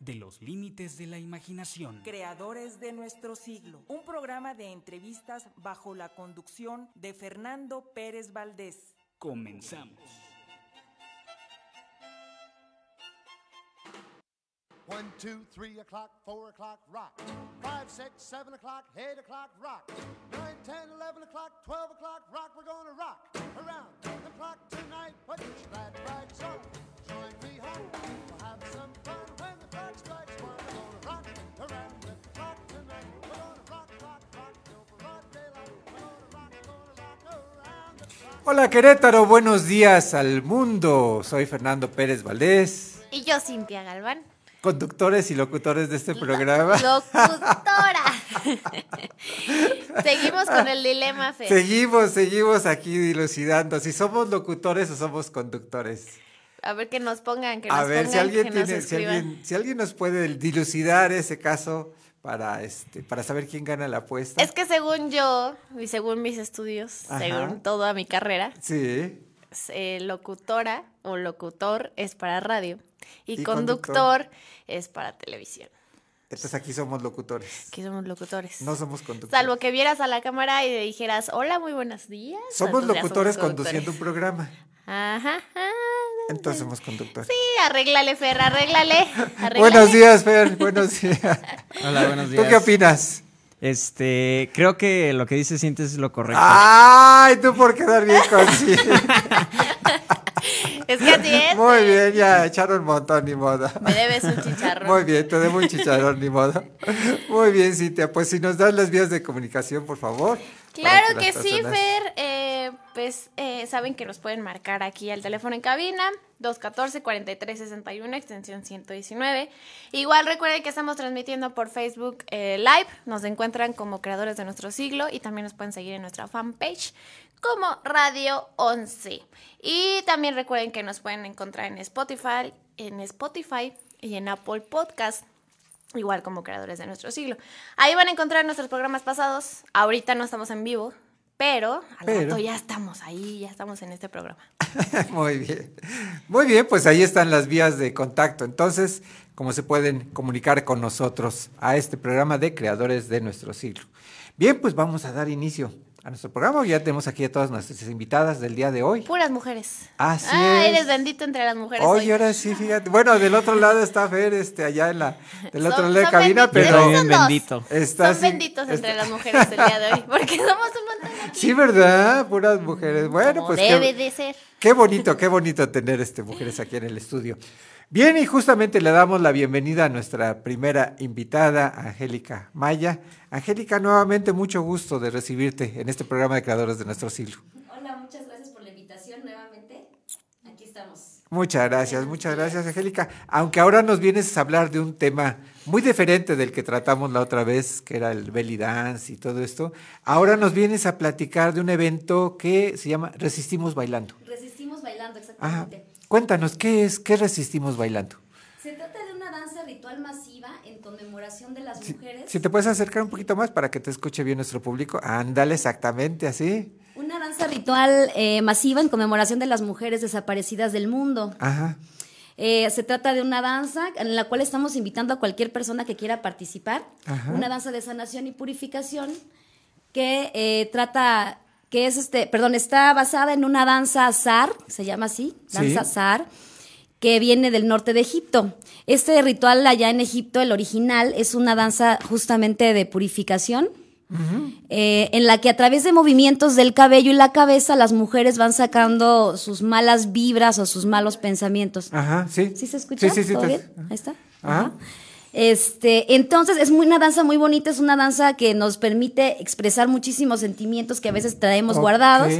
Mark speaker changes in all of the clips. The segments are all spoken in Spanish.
Speaker 1: de los límites de la imaginación.
Speaker 2: Creadores de nuestro siglo, un programa de entrevistas bajo la conducción de Fernando Pérez Valdés.
Speaker 1: Comenzamos.
Speaker 3: One, two, three o'clock, four o'clock, rock. Five, six, seven o'clock, eight o'clock, rock. Nine, ten, eleven o'clock, twelve o'clock, rock. We're gonna rock around the clock tonight. Put your glad rags on.
Speaker 4: Hola Querétaro, buenos días al mundo. Soy Fernando Pérez Valdés,
Speaker 5: Y yo, Cintia Galván.
Speaker 4: conductores y locutores de este programa.
Speaker 5: Locutora. Seguimos con el dilema, Fer.
Speaker 4: Seguimos, seguimos aquí dilucidando si somos locutores o somos conductores.
Speaker 5: A ver que nos pongan, que nos
Speaker 4: A ver,
Speaker 5: pongan,
Speaker 4: si alguien tiene, si alguien, si alguien nos puede dilucidar ese caso para este, para saber quién gana la apuesta.
Speaker 5: Es que según yo, y según mis estudios,
Speaker 4: Ajá.
Speaker 5: según toda mi carrera,
Speaker 4: Sí.
Speaker 5: eh, locutora o locutor es para radio y,
Speaker 4: Y
Speaker 5: conductor,
Speaker 4: conductor.
Speaker 5: es para televisión.
Speaker 4: Entonces aquí somos locutores.
Speaker 5: Aquí somos locutores.
Speaker 4: No somos conductores.
Speaker 5: Salvo que vieras a la cámara y le dijeras, hola, muy buenos días.
Speaker 4: somos locutores
Speaker 5: somos
Speaker 4: conduciendo un programa.
Speaker 5: Ajá. ajá.
Speaker 4: Entonces somos conductores.
Speaker 5: Sí, arréglale, Fer, arréglale. arréglale.
Speaker 4: Buenos días, Fer. Buenos días.
Speaker 6: Hola, buenos
Speaker 4: ¿Tú
Speaker 6: días.
Speaker 4: qué opinas?
Speaker 6: Este, creo que lo que dice Cintia es lo correcto.
Speaker 4: Ay, tú por quedar bien consigo.
Speaker 5: Es que así es.
Speaker 4: Muy bien, ya echaron un montón, ni modo.
Speaker 5: Me debes un chicharrón.
Speaker 4: Muy bien, te debo un chicharrón, ni modo. Muy bien, Cintia. Pues si nos das las vías de comunicación, por favor.
Speaker 5: Claro que,
Speaker 4: las
Speaker 5: sí, Fer. Eh, pues eh, saben que nos pueden marcar aquí al teléfono en cabina, 214-4361, extensión 119. Igual recuerden que estamos transmitiendo por Facebook eh, Live. Nos encuentran como creadores de nuestro siglo y también nos pueden seguir en nuestra fanpage como Radio 11. Y también recuerden que nos pueden encontrar en Spotify, en Spotify y en Apple Podcast. Igual como creadores de nuestro siglo. Ahí van a encontrar nuestros programas pasados. Ahorita no estamos en vivo, pero al
Speaker 4: Pero.
Speaker 5: rato ya estamos ahí, ya estamos en este programa.
Speaker 4: Muy bien. Muy bien, pues ahí están las vías de contacto. Entonces, cómo se pueden comunicar con nosotros a este programa de creadores de nuestro siglo. Bien, pues vamos a dar inicio a nuestro programa. Ya tenemos aquí a todas nuestras invitadas del día de hoy.
Speaker 5: Puras mujeres.
Speaker 4: Así
Speaker 5: ah,
Speaker 4: es.
Speaker 5: eres bendito entre las mujeres.
Speaker 4: Oye,
Speaker 5: hoy.
Speaker 4: ahora sí, fíjate. Bueno, del otro lado está Fer, este, allá en la, del otro
Speaker 5: Son-
Speaker 4: lado de la cabina, pero
Speaker 5: dos.
Speaker 6: bendito.
Speaker 4: está
Speaker 5: Son
Speaker 4: así-
Speaker 5: benditos entre
Speaker 4: está-
Speaker 5: las mujeres el día de hoy, porque somos un montón.
Speaker 4: Sí, ¿verdad? Puras mujeres. Bueno,
Speaker 5: como
Speaker 4: pues
Speaker 5: debe
Speaker 4: qué,
Speaker 5: de ser.
Speaker 4: qué bonito, qué bonito tener este mujeres aquí en el estudio. Bien, y justamente le damos la bienvenida a nuestra primera invitada, Angélica Maya. Angélica, nuevamente mucho gusto de recibirte en este programa de Creadores de nuestro siglo.
Speaker 7: Hola, muchas gracias por la invitación nuevamente. Aquí estamos.
Speaker 4: Muchas gracias, muchas gracias, Angélica. Aunque ahora nos vienes a hablar de un tema muy diferente del que tratamos la otra vez, que era el belly dance y todo esto, ahora nos vienes a platicar de un evento que se llama Resistimos Bailando.
Speaker 7: Resistimos bailando,
Speaker 4: Ajá.
Speaker 7: exactamente.
Speaker 4: Cuéntanos, ¿qué es? ¿Qué Resistimos Bailando?
Speaker 7: Se trata de una danza ritual masiva en conmemoración de las
Speaker 4: Si,
Speaker 7: mujeres.
Speaker 4: si te puedes acercar un poquito más para que te escuche bien nuestro público. Ándale, exactamente así.
Speaker 7: Una danza ritual eh, masiva en conmemoración de las mujeres desaparecidas del mundo.
Speaker 4: Ajá.
Speaker 7: Eh, se trata de una danza en la cual estamos invitando a cualquier persona que quiera participar.
Speaker 4: Ajá.
Speaker 7: Una danza de sanación y purificación que eh, trata, que es este, perdón, está basada en una danza zar, se llama así, danza
Speaker 4: Sí.
Speaker 7: zar, que viene del norte de Egipto. Este ritual allá en Egipto, el original, es una danza justamente de purificación eh, en la que a través de movimientos del cabello y la cabeza las mujeres van sacando sus malas vibras o sus malos pensamientos.
Speaker 4: Ajá, sí.
Speaker 7: ¿Sí se escucha?
Speaker 4: Sí, sí, sí.
Speaker 7: ¿Todo bien? Ahí está.
Speaker 4: Ajá.
Speaker 7: Ajá. Este, entonces es muy, una danza muy bonita, es una danza que nos permite expresar muchísimos sentimientos que a veces traemos guardados,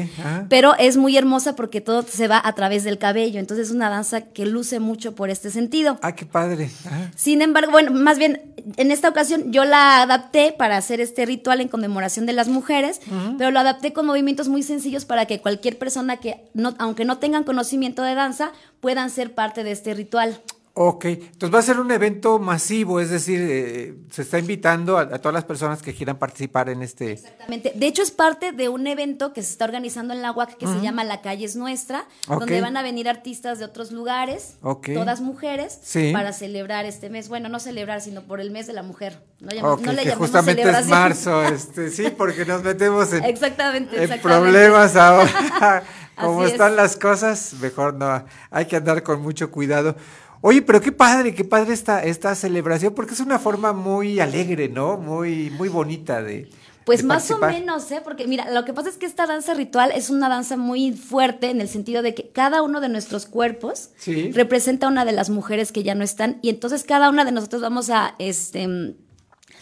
Speaker 7: pero es muy hermosa porque todo se va a través del cabello, entonces es una danza que luce mucho por este sentido.
Speaker 4: Ah, qué padre.
Speaker 7: Sin embargo, bueno, más bien, en esta ocasión yo la adapté para hacer este ritual en conmemoración de las mujeres, pero lo adapté con movimientos muy sencillos para que cualquier persona que, no, aunque no tengan conocimiento de danza, puedan ser parte de este ritual.
Speaker 4: Ok, entonces va a ser un evento masivo, es decir, eh, se está invitando a, a todas las personas que quieran participar en este.
Speaker 7: Exactamente. De hecho, es parte de un evento que se está organizando en la UAC que se llama La Calle es Nuestra, donde van a venir artistas de otros lugares,
Speaker 4: Ok.
Speaker 7: todas mujeres,
Speaker 4: Sí.
Speaker 7: para celebrar este mes. Bueno, no celebrar, sino por el mes de la mujer. No, llama-
Speaker 4: Ok,
Speaker 7: no le
Speaker 4: que
Speaker 7: llamemos
Speaker 4: justamente es marzo, este, sí, porque nos metemos en,
Speaker 7: Exactamente,
Speaker 4: en
Speaker 7: exactamente.
Speaker 4: problemas ahora. Como
Speaker 7: Así
Speaker 4: están
Speaker 7: es.
Speaker 4: las cosas, mejor no, hay que andar con mucho cuidado. Oye, pero qué padre, qué padre esta, esta celebración, porque es una forma muy alegre, ¿no? Muy, muy bonita de.
Speaker 7: Pues más o menos, ¿eh? Porque mira, lo que pasa es que esta danza ritual es una danza muy fuerte en el sentido de que cada uno de nuestros cuerpos
Speaker 4: Sí.
Speaker 7: representa a una de las mujeres que ya no están y entonces cada una de nosotros vamos a este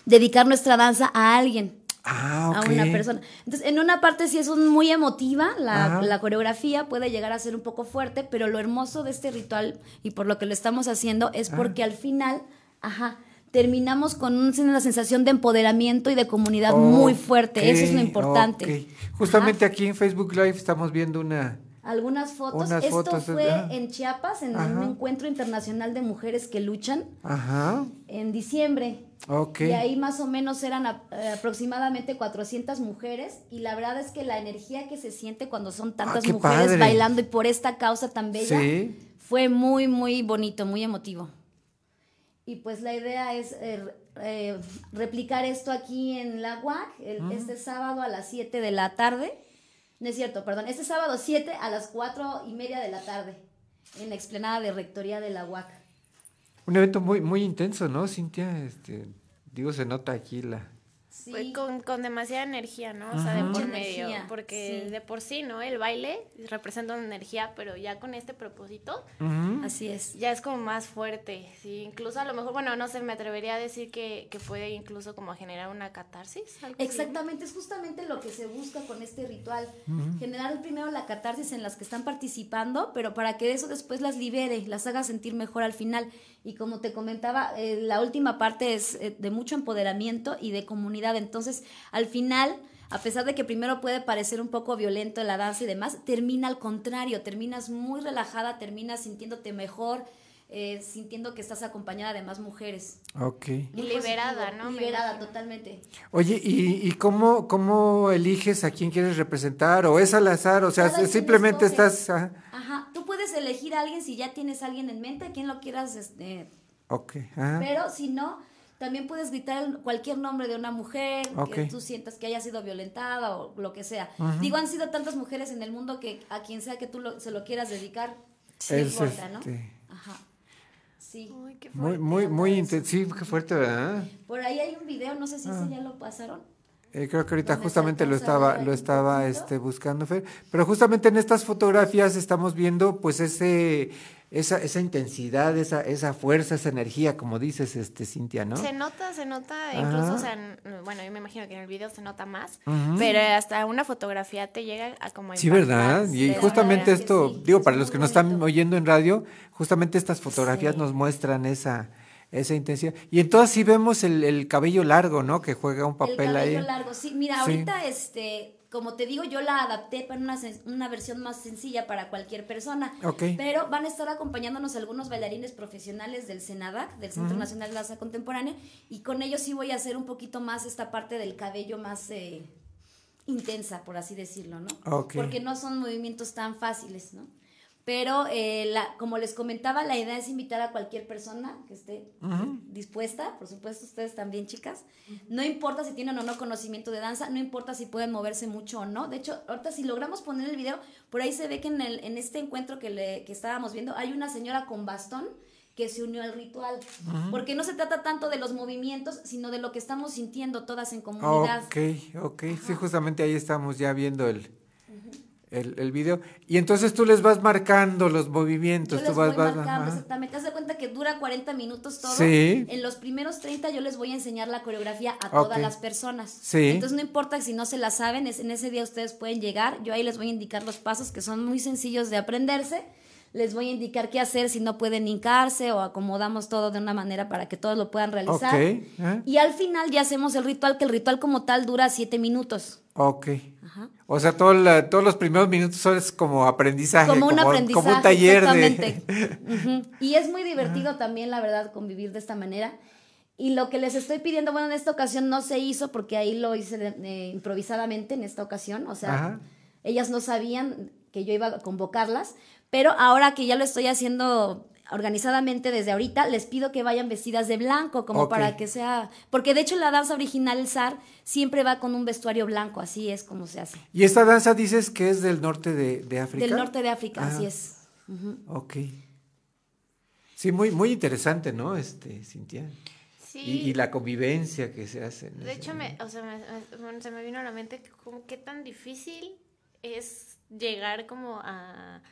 Speaker 7: dedicar nuestra danza a alguien.
Speaker 4: Ah,
Speaker 7: a una persona. Entonces, en una parte sí es un- muy emotiva, la, la coreografía puede llegar a ser un poco fuerte, pero lo hermoso de este ritual y por lo que lo estamos haciendo es
Speaker 4: Ah.
Speaker 7: porque al final, ajá, terminamos con un- una sensación de empoderamiento y de comunidad muy fuerte. Eso es lo importante.
Speaker 4: Justamente aquí en Facebook Live estamos viendo una.
Speaker 7: Algunas fotos.
Speaker 4: Unas
Speaker 7: Esto
Speaker 4: fotos,
Speaker 7: fue en Chiapas, en,
Speaker 4: Ajá.
Speaker 7: un encuentro internacional de mujeres que luchan
Speaker 4: Ajá.
Speaker 7: en diciembre.
Speaker 4: Ok.
Speaker 7: Y ahí más o menos eran a- eh, aproximadamente 400 mujeres y la verdad es que la energía que se siente cuando son tantas
Speaker 4: Ah, qué
Speaker 7: mujeres
Speaker 4: padre.
Speaker 7: bailando y por esta causa tan bella
Speaker 4: Sí.
Speaker 7: fue muy, muy bonito, muy emotivo. Y pues la idea es eh, eh, replicar esto aquí en la UAC el- este sábado a las 7 de la tarde. No es cierto, perdón, este sábado 7 a las 4 y media de la tarde en la explanada de Rectoría de la UAC.
Speaker 4: Un evento muy, muy intenso, ¿no, Cintia? Este, digo, se nota aquí la.
Speaker 7: Sí.
Speaker 5: Pues con, con demasiada energía, ¿no? O sea, de por medio.
Speaker 7: energía,
Speaker 5: Porque
Speaker 7: sí.
Speaker 5: de por sí, ¿no? El baile representa una energía, pero ya con este propósito,
Speaker 7: Así es.
Speaker 5: ya es como más fuerte, ¿sí? Incluso a lo mejor, bueno, no sé, me atrevería a decir que, que puede incluso como generar una catarsis. algo así, ¿no?
Speaker 7: Exactamente, es justamente lo que se busca con este ritual. Generar primero la catarsis en las que están participando, pero para que eso después las libere, las haga sentir mejor al final. Y como te comentaba, eh, la última parte es eh, de mucho empoderamiento y de comunidad. Entonces, al final, a pesar de que primero puede parecer un poco violento la danza y demás, termina al contrario, terminas muy relajada, terminas sintiéndote mejor, eh, sintiendo que estás acompañada de más mujeres.
Speaker 4: Ok.
Speaker 5: Y
Speaker 7: Muy
Speaker 5: liberada,
Speaker 7: positivo,
Speaker 5: ¿no?
Speaker 7: Liberada totalmente.
Speaker 4: Oye, ¿y, y cómo, cómo eliges a quién quieres representar? ¿O es al azar? O sea,
Speaker 7: Cada
Speaker 4: simplemente estás... ah,
Speaker 7: Ajá, tú puedes elegir a alguien si ya tienes a alguien en mente, a quien lo quieras, este,
Speaker 4: ok.
Speaker 7: pero si no, también puedes gritar cualquier nombre de una mujer que
Speaker 4: Ok.
Speaker 7: tú sientas que haya sido violentada o lo que sea. Digo, han sido tantas mujeres en el mundo que a quien sea que tú lo- se lo quieras dedicar, no
Speaker 4: Es,
Speaker 7: importa, ¿no?
Speaker 4: este,
Speaker 7: Ajá. Sí.
Speaker 5: Uy, qué
Speaker 4: muy,
Speaker 5: fuerte.
Speaker 4: muy, muy intensivo. qué fuerte, ¿verdad?
Speaker 7: Por ahí hay un video, no sé si
Speaker 4: Ah.
Speaker 7: ese ya lo pasaron.
Speaker 4: Eh, creo que ahorita justamente lo estaba, lo estaba este, buscando, Fer. Pero justamente en estas fotografías estamos viendo pues ese, esa, esa intensidad, esa, esa fuerza, esa energía, como dices, este, Cintia, ¿no?
Speaker 5: Se nota, se nota,
Speaker 4: Ajá.
Speaker 5: incluso, o sea, bueno, yo me imagino que en el video se nota más, pero hasta una fotografía te llega a como
Speaker 4: Sí, ¿verdad? Y justamente esto,
Speaker 7: sí,
Speaker 4: digo,
Speaker 7: es
Speaker 4: para los que nos están oyendo en radio, justamente estas fotografías
Speaker 7: Sí.
Speaker 4: nos muestran esa, esa intensidad. Y entonces sí vemos el, el cabello largo, ¿no? Que juega un papel
Speaker 7: el cabello
Speaker 4: ahí.
Speaker 7: largo, sí. Mira,
Speaker 4: Sí.
Speaker 7: ahorita, este, como te digo, yo la adapté para una, una versión más sencilla para cualquier persona.
Speaker 4: Ok.
Speaker 7: Pero van a estar acompañándonos algunos bailarines profesionales del CENADAC, del Centro Nacional de Danza Contemporánea, y con ellos sí voy a hacer un poquito más esta parte del cabello más eh, intensa, por así decirlo, ¿no?
Speaker 4: Ok.
Speaker 7: Porque no son movimientos tan fáciles, ¿no? Pero, eh, la, como les comentaba, la idea es invitar a cualquier persona que esté dispuesta, por supuesto ustedes también, chicas. No importa si tienen o no conocimiento de danza, no importa si pueden moverse mucho o no. De hecho, ahorita si logramos poner el video, por ahí se ve que en, el, en este encuentro que, le, que estábamos viendo hay una señora con bastón que se unió al ritual. Porque no se trata tanto de los movimientos, sino de lo que estamos sintiendo todas en comunidad.
Speaker 4: Ok, ok. Sí, justamente ahí estamos ya viendo el, el, el video. Y entonces tú les vas marcando los movimientos.
Speaker 7: Yo
Speaker 4: tú
Speaker 7: les
Speaker 4: vas,
Speaker 7: voy
Speaker 4: vas-
Speaker 7: marcando,
Speaker 4: ajá.
Speaker 7: exactamente. Haz de cuenta que dura 40 minutos todo.
Speaker 4: Sí.
Speaker 7: En los primeros 30 yo les voy a enseñar la coreografía a todas las personas.
Speaker 4: Sí.
Speaker 7: Entonces no importa si no se la saben, es- en ese día ustedes pueden llegar. Yo ahí les voy a indicar los pasos que son muy sencillos de aprenderse. Les voy a indicar qué hacer si no pueden hincarse o acomodamos todo de una manera para que todos lo puedan realizar.
Speaker 4: Ok, ¿eh?
Speaker 7: Y al final ya hacemos el ritual, que el ritual como tal dura 7 minutos.
Speaker 4: Ok.
Speaker 7: Ajá.
Speaker 4: O sea, todo la- todos los primeros minutos son es como aprendizaje.
Speaker 7: como un aprendizaje.
Speaker 4: Como un taller
Speaker 7: exactamente.
Speaker 4: de...
Speaker 7: Y es muy divertido también, la verdad, convivir de esta manera. Y lo que les estoy pidiendo, bueno, en esta ocasión no se hizo porque ahí lo hice de- improvisadamente en esta ocasión. O sea,
Speaker 4: Ajá.
Speaker 7: ellas no sabían que yo iba a convocarlas, pero ahora que ya lo estoy haciendo organizadamente desde ahorita, les pido que vayan vestidas de blanco, como para que sea, porque de hecho la danza original, el zar, siempre va con un vestuario blanco, así es como se hace.
Speaker 4: Y esta danza dices que es del norte de, de África.
Speaker 7: Del norte de África,
Speaker 4: Ajá.
Speaker 7: así es. Ujú.
Speaker 4: Ok. Sí, muy, muy interesante, ¿no? Este, Cintia.
Speaker 5: Sí.
Speaker 4: Y, y la convivencia que se hace.
Speaker 5: De hecho, me, o sea, me- se me vino a la mente que como qué tan difícil es llegar como a,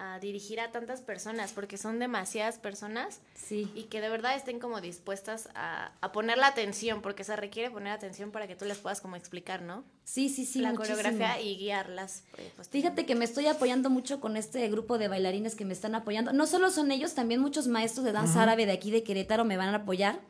Speaker 5: a dirigir a tantas personas, porque son demasiadas personas
Speaker 7: Sí.
Speaker 5: y que de verdad estén como dispuestas a, a poner la atención, porque se requiere poner atención para que tú les puedas como explicar, ¿no?
Speaker 7: Sí, sí, sí.
Speaker 5: la
Speaker 7: muchísimo.
Speaker 5: coreografía y guiarlas. eh, pues,
Speaker 7: Fíjate que me estoy apoyando mucho con este grupo de bailarines que me están apoyando. No solo son ellos, también muchos maestros de danza árabe de aquí de Querétaro me van a apoyar.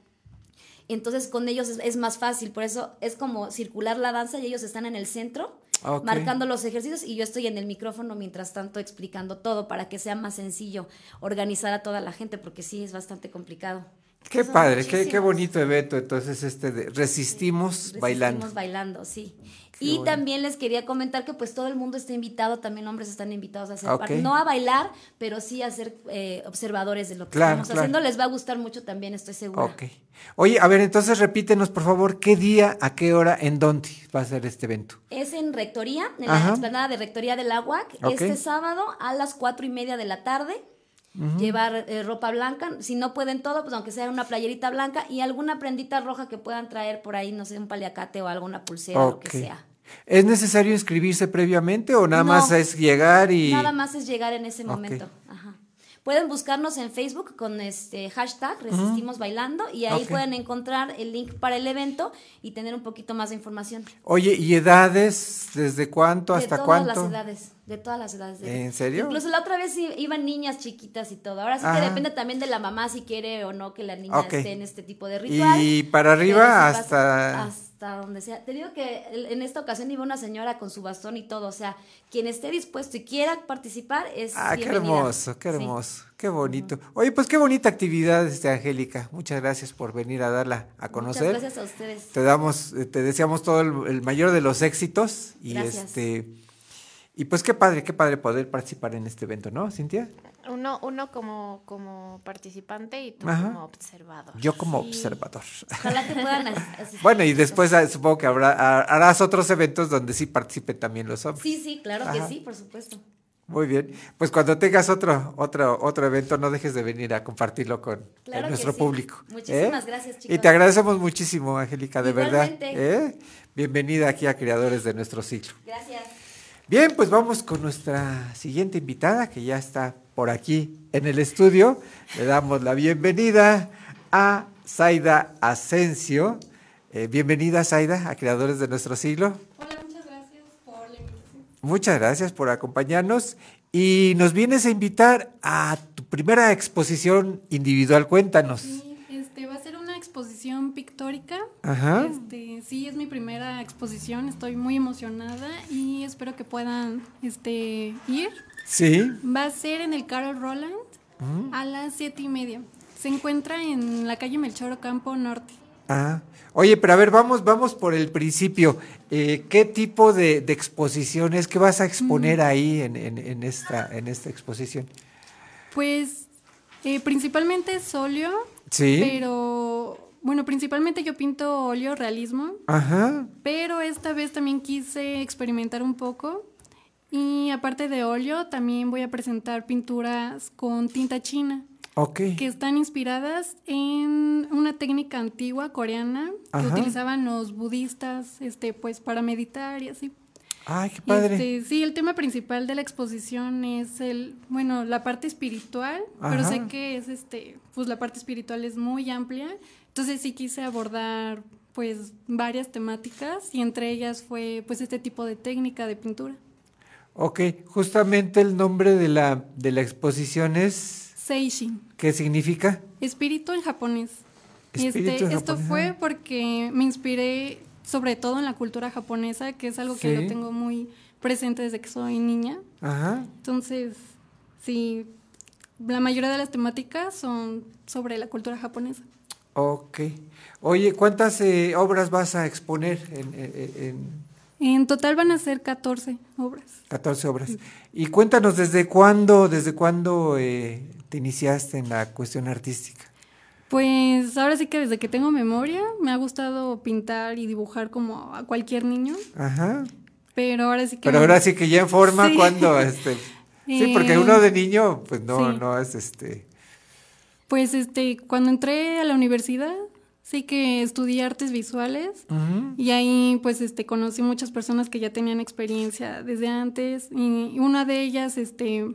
Speaker 7: Entonces con ellos es, es más fácil, por eso es como circular la danza y ellos están en el centro
Speaker 4: Ok.
Speaker 7: marcando los ejercicios y yo estoy en el micrófono mientras tanto explicando todo para que sea más sencillo organizar a toda la gente porque sí es bastante complicado.
Speaker 4: Qué
Speaker 5: son
Speaker 4: padre, qué, qué bonito evento. Entonces, este de resistimos, bailando.
Speaker 7: Resistimos bailando, sí.
Speaker 4: Qué
Speaker 7: y
Speaker 4: bueno.
Speaker 7: también les quería comentar que pues todo el mundo está invitado, también hombres están invitados a ser
Speaker 4: Ok.
Speaker 7: parte, no a bailar, pero sí a ser eh, observadores de lo que
Speaker 4: Claro,
Speaker 7: estamos
Speaker 4: claro.
Speaker 7: haciendo. Les va a gustar mucho también, estoy segura.
Speaker 4: Ok. Oye, a ver, entonces repítenos, por favor, qué día, a qué hora, en dónde va a ser este evento.
Speaker 7: Es en Rectoría, en
Speaker 4: Ajá.
Speaker 7: la explanada de Rectoría del Agua,
Speaker 4: Ok.
Speaker 7: este sábado a las cuatro y media de la tarde. Llevar eh, ropa blanca, si no pueden todo, pues aunque sea una playerita blanca y alguna prendita roja que puedan traer por ahí, no sé, un paliacate o alguna pulsera, lo que sea.
Speaker 4: ¿Es necesario inscribirse previamente o nada
Speaker 7: No.
Speaker 4: más es llegar y...
Speaker 7: Nada más es llegar en ese momento. Ajá. Pueden buscarnos en Facebook con este hashtag Resistimos Bailando y ahí pueden encontrar el link para el evento y tener un poquito más de información.
Speaker 4: Oye, ¿y edades? ¿Desde cuánto
Speaker 7: de
Speaker 4: hasta
Speaker 7: todas
Speaker 4: cuánto?
Speaker 7: las edades, de todas las edades. de-
Speaker 4: ¿En serio?
Speaker 7: Incluso la otra vez iban niñas chiquitas y todo. Ahora sí
Speaker 4: Ajá.
Speaker 7: que depende también de la mamá si quiere o no que la niña
Speaker 4: Ok.
Speaker 7: esté en este tipo de ritual.
Speaker 4: Y para arriba
Speaker 7: pasa
Speaker 4: hasta...
Speaker 7: hasta donde sea. Te digo que en esta ocasión iba una señora con su bastón y todo, o sea, quien esté dispuesto y quiera participar es
Speaker 4: Ah, qué hermoso, qué
Speaker 7: Sí.
Speaker 4: hermoso, qué bonito. Oye, pues qué bonita actividad, este, Angélica. Muchas gracias por venir a darla a conocer.
Speaker 7: Muchas gracias a ustedes.
Speaker 4: Te damos, eh, te deseamos todo el, el mayor de los éxitos y
Speaker 7: Gracias.
Speaker 4: este y pues qué padre, qué padre poder participar en este evento, ¿no, Cintia?
Speaker 5: Uno, uno como, como participante y tú
Speaker 4: Ajá.
Speaker 5: como observador.
Speaker 4: Yo como
Speaker 7: Sí.
Speaker 4: observador.
Speaker 7: Ojalá que puedan as- asistir.
Speaker 4: Bueno, y después ah, supongo que habrá ha- harás otros eventos donde sí participen también los hombres.
Speaker 7: Sí, sí, claro que sí, por supuesto.
Speaker 4: Muy bien. Pues cuando tengas otro otro otro evento no dejes de venir a compartirlo con
Speaker 7: Claro
Speaker 4: eh, nuestro
Speaker 7: sí.
Speaker 4: público.
Speaker 7: Muchísimas
Speaker 4: ¿eh?
Speaker 7: gracias,
Speaker 4: Y
Speaker 7: chicos.
Speaker 4: te agradecemos muchísimo, Angélica, de
Speaker 7: Igualmente.
Speaker 4: verdad. ¿eh? Bienvenida aquí a Creadores de nuestro siglo.
Speaker 7: Gracias.
Speaker 4: Bien, pues vamos con nuestra siguiente invitada que ya está por aquí en el estudio. Le damos la bienvenida a Zaida Asensio. Eh, bienvenida, Zaida, a Creadores de nuestro siglo.
Speaker 8: Hola, muchas gracias por la invitación.
Speaker 4: Muchas gracias por acompañarnos y nos vienes a invitar a tu primera exposición individual. Cuéntanos.
Speaker 8: Sí, este va a ser una exposición pictórica.
Speaker 4: Ajá.
Speaker 8: Este, sí, es mi primera exposición, estoy muy emocionada y espero que puedan este, ir.
Speaker 4: Sí.
Speaker 8: Va a ser en el Carol Roland a las siete y media. Se encuentra en la calle Melchor Ocampo Norte.
Speaker 4: Ah. Oye, pero a ver, vamos, vamos por el principio. Eh, ¿Qué tipo de, de exposiciones, qué vas a exponer ahí en, en- en esta, en esta exposición?
Speaker 8: Pues eh, principalmente es óleo,
Speaker 4: Sí.
Speaker 8: pero bueno, principalmente yo pinto óleo realismo.
Speaker 4: Ajá.
Speaker 8: Pero esta vez también quise experimentar un poco. Y aparte de óleo, también voy a presentar pinturas con tinta china.
Speaker 4: Ok.
Speaker 8: que están inspiradas en una técnica antigua coreana que
Speaker 4: Ajá.
Speaker 8: utilizaban los budistas, este, pues para meditar y así.
Speaker 4: Ay, qué padre.
Speaker 8: Este, sí, el tema principal de la exposición es el, bueno, la parte espiritual, pero
Speaker 4: Ajá.
Speaker 8: sé que es este, pues la parte espiritual es muy amplia, entonces sí quise abordar pues varias temáticas y entre ellas fue pues este tipo de técnica de pintura.
Speaker 4: Ok, justamente el nombre de la, de la exposición es,
Speaker 8: Seishin,
Speaker 4: ¿qué significa?
Speaker 8: espíritu en japonés.
Speaker 4: Espíritu
Speaker 8: este,
Speaker 4: en
Speaker 8: esto
Speaker 4: japonés,
Speaker 8: fue porque me inspiré sobre todo en la cultura japonesa, que es algo que yo tengo muy presente desde que soy niña.
Speaker 4: Ajá.
Speaker 8: Entonces, sí, la mayoría de las temáticas son sobre la cultura japonesa.
Speaker 4: Ok. Oye, ¿cuántas eh, obras vas a exponer en, en- en
Speaker 8: En total van a ser 14 obras.
Speaker 4: 14 obras? Y cuéntanos, ¿desde cuándo, desde cuándo eh, te iniciaste en la cuestión artística?
Speaker 8: Pues ahora sí que desde que tengo memoria me ha gustado pintar y dibujar como a cualquier niño,
Speaker 4: Ajá.
Speaker 8: pero ahora sí que...
Speaker 4: Pero
Speaker 8: me-
Speaker 4: ahora sí que ya en forma,
Speaker 8: Sí.
Speaker 4: cuando este, Sí, porque
Speaker 8: Eh,
Speaker 4: uno de niño, pues no,
Speaker 8: sí.
Speaker 4: no es este.
Speaker 8: Pues este, cuando entré a la universidad, sí que estudié artes visuales y ahí pues este conocí muchas personas que ya tenían experiencia desde antes y una de ellas este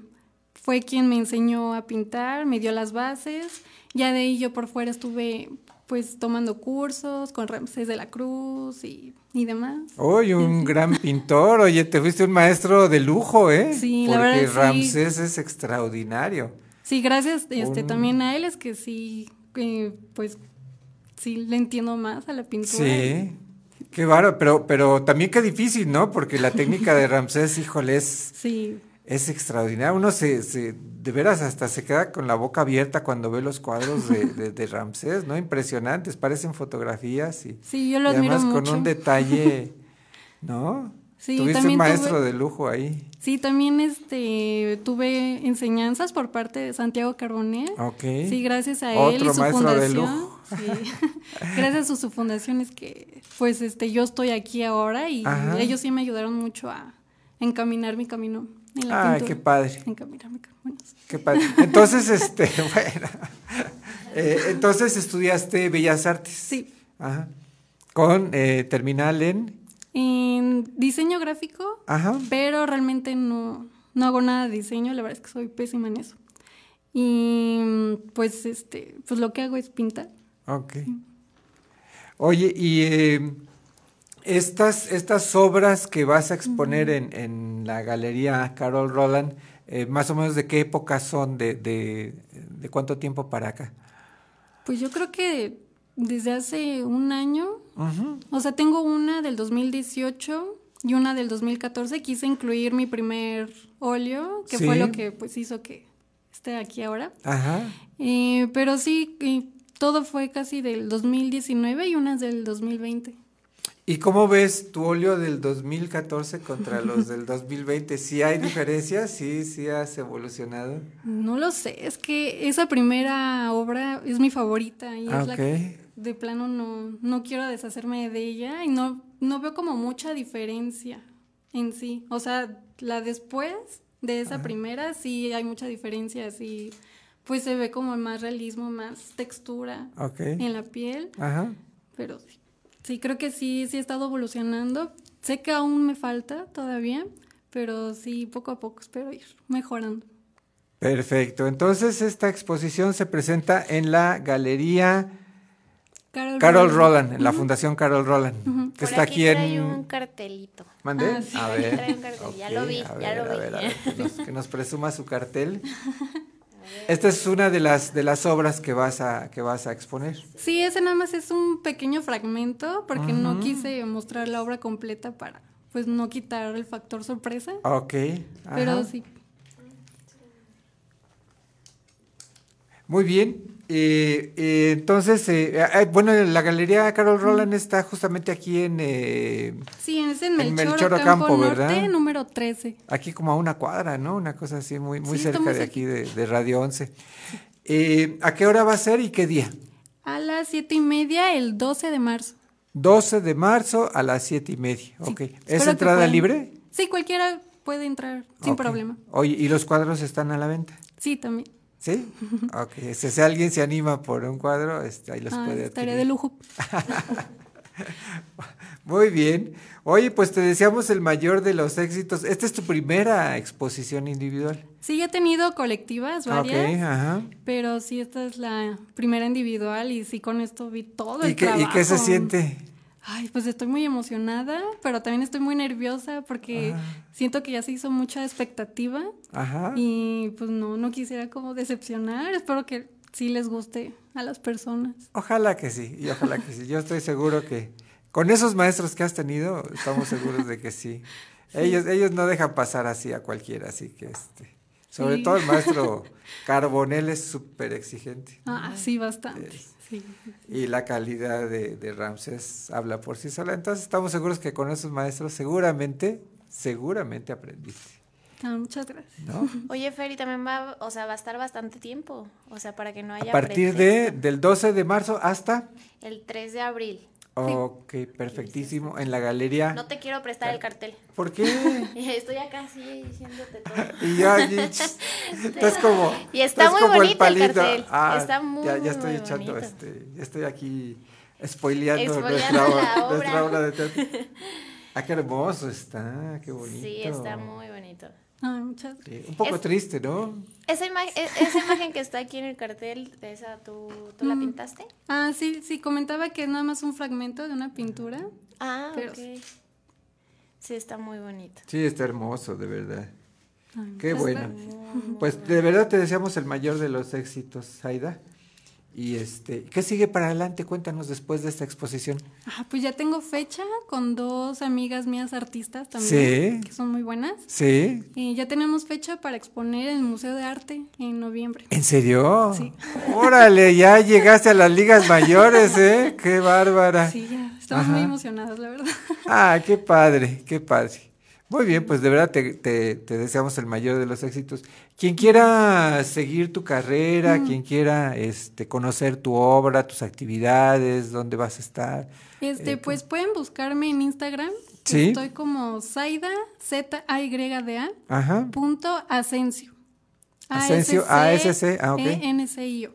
Speaker 8: fue quien me enseñó a pintar, me dio las bases, ya de ahí yo por fuera estuve pues tomando cursos con Ramsés de la Cruz y, y demás.
Speaker 4: Oye, un gran pintor. Oye, te fuiste un maestro de lujo, ¿eh?
Speaker 8: Sí, la
Speaker 4: Porque
Speaker 8: sí.
Speaker 4: Ramsés es extraordinario.
Speaker 8: Sí, gracias este
Speaker 4: Un-
Speaker 8: también a él es que sí eh, pues sí le entiendo más a la pintura.
Speaker 4: Sí. Qué bárbaro, pero, pero también qué difícil, ¿no? Porque la técnica de Ramsés, híjole, es,
Speaker 8: Sí,
Speaker 4: es extraordinaria. Uno se, se, de veras hasta se queda con la boca abierta cuando ve los cuadros de, de, de Ramsés, ¿no? Impresionantes, parecen fotografías y,
Speaker 8: sí, yo lo
Speaker 4: y
Speaker 8: admiro
Speaker 4: además
Speaker 8: mucho.
Speaker 4: con un detalle, ¿no?
Speaker 8: Sí,
Speaker 4: Tuviste un
Speaker 8: también
Speaker 4: maestro
Speaker 8: tuve-
Speaker 4: de lujo ahí.
Speaker 8: Sí, también este tuve enseñanzas por parte de Santiago Carbonell.
Speaker 4: Ok.
Speaker 8: Sí, gracias a él y su
Speaker 4: maestro
Speaker 8: fundación. sí. gracias a su fundación es que pues este yo estoy aquí ahora y
Speaker 4: Ajá.
Speaker 8: ellos sí me ayudaron mucho a encaminar mi camino en la
Speaker 4: Ay,
Speaker 8: pintura.
Speaker 4: qué padre.
Speaker 8: Encaminar mi camino.
Speaker 4: Qué padre. Entonces, este, bueno, eh, entonces estudiaste Bellas Artes.
Speaker 8: Sí.
Speaker 4: Ajá. Con eh, terminal en.
Speaker 8: En diseño gráfico,
Speaker 4: Ajá.
Speaker 8: pero realmente no, no hago nada de diseño, la verdad es que soy pésima en eso. Y pues este, pues lo que hago es pintar.
Speaker 4: Ok. Oye, y eh, estas, estas obras que vas a exponer en, en la galería Carol Roland, eh, más o menos de qué época son, de, de, de cuánto tiempo para acá.
Speaker 8: Pues yo creo que desde hace un año, O sea, tengo una del 2018 y una del 2014. Quise incluir mi primer óleo, que fue lo que pues hizo que esté aquí ahora.
Speaker 4: Ajá.
Speaker 8: Eh, pero sí, eh, todo fue casi del 2019 y unas del 2020.
Speaker 4: ¿Y cómo ves tu óleo del 2014 contra los del 2020? ¿Sí hay diferencias? ¿Sí, sí has evolucionado?
Speaker 8: No lo sé, es que esa primera obra es mi favorita y
Speaker 4: Ah,
Speaker 8: es la que de plano no, no quiero deshacerme de ella y no, no veo como mucha diferencia en sí. O sea, la después de esa primera sí hay mucha diferencia, sí, pues se ve como más realismo, más textura en la piel,
Speaker 4: Ajá.
Speaker 8: pero sí, sí creo que sí, sí he estado evolucionando. Sé que aún me falta todavía, pero sí, poco a poco espero ir mejorando.
Speaker 4: Perfecto. Entonces, esta exposición se presenta en la Galería
Speaker 8: Carol,
Speaker 4: Carol
Speaker 8: Roland.
Speaker 4: Roland, en la Fundación Carol Roland, que
Speaker 5: Por
Speaker 4: está aquí,
Speaker 5: trae
Speaker 4: en...
Speaker 5: un cartelito.
Speaker 4: ¿Mande?
Speaker 8: Ah, sí.
Speaker 4: A
Speaker 5: Aquí
Speaker 4: ver.
Speaker 5: trae un cartel, ya lo vi, ya lo
Speaker 4: a
Speaker 5: vi.
Speaker 4: ver, a ver, que nos, que nos presuma su cartel. Esta es una de las de las obras que vas a que vas a exponer.
Speaker 8: Sí, ese nada más es un pequeño fragmento porque no quise mostrar la obra completa para pues no quitar el factor sorpresa,
Speaker 4: Ok.
Speaker 8: pero
Speaker 4: ajá.
Speaker 8: sí.
Speaker 4: Muy bien. Eh, eh, entonces, eh, eh, bueno, la Galería Carol Roland está justamente aquí en eh,
Speaker 8: Sí, es en
Speaker 4: En
Speaker 8: Melchor,
Speaker 4: Melchor
Speaker 8: Ocampo, Norte,
Speaker 4: ¿verdad?
Speaker 8: número 13.
Speaker 4: aquí como a una cuadra, ¿no? Una cosa así muy muy
Speaker 8: Sí,
Speaker 4: cerca de
Speaker 8: aquí.
Speaker 4: aquí de, de Radio 11. Eh, ¿A qué hora va a ser y qué día?
Speaker 8: A las siete y media el 12 de marzo.
Speaker 4: 12 de marzo a las siete y media. Ok.
Speaker 8: Espero
Speaker 4: ¿Es entrada
Speaker 8: puedan.
Speaker 4: libre?
Speaker 8: Sí, cualquiera puede entrar sin
Speaker 4: Ok.
Speaker 8: problema.
Speaker 4: Oye, ¿y los cuadros están a la venta?
Speaker 8: Sí, también.
Speaker 4: ¿Sí? Ok, si, si alguien se anima por un cuadro, este, ahí los
Speaker 8: Ah,
Speaker 4: puede adquirir.
Speaker 8: de lujo.
Speaker 4: Muy bien. Oye, pues te deseamos el mayor de los éxitos. Esta es tu primera exposición individual.
Speaker 8: Sí, he tenido colectivas varias,
Speaker 4: ajá.
Speaker 8: pero sí, esta es la primera individual y sí, con esto vi todo
Speaker 4: ¿Y
Speaker 8: el
Speaker 4: qué, ¿Y qué se
Speaker 8: trabajo.
Speaker 4: siente?
Speaker 8: Ay, pues estoy muy emocionada, pero también estoy muy nerviosa porque siento que ya se hizo mucha expectativa
Speaker 4: Ajá.
Speaker 8: y pues no, no quisiera como decepcionar. Espero que sí les guste a las personas.
Speaker 4: Ojalá que sí, y ojalá que sí. Yo estoy seguro que con esos maestros que has tenido, estamos seguros de que sí. Ellos, ellos no dejan pasar así a cualquiera, así que este. Sobre
Speaker 8: Sí.
Speaker 4: todo el maestro Carbonel es súper exigente.
Speaker 8: Ah, sí, bastante. Sí.
Speaker 4: Y la calidad de, de Ramses habla por sí sola. Entonces estamos seguros que con esos maestros seguramente, seguramente aprendiste.
Speaker 8: Ah, muchas gracias.
Speaker 4: ¿no?
Speaker 5: Oye, Fer, y también va, o sea, va a estar bastante tiempo. O sea, para que no haya
Speaker 4: A partir de, del 12 de marzo hasta...
Speaker 5: El 3 de abril.
Speaker 4: Ok, perfectísimo. En la galería.
Speaker 5: No te quiero prestar el cartel.
Speaker 4: ¿Por qué?
Speaker 5: Estoy acá así diciéndote todo.
Speaker 4: Y ya, y- estás como.
Speaker 5: Y está muy bonito el cartel.
Speaker 4: Ah,
Speaker 5: Está muy,
Speaker 4: ya, ya estoy
Speaker 5: muy
Speaker 4: echando
Speaker 5: bonito.
Speaker 4: este. Ya estoy aquí spoileando, nuestra,
Speaker 5: la obra.
Speaker 4: nuestra obra de teatro. Ah, qué hermoso está, qué bonito.
Speaker 5: Sí, está muy bonito.
Speaker 8: Ay, muchas gracias.
Speaker 4: Sí, un poco
Speaker 5: Es-
Speaker 4: triste, ¿no?
Speaker 5: Esa, ima- e- esa imagen que está aquí en el cartel, de esa, ¿tú, tú la
Speaker 8: Mm.
Speaker 5: pintaste?
Speaker 8: Ah, sí, sí, comentaba que es nada más un fragmento de una pintura.
Speaker 5: Ah,
Speaker 8: Pero-
Speaker 5: ok. Sí, está muy bonito.
Speaker 4: Sí, está hermoso, de verdad.
Speaker 8: Ay,
Speaker 4: Qué bueno.
Speaker 8: gracias.
Speaker 4: Pues de verdad te deseamos el mayor de los éxitos, Aida. Y este, ¿qué sigue para adelante? Cuéntanos después de esta exposición.
Speaker 8: Ah, pues ya tengo fecha con dos amigas mías artistas también,
Speaker 4: Sí.
Speaker 8: que son muy buenas.
Speaker 4: ¿Sí?
Speaker 8: Y ya tenemos fecha para exponer en el Museo de Arte en noviembre.
Speaker 4: ¿En serio?
Speaker 8: Sí.
Speaker 4: Órale, ya llegaste a las ligas mayores, ¿eh? Qué bárbara.
Speaker 8: Sí, ya estamos
Speaker 4: Ajá.
Speaker 8: muy emocionadas, la verdad.
Speaker 4: Ah, qué padre, qué padre. Muy bien, pues de verdad te, te- te deseamos el mayor de los éxitos. Quien quiera seguir tu carrera,
Speaker 8: Mm.
Speaker 4: quien quiera este, conocer tu obra, tus actividades, dónde vas a estar.
Speaker 8: Este,
Speaker 4: Eh,
Speaker 8: pues pueden buscarme en Instagram.
Speaker 4: Sí.
Speaker 8: Estoy como Zaida, Z A Y D A,
Speaker 4: Ajá.
Speaker 8: punto Asensio.
Speaker 4: Asensio, ASC, ah, ok.
Speaker 8: E N C I O.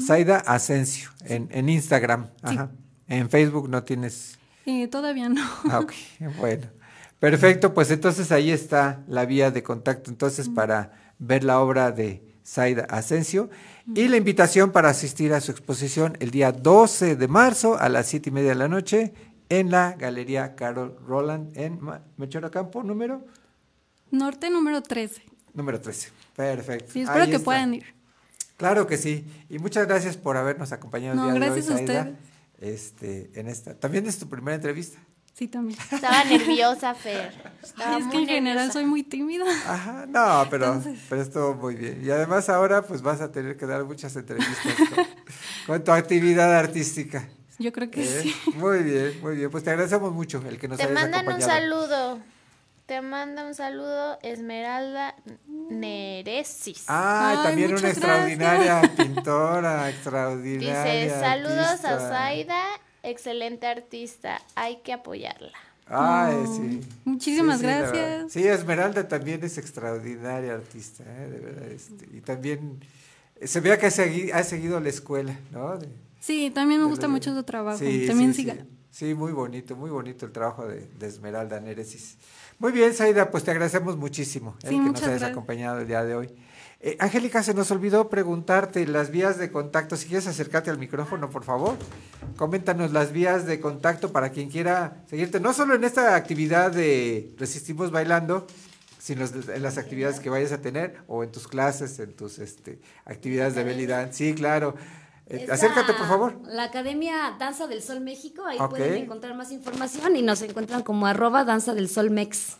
Speaker 4: Zaida Asensio, en, en Instagram. Ajá. En Facebook no tienes.
Speaker 8: Eh, todavía no.
Speaker 4: Ah, ok, bueno. Perfecto, pues entonces ahí está la vía de contacto entonces para ver la obra de Zaida Asensio y la invitación para asistir a su exposición el día 12 de marzo a las siete y media de la noche en la Galería Carol Roland en Melchor Ocampo, número,
Speaker 8: Norte número 13.
Speaker 4: número 13. Perfecto.
Speaker 8: Sí, espero
Speaker 4: Ahí
Speaker 8: que
Speaker 4: está.
Speaker 8: puedan ir.
Speaker 4: Claro que sí. Y muchas gracias por habernos acompañado
Speaker 8: No,
Speaker 4: el día
Speaker 8: gracias
Speaker 4: de
Speaker 8: a
Speaker 4: hoy, Zaida.
Speaker 8: ustedes.
Speaker 4: Este, en esta. También es tu primera entrevista.
Speaker 8: Sí, también.
Speaker 5: Estaba nerviosa, Fer. Estaba
Speaker 8: es que
Speaker 5: muy
Speaker 8: en general
Speaker 5: nerviosa.
Speaker 8: soy muy tímida.
Speaker 4: Ajá, no, pero,
Speaker 8: Entonces-
Speaker 4: pero estuvo muy bien. Y además ahora pues vas a tener que dar muchas entrevistas con, con tu actividad artística.
Speaker 8: Yo creo que
Speaker 4: ¿eh?
Speaker 8: sí.
Speaker 4: Muy bien, muy bien. Pues te agradecemos mucho el que nos
Speaker 5: Te
Speaker 4: hayas
Speaker 5: mandan un saludo. Te manda un saludo Esmeralda Neresis.
Speaker 4: Ah,
Speaker 8: Ay,
Speaker 4: también una extraordinaria pintora, extraordinaria.
Speaker 5: Dice, saludos
Speaker 4: artista".
Speaker 5: a Zaida, excelente artista, hay que apoyarla.
Speaker 4: Ay, sí.
Speaker 8: Muchísimas
Speaker 4: Sí, sí, la
Speaker 8: gracias.
Speaker 4: Sí, Esmeralda también es extraordinaria artista, ¿eh? de verdad. este, y también eh, se vea que ha seguido, ha seguido la escuela, ¿no? De-
Speaker 8: Sí, también me gusta mucho su trabajo.
Speaker 4: Sí,
Speaker 8: también
Speaker 4: sí,
Speaker 8: siga.
Speaker 4: sí. Sí, muy bonito, muy bonito el trabajo de, de Esmeralda Néresis. Muy bien, Saida, pues te agradecemos muchísimo eh, que nos hayas
Speaker 8: gracias.
Speaker 4: acompañado el día de hoy. Eh, Angélica, se nos olvidó preguntarte las vías de contacto. Si quieres acercarte al micrófono, por favor. Coméntanos las vías de contacto para quien quiera seguirte, no solo en esta actividad de Resistimos Bailando, sino en las actividades que vayas a tener o en tus clases, en tus este, actividades de habilidad. Sí, claro. Eh, acércate,
Speaker 7: la-
Speaker 4: por favor.
Speaker 7: La Academia Danza del Sol México, ahí pueden encontrar más información y nos encuentran como arroba Danza del Sol Mex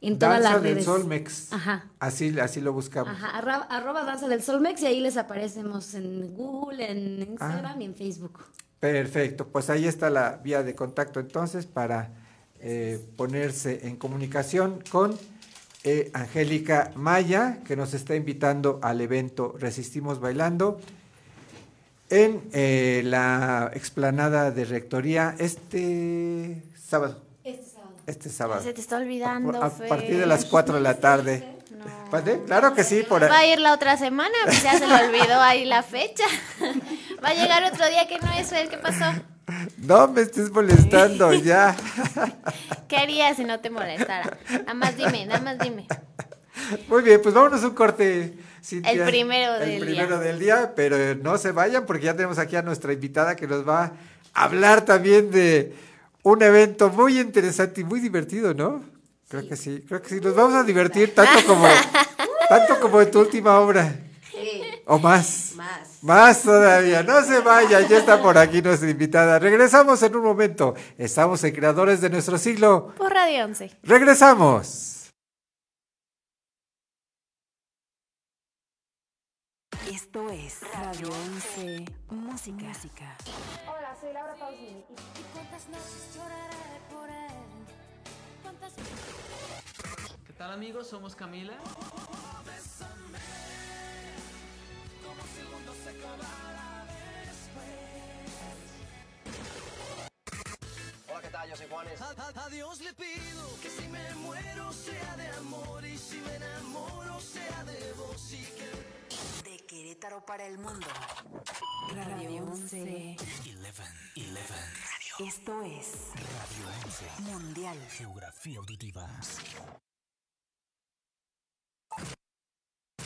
Speaker 7: en todas
Speaker 4: Danza
Speaker 7: las
Speaker 4: del
Speaker 7: redes.
Speaker 4: Sol Mex.
Speaker 7: Ajá.
Speaker 4: Así, así lo buscamos.
Speaker 7: Ajá, arroba Danza del Sol Mex y ahí les aparecemos en Google, en Instagram
Speaker 4: Ah.
Speaker 7: y en Facebook.
Speaker 4: Perfecto, pues ahí está la vía de contacto entonces para eh, ponerse en comunicación con eh, Angélica Maya, que nos está invitando al evento Resistimos Bailando en eh, la explanada de Rectoría este sábado.
Speaker 7: Este sábado.
Speaker 5: Se te está olvidando,
Speaker 4: a, a
Speaker 5: Fer.
Speaker 4: partir de las 4 de la tarde. ¿Mande? Claro que sí, por
Speaker 5: Va a ir la otra semana, pues ya se le olvidó ahí la fecha. Va a llegar otro día que no es él. ¿Qué pasó?
Speaker 4: No me estés molestando ya.
Speaker 5: ¿Qué harías si no te molestara? Nada más dime, nada más dime.
Speaker 4: Muy bien, pues vámonos a un corte. Cintia.
Speaker 5: El primero del
Speaker 4: El primero
Speaker 5: día.
Speaker 4: del día, pero no se vayan porque ya tenemos aquí a nuestra invitada que nos va a hablar también de un evento muy interesante y muy divertido, ¿no? Creo que sí, creo que sí. Nos vamos a divertir tanto como, tanto como en tu última obra.
Speaker 9: Sí,
Speaker 4: O más.
Speaker 9: más.
Speaker 4: Más todavía, no se vayan, ya está por aquí nuestra invitada. Regresamos en un momento. Estamos en Creadores de nuestro siglo.
Speaker 5: Por Radio 11.
Speaker 4: Regresamos.
Speaker 2: Esto es Radio 11 Música.
Speaker 5: Hola, soy Laura Pausini.
Speaker 10: ¿Qué tal amigos? Somos Camila.
Speaker 11: Hola, ¿qué tal? Yo soy Juanes.
Speaker 10: A, Dios le pido que si me muero sea de amor y si me enamoro sea de vos y que...
Speaker 2: De Querétaro para el mundo. Radio 11. Esto es Radio 11 Mundial.
Speaker 1: Geografía auditiva.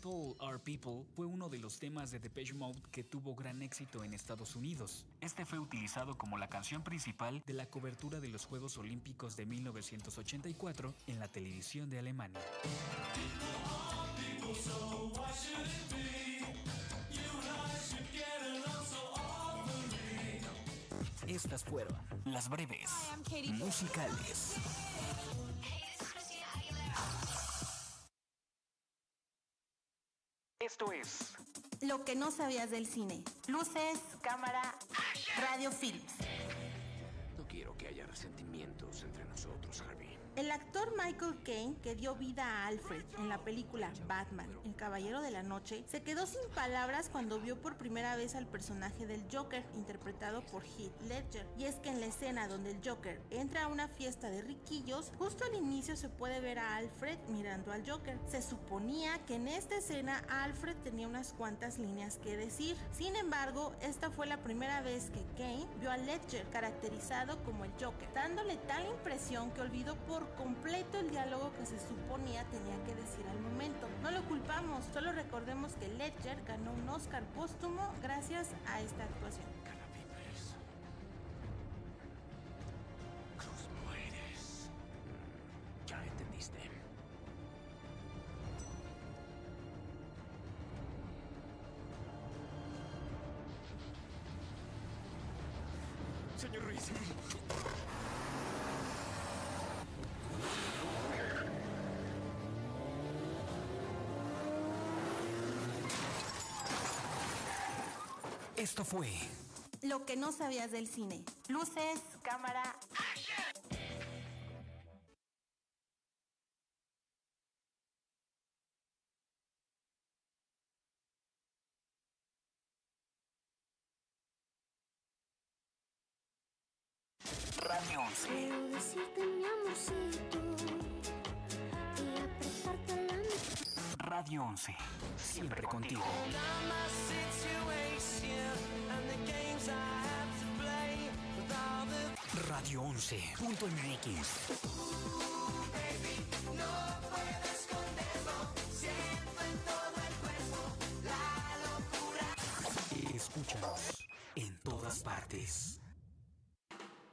Speaker 1: People Are People fue uno de los temas de Depeche Mode que tuvo gran éxito en Estados Unidos. Este fue utilizado como la canción principal de la cobertura de los Juegos Olímpicos de 1984 en la televisión de Alemania. Estas fueron las breves musicales. Esto es
Speaker 9: Lo que no sabías del cine. Luces, cámara, radio films.
Speaker 11: No quiero que haya resentimientos entre nosotros, Harvey.
Speaker 9: El actor Michael Caine, que dio vida a Alfred en la película Batman, El Caballero de la Noche, se quedó sin palabras cuando vio por primera vez al personaje del Joker, interpretado por Heath Ledger. Y es que en la escena donde el Joker entra a una fiesta de riquillos, justo al inicio se puede ver a Alfred mirando al Joker. Se suponía que en esta escena Alfred tenía unas cuantas líneas que decir. Sin embargo, esta fue la primera vez que Kane vio a Ledger caracterizado como el Joker, dándole tal impresión que olvidó por completo el diálogo que se suponía tenía que decir al momento. No lo culpamos, solo recordemos que Ledger ganó un Oscar póstumo gracias a esta actuación.
Speaker 11: Cruz mueres. Ya entendiste.
Speaker 1: Señor Ruiz. Esto fue
Speaker 9: Lo que no sabías del cine. Luces, cámara,
Speaker 1: Radio 11. Radio 11. Siempre contigo. Radio 11.mx. Escúchanos en todas partes.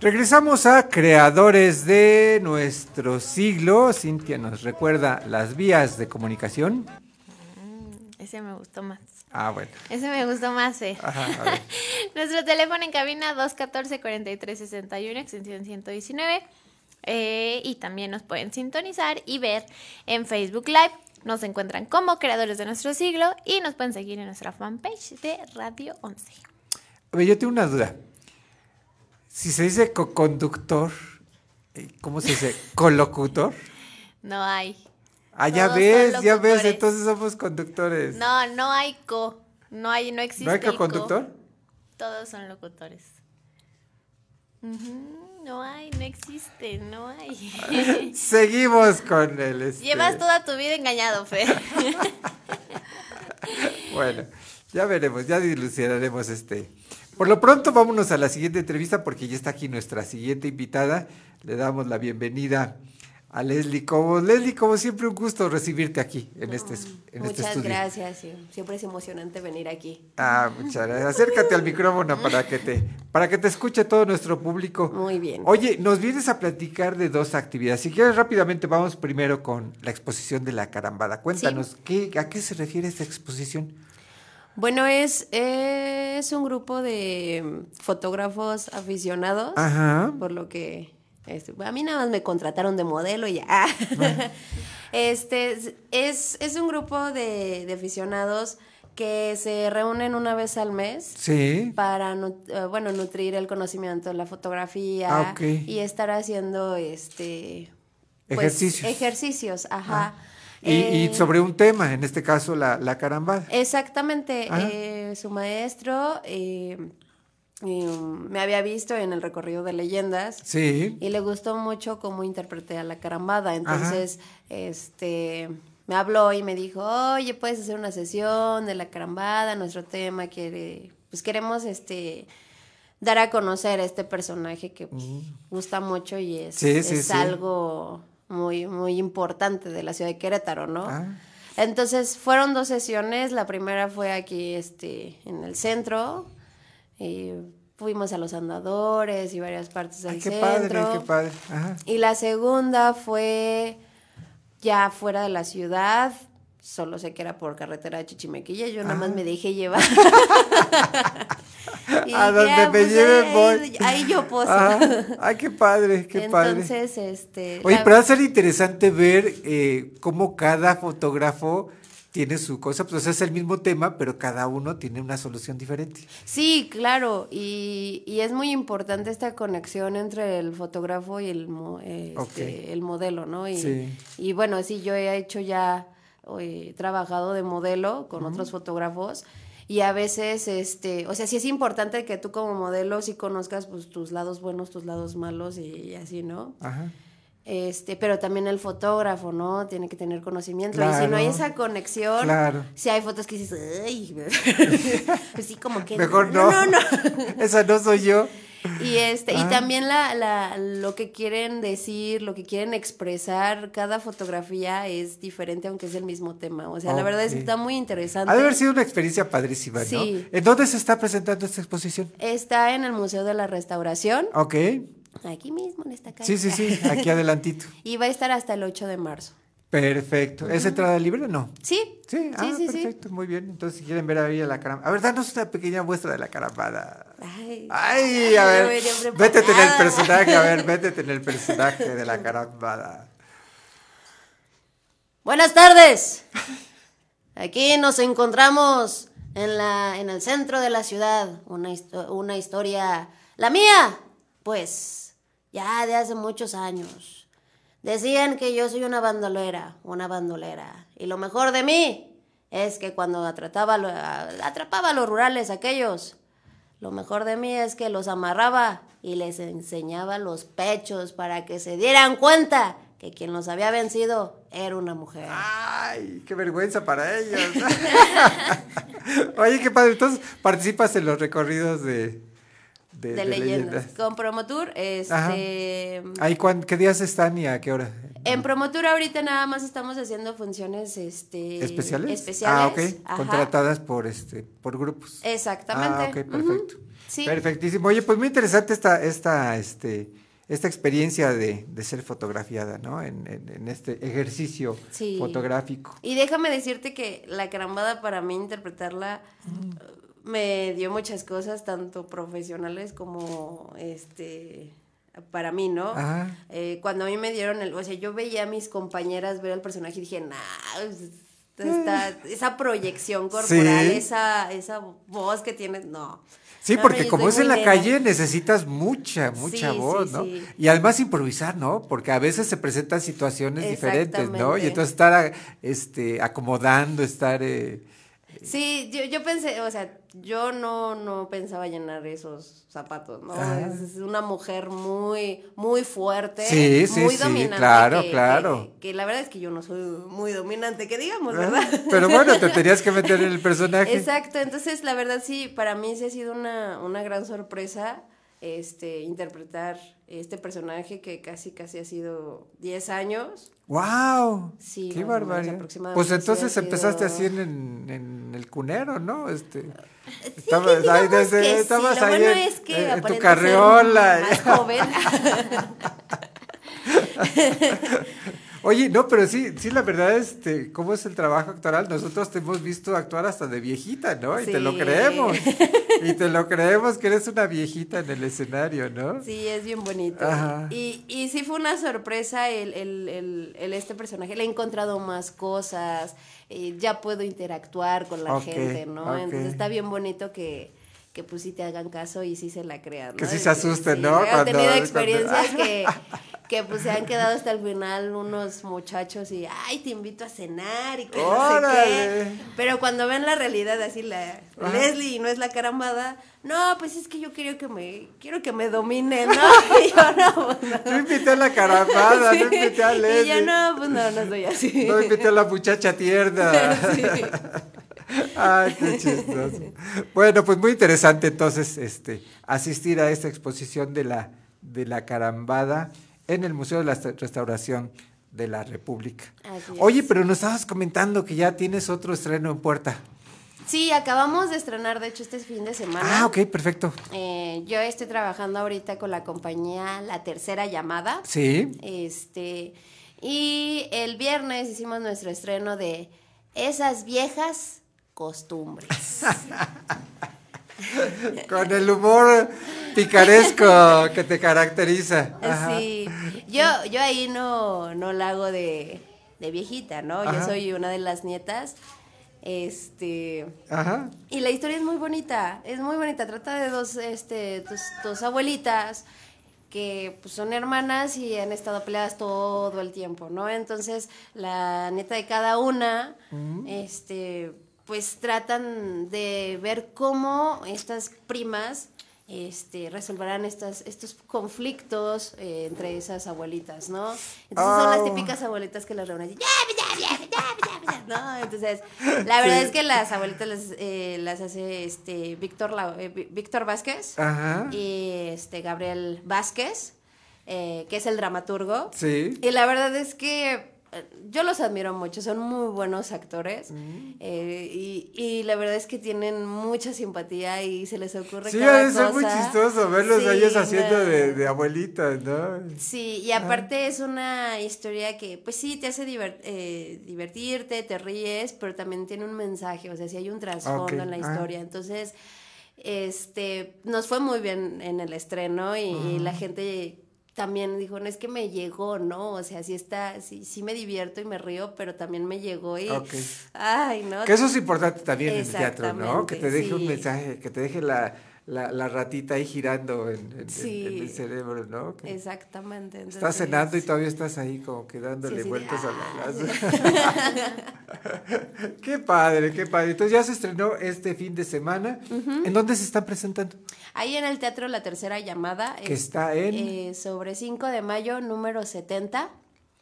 Speaker 4: Regresamos a creadores de nuestro siglo. Cintia nos recuerda las vías de comunicación.
Speaker 5: Ese me gustó más.
Speaker 4: Ah, bueno.
Speaker 5: Ese me gustó más, eh.
Speaker 4: Ajá, a ver.
Speaker 5: Nuestro teléfono en cabina 214-4361, extensión 119. Eh, y también nos pueden sintonizar y ver en Facebook Live. Nos encuentran como creadores de nuestro siglo y nos pueden seguir en nuestra fanpage de Radio 11.
Speaker 4: Oye, yo tengo una duda. Si se dice co-conductor, eh, ¿cómo se dice? ¿Colocutor?
Speaker 5: No hay.
Speaker 4: Ah, ya
Speaker 5: Todos
Speaker 4: ves, ya ves, entonces somos conductores.
Speaker 5: No, no hay co. No hay, no existe.
Speaker 4: ¿No hay
Speaker 5: el co.
Speaker 4: co-conductor?
Speaker 5: Todos son locutores. No hay, no existe, no hay.
Speaker 4: Seguimos con el... este,
Speaker 5: Llevas toda tu vida engañado, Fer.
Speaker 4: Bueno, ya veremos, ya dilucidaremos este. Por lo pronto, vámonos a la siguiente entrevista porque ya está aquí nuestra siguiente invitada. Le damos la bienvenida a Leslie Cobos. Leslie, como siempre, un gusto recibirte aquí en este, en este
Speaker 12: Muchas
Speaker 4: estudio.
Speaker 12: gracias, sí. siempre es emocionante venir aquí.
Speaker 4: Ah, muchas gracias. Acércate al micrófono para que te, para que te escuche todo nuestro público.
Speaker 12: Muy bien.
Speaker 4: Oye, nos vienes a platicar de dos actividades. Si quieres rápidamente, vamos primero con la exposición de la carambada. Cuéntanos, ¿qué, ¿a qué se refiere esta exposición?
Speaker 12: Bueno, es, es un grupo de mm, fotógrafos aficionados,
Speaker 4: Ajá.
Speaker 12: por lo que este, a mí nada más me contrataron de modelo y ya. este es, es un grupo de, de aficionados que se reúnen una vez al mes
Speaker 4: Sí.
Speaker 12: para eh, bueno nutrir el conocimiento de la fotografía
Speaker 4: Ah,
Speaker 12: y estar haciendo este pues,
Speaker 4: Ejercicios.
Speaker 12: ejercicios ajá
Speaker 4: Y, y
Speaker 12: Eh,
Speaker 4: sobre un tema, en este caso la, la carambada.
Speaker 12: Exactamente, eh, su maestro eh, eh, me había visto en el recorrido de leyendas
Speaker 4: Sí.
Speaker 12: y le gustó mucho cómo interpreté a la carambada, entonces este me habló y me dijo, oye, puedes hacer una sesión de la carambada, nuestro tema quiere, pues queremos este dar a conocer a este personaje que pues, gusta mucho y es,
Speaker 4: Sí,
Speaker 12: es
Speaker 4: sí.
Speaker 12: algo muy, muy importante de la ciudad de Querétaro, ¿no?
Speaker 4: Ah.
Speaker 12: Entonces fueron dos sesiones. La primera fue aquí este, en el centro. Y fuimos a los andadores y varias partes del
Speaker 4: Ay, qué
Speaker 12: centro.
Speaker 4: padre, qué padre. Ajá.
Speaker 12: Y la segunda fue ya fuera de la ciudad. Solo sé que era por carretera de Chichimequilla. Yo nada más me dejé llevar. Y
Speaker 4: A donde
Speaker 12: "Ah,
Speaker 4: me
Speaker 12: pues,
Speaker 4: lleven
Speaker 12: ahí-
Speaker 4: voy.
Speaker 12: Ahí yo poso.
Speaker 4: Ah, ay, qué padre, qué padre.
Speaker 12: Entonces, este.
Speaker 4: Oye,
Speaker 12: la-
Speaker 4: pero va a ser interesante ver eh, cómo cada fotógrafo tiene su cosa, pues es el mismo tema, pero cada uno tiene una solución diferente.
Speaker 12: Sí, claro, y, y es muy importante esta conexión entre el fotógrafo y el, este, el modelo, ¿no? Y,
Speaker 4: Sí.
Speaker 12: y bueno, sí, yo he hecho ya, eh, he trabajado de modelo con otros fotógrafos y a veces, este, o sea, sí es importante que tú como modelo sí conozcas pues tus lados buenos, tus lados malos y, y así, ¿no?
Speaker 4: Ajá.
Speaker 12: Este, pero también el fotógrafo, ¿no? Tiene que tener conocimiento. Y si no hay esa conexión,
Speaker 4: Claro.
Speaker 12: si hay fotos que dices, ay, pues sí, como que
Speaker 4: Mejor no.
Speaker 12: no, no.
Speaker 4: Esa no soy yo.
Speaker 12: Y este, y
Speaker 4: Ah.
Speaker 12: también la, la, lo que quieren decir, lo que quieren expresar, cada fotografía es diferente, aunque es el mismo tema. O sea, la verdad es que está muy interesante.
Speaker 4: Ha de haber sido una experiencia padrísima, ¿no?
Speaker 12: Sí.
Speaker 4: ¿En dónde se está presentando esta exposición?
Speaker 12: Está en el Museo de la Restauración,
Speaker 4: Ok.
Speaker 12: aquí mismo en esta calle.
Speaker 4: Sí, sí, sí, aquí adelantito.
Speaker 12: Y va a estar hasta el 8 de marzo.
Speaker 4: Perfecto. ¿Es entrada libre o no?
Speaker 12: Sí.
Speaker 4: Sí, ah,
Speaker 12: sí, sí.
Speaker 4: perfecto, muy bien. Entonces, si quieren ver ahí a la carambada. A ver, danos una pequeña muestra de la carambada.
Speaker 12: Ay,
Speaker 4: Ay, a ver, métete en el personaje, a ver, métete en el personaje de la carambada.
Speaker 12: Buenas tardes. Aquí nos encontramos en, la, en el centro de la ciudad. Una, histo- una historia, la mía, pues, ya de hace muchos años. Decían que yo soy una bandolera, una bandolera. Y lo mejor de mí es que cuando atrapaba, atrapaba a los rurales aquellos, lo mejor de mí es que los amarraba y les enseñaba los pechos para que se dieran cuenta que quien los había vencido era una mujer.
Speaker 4: Ay, qué vergüenza para ellos. Oye, qué padre. Entonces, participas en los recorridos de, de,
Speaker 12: de,
Speaker 4: de
Speaker 12: leyendas. Con Promotour, este...
Speaker 4: Ahí, ¿Qué días están y a qué hora?
Speaker 12: En Promotour ahorita nada más estamos haciendo funciones este,
Speaker 4: ¿Especiales?
Speaker 12: especiales.
Speaker 4: Ah, ok.
Speaker 12: Ajá.
Speaker 4: Contratadas por, este, por grupos.
Speaker 12: Exactamente.
Speaker 4: Ah, ok, perfecto.
Speaker 12: Sí.
Speaker 4: Perfectísimo. Oye, pues muy interesante esta, esta, este, esta experiencia de, de ser fotografiada, ¿no? En, en- en este ejercicio
Speaker 12: Sí.
Speaker 4: fotográfico.
Speaker 12: Y déjame decirte que la carambada para mí interpretarla
Speaker 4: Mm.
Speaker 12: Eh, me dio muchas cosas, tanto profesionales como este para mí, ¿no?
Speaker 4: Ajá.
Speaker 12: Eh, cuando a mí me dieron el, o sea, yo veía a mis compañeras ver al personaje y dije, nah, pues, esta- esa proyección corporal,
Speaker 4: Sí.
Speaker 12: esa, esa voz que tienes, no.
Speaker 4: Sí,
Speaker 12: No,
Speaker 4: porque como es en la
Speaker 12: nena.
Speaker 4: calle necesitas mucha, mucha
Speaker 12: Sí,
Speaker 4: voz,
Speaker 12: sí,
Speaker 4: ¿no?
Speaker 12: sí.
Speaker 4: Y además improvisar, ¿no? Porque a veces se presentan situaciones diferentes, ¿no? Y entonces estar este, acomodando, estar... eh,
Speaker 12: Sí, yo, yo pensé, o sea, yo no, no pensaba llenar esos zapatos, ¿no?
Speaker 4: Ajá.
Speaker 12: Es, es una mujer muy, muy fuerte,
Speaker 4: Sí, sí,
Speaker 12: muy
Speaker 4: sí,
Speaker 12: dominante.
Speaker 4: claro,
Speaker 12: que-
Speaker 4: claro.
Speaker 12: Que, que la verdad es que yo no soy muy dominante, que digamos, ¿verdad?
Speaker 4: Ah, Pero bueno, te tenías que meter en el personaje.
Speaker 12: Exacto, entonces la verdad sí, para mí sí ha sido una, una gran sorpresa este interpretar este personaje que casi casi ha sido 10 años.
Speaker 4: ¡Wow!
Speaker 12: Sí,
Speaker 4: ¡Qué barbaridad! Pues entonces empezaste así en, en, en el cunero, ¿no? Este,
Speaker 12: Sí,
Speaker 4: estabas ahí desde-
Speaker 12: que
Speaker 4: estabas ahí
Speaker 12: bueno
Speaker 4: en,
Speaker 12: es que
Speaker 4: en- en tu carreola.
Speaker 12: más joven.
Speaker 4: Oye, no, pero sí, sí, la verdad, este, ¿cómo es el trabajo actoral? Nosotros te hemos visto actuar hasta de viejita, ¿no? Y te lo creemos. Y te lo creemos que eres una viejita en el escenario, ¿no?
Speaker 12: Sí, es bien bonito.
Speaker 4: Ajá.
Speaker 12: Y, y sí fue una sorpresa el, el, el, el este personaje. Le he encontrado más cosas, eh, ya puedo interactuar con la gente, ¿no? Entonces está bien bonito que, que pues sí te hagan caso y sí se la crean. ¿no?
Speaker 4: Que sí se asusten,
Speaker 12: sí,
Speaker 4: ¿no?
Speaker 12: He
Speaker 4: Cuando-
Speaker 12: tenido
Speaker 4: cuando-
Speaker 12: experiencias que, que pues se han quedado hasta el final unos muchachos y, ay, te invito a cenar y que no sé
Speaker 4: ¡Órale!
Speaker 12: qué. Pero cuando ven la realidad así, la
Speaker 4: Ajá.
Speaker 12: Leslie y no es la carambada, no, pues es que yo quiero que me, quiero que me dominen, ¿no? Y yo no, pues no.
Speaker 4: Invité a la carambada, no invité a
Speaker 12: Y
Speaker 4: Leslie.
Speaker 12: yo no, pues no, no soy así.
Speaker 4: No invité a la muchacha tierna. Ay, qué chistoso. Bueno, pues muy interesante entonces este asistir a esta exposición de la de la carambada en el Museo de la Resta- Restauración de la República. Oye, pero nos estabas comentando que ya tienes otro estreno en puerta.
Speaker 12: Sí, acabamos de estrenar, de hecho, este fin de semana.
Speaker 4: Ah, ok, perfecto.
Speaker 12: Eh, yo estoy trabajando ahorita con la compañía La Tercera Llamada.
Speaker 4: Sí.
Speaker 12: Este, y el viernes hicimos nuestro estreno de Esas viejas costumbres.
Speaker 4: Con el humor picaresco que te caracteriza. Ajá.
Speaker 12: Sí, yo, yo ahí no, no la hago de, de viejita, ¿no?
Speaker 4: Ajá.
Speaker 12: Yo soy una de las nietas. Este.
Speaker 4: Ajá.
Speaker 12: Y la historia es muy bonita, es muy bonita. Trata de dos, este, dos, dos abuelitas que pues, son hermanas y han estado peleadas todo el tiempo, ¿no? Entonces, la neta de cada una, este, pues tratan de ver cómo estas primas este, resolverán estas, estos conflictos eh, entre esas abuelitas, ¿no? Entonces son las
Speaker 13: Oh.
Speaker 12: típicas abuelitas que las reúnen así, "Ya, ya, ya, ya, ya, ya", ¿no? Entonces, la verdad
Speaker 4: Sí.
Speaker 12: es que las abuelitas las, eh, las hace este Víctor La- eh, Víctor Vázquez
Speaker 4: Ajá.
Speaker 12: y este Gabriel Vázquez, eh, que es el dramaturgo.
Speaker 4: Sí.
Speaker 12: Y la verdad es que yo los admiro mucho, son muy buenos actores
Speaker 4: Mm.
Speaker 12: eh, y, y la verdad es que tienen mucha simpatía y se les ocurre
Speaker 4: Sí,
Speaker 12: cada
Speaker 4: ha de ser muy
Speaker 12: cosa.
Speaker 4: chistoso verlos
Speaker 12: Sí,
Speaker 4: a ellos haciendo de, de abuelitas, ¿no?
Speaker 12: Sí, y aparte es una historia que, pues sí, te hace eh, divertirte, te ríes, pero también tiene un mensaje, o sea, sí hay un trasfondo en la
Speaker 4: ah.
Speaker 12: historia. Entonces, este, nos fue muy bien en el estreno y, y la gente también dijo, no es que me llegó, ¿no? O sea, sí está, sí, sí me divierto y me río, pero también me llegó y, ay, ¿no?
Speaker 4: Que eso es importante también en el teatro, ¿no? Que te deje un mensaje, que te deje la, la, la ratita ahí girando en, en- en-
Speaker 12: Sí.
Speaker 4: en el cerebro, ¿no? Que
Speaker 12: Exactamente.
Speaker 4: estás
Speaker 12: entonces-
Speaker 4: cenando y todavía estás ahí como que dándole
Speaker 12: Sí,
Speaker 4: vueltas
Speaker 12: "Ah".
Speaker 4: a la... qué padre, qué padre. Entonces ya se estrenó este fin de semana. ¿En dónde se están presentando?
Speaker 12: Ahí en el Teatro La Tercera Llamada.
Speaker 4: Que está en-
Speaker 12: eh, sobre 5 de mayo, número 70.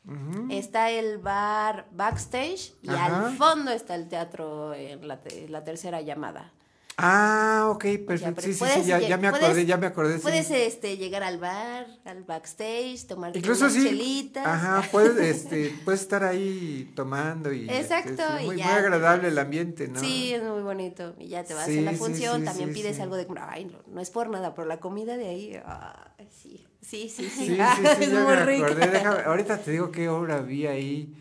Speaker 4: Ujú.
Speaker 12: Está el bar backstage y
Speaker 4: Ajá.
Speaker 12: al fondo está el teatro en la, te- la tercera llamada.
Speaker 4: Ah, ok, perfecto. Sí, sí, sí, ya, ya me acordé,
Speaker 12: puedes-
Speaker 4: ya me acordé. sí.
Speaker 12: Puedes este, llegar al bar, al backstage, tomarte
Speaker 4: Incluso sí.
Speaker 12: chelitas.
Speaker 4: Ajá, puedes, este, puedes estar ahí tomando y. este,
Speaker 12: Exacto, y
Speaker 4: muy,
Speaker 12: ya
Speaker 4: muy agradable el ambiente, ¿no?
Speaker 12: Sí, es muy bonito. Y ya te vas
Speaker 4: Sí,
Speaker 12: a la función, también pides algo de, ay, no, no es por nada, pero la comida de ahí, ay, sí, sí, sí, sí, Ah, es muy rica.
Speaker 4: Déjame- ahorita te digo qué obra vi ahí.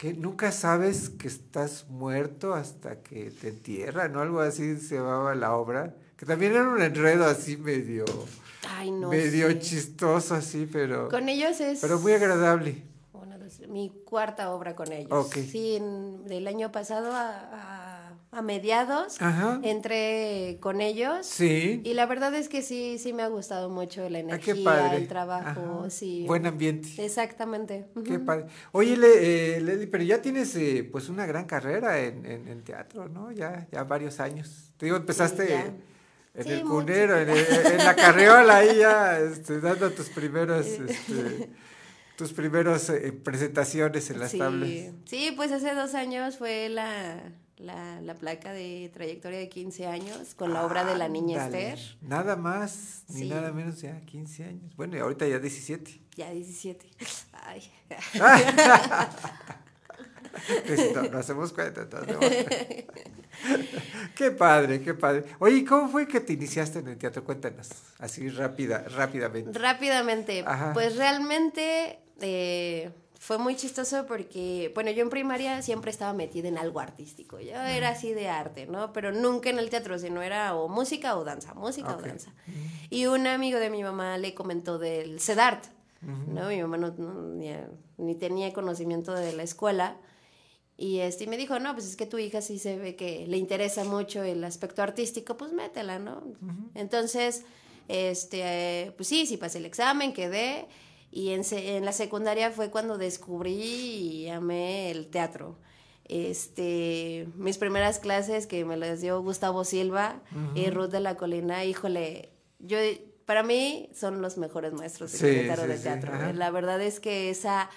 Speaker 4: Que nunca sabes que estás muerto hasta que te entierran, ¿no? Algo así se llamaba la obra. Que también era un enredo así medio,
Speaker 12: Ay, no
Speaker 4: medio
Speaker 12: sé.
Speaker 4: chistoso así, pero,
Speaker 12: Con ellos es...
Speaker 4: pero muy agradable.
Speaker 12: Dos, mi cuarta obra con ellos.
Speaker 4: Ok.
Speaker 12: Sí, en- del año pasado a, a- a mediados
Speaker 4: Ajá.
Speaker 12: entré con ellos.
Speaker 4: Sí.
Speaker 12: Y la verdad es que sí, sí me ha gustado mucho la
Speaker 4: Ah,
Speaker 12: energía,
Speaker 4: qué padre.
Speaker 12: el trabajo,
Speaker 4: Ajá.
Speaker 12: sí.
Speaker 4: Buen ambiente.
Speaker 12: Exactamente.
Speaker 4: Qué
Speaker 12: Ujú.
Speaker 4: padre. Oye, Le- eh, Leslie, pero ya tienes eh, pues una gran carrera en, en- en teatro, ¿no? Ya, ya varios años. Te digo, empezaste en
Speaker 12: Sí,
Speaker 4: el cunero, en, el- en la carriola ahí ya, este, dando tus primeros, este, tus primeros eh, presentaciones en las
Speaker 12: sí.
Speaker 4: tablas.
Speaker 12: Sí, pues hace dos años fue la, la, la placa de trayectoria de 15 años con la obra de la niña. Esther.
Speaker 4: Nada más, ni nada menos, ya 15 años. Bueno, y ahorita ya 17.
Speaker 12: Ya 17. Ay.
Speaker 4: Pues, no, no hacemos cuenta. entonces, no. qué padre, qué padre. Oye, ¿y ¿cómo fue que te iniciaste en el teatro? Cuéntanos, así rápida, rápidamente.
Speaker 12: Rápidamente,
Speaker 4: Ajá.
Speaker 12: pues realmente eh, fue muy chistoso porque, bueno, yo en primaria siempre estaba metida en algo artístico. Yo era así de arte, ¿no? Pero nunca en el teatro, sino era o música o danza, música
Speaker 4: Ok.
Speaker 12: o danza. Y un amigo de mi mamá le comentó del CEDART, ¿no? Mi mamá no, no- ni, ni tenía conocimiento de la escuela. Y este, me dijo, no, pues es que tu hija sí se ve que le interesa mucho el aspecto artístico, pues métela, ¿no? Entonces, este, pues sí, sí pasé el examen, quedé. Y en, en la secundaria fue cuando descubrí y amé el teatro. Este, mis primeras clases que me las dio Gustavo Silva y
Speaker 4: Ujú.
Speaker 12: Ruth de la Colina, híjole, yo, para mí son los mejores maestros
Speaker 4: Sí, sí,
Speaker 12: de
Speaker 4: sí,
Speaker 12: teatro.
Speaker 4: ajá.
Speaker 12: La verdad es que esa,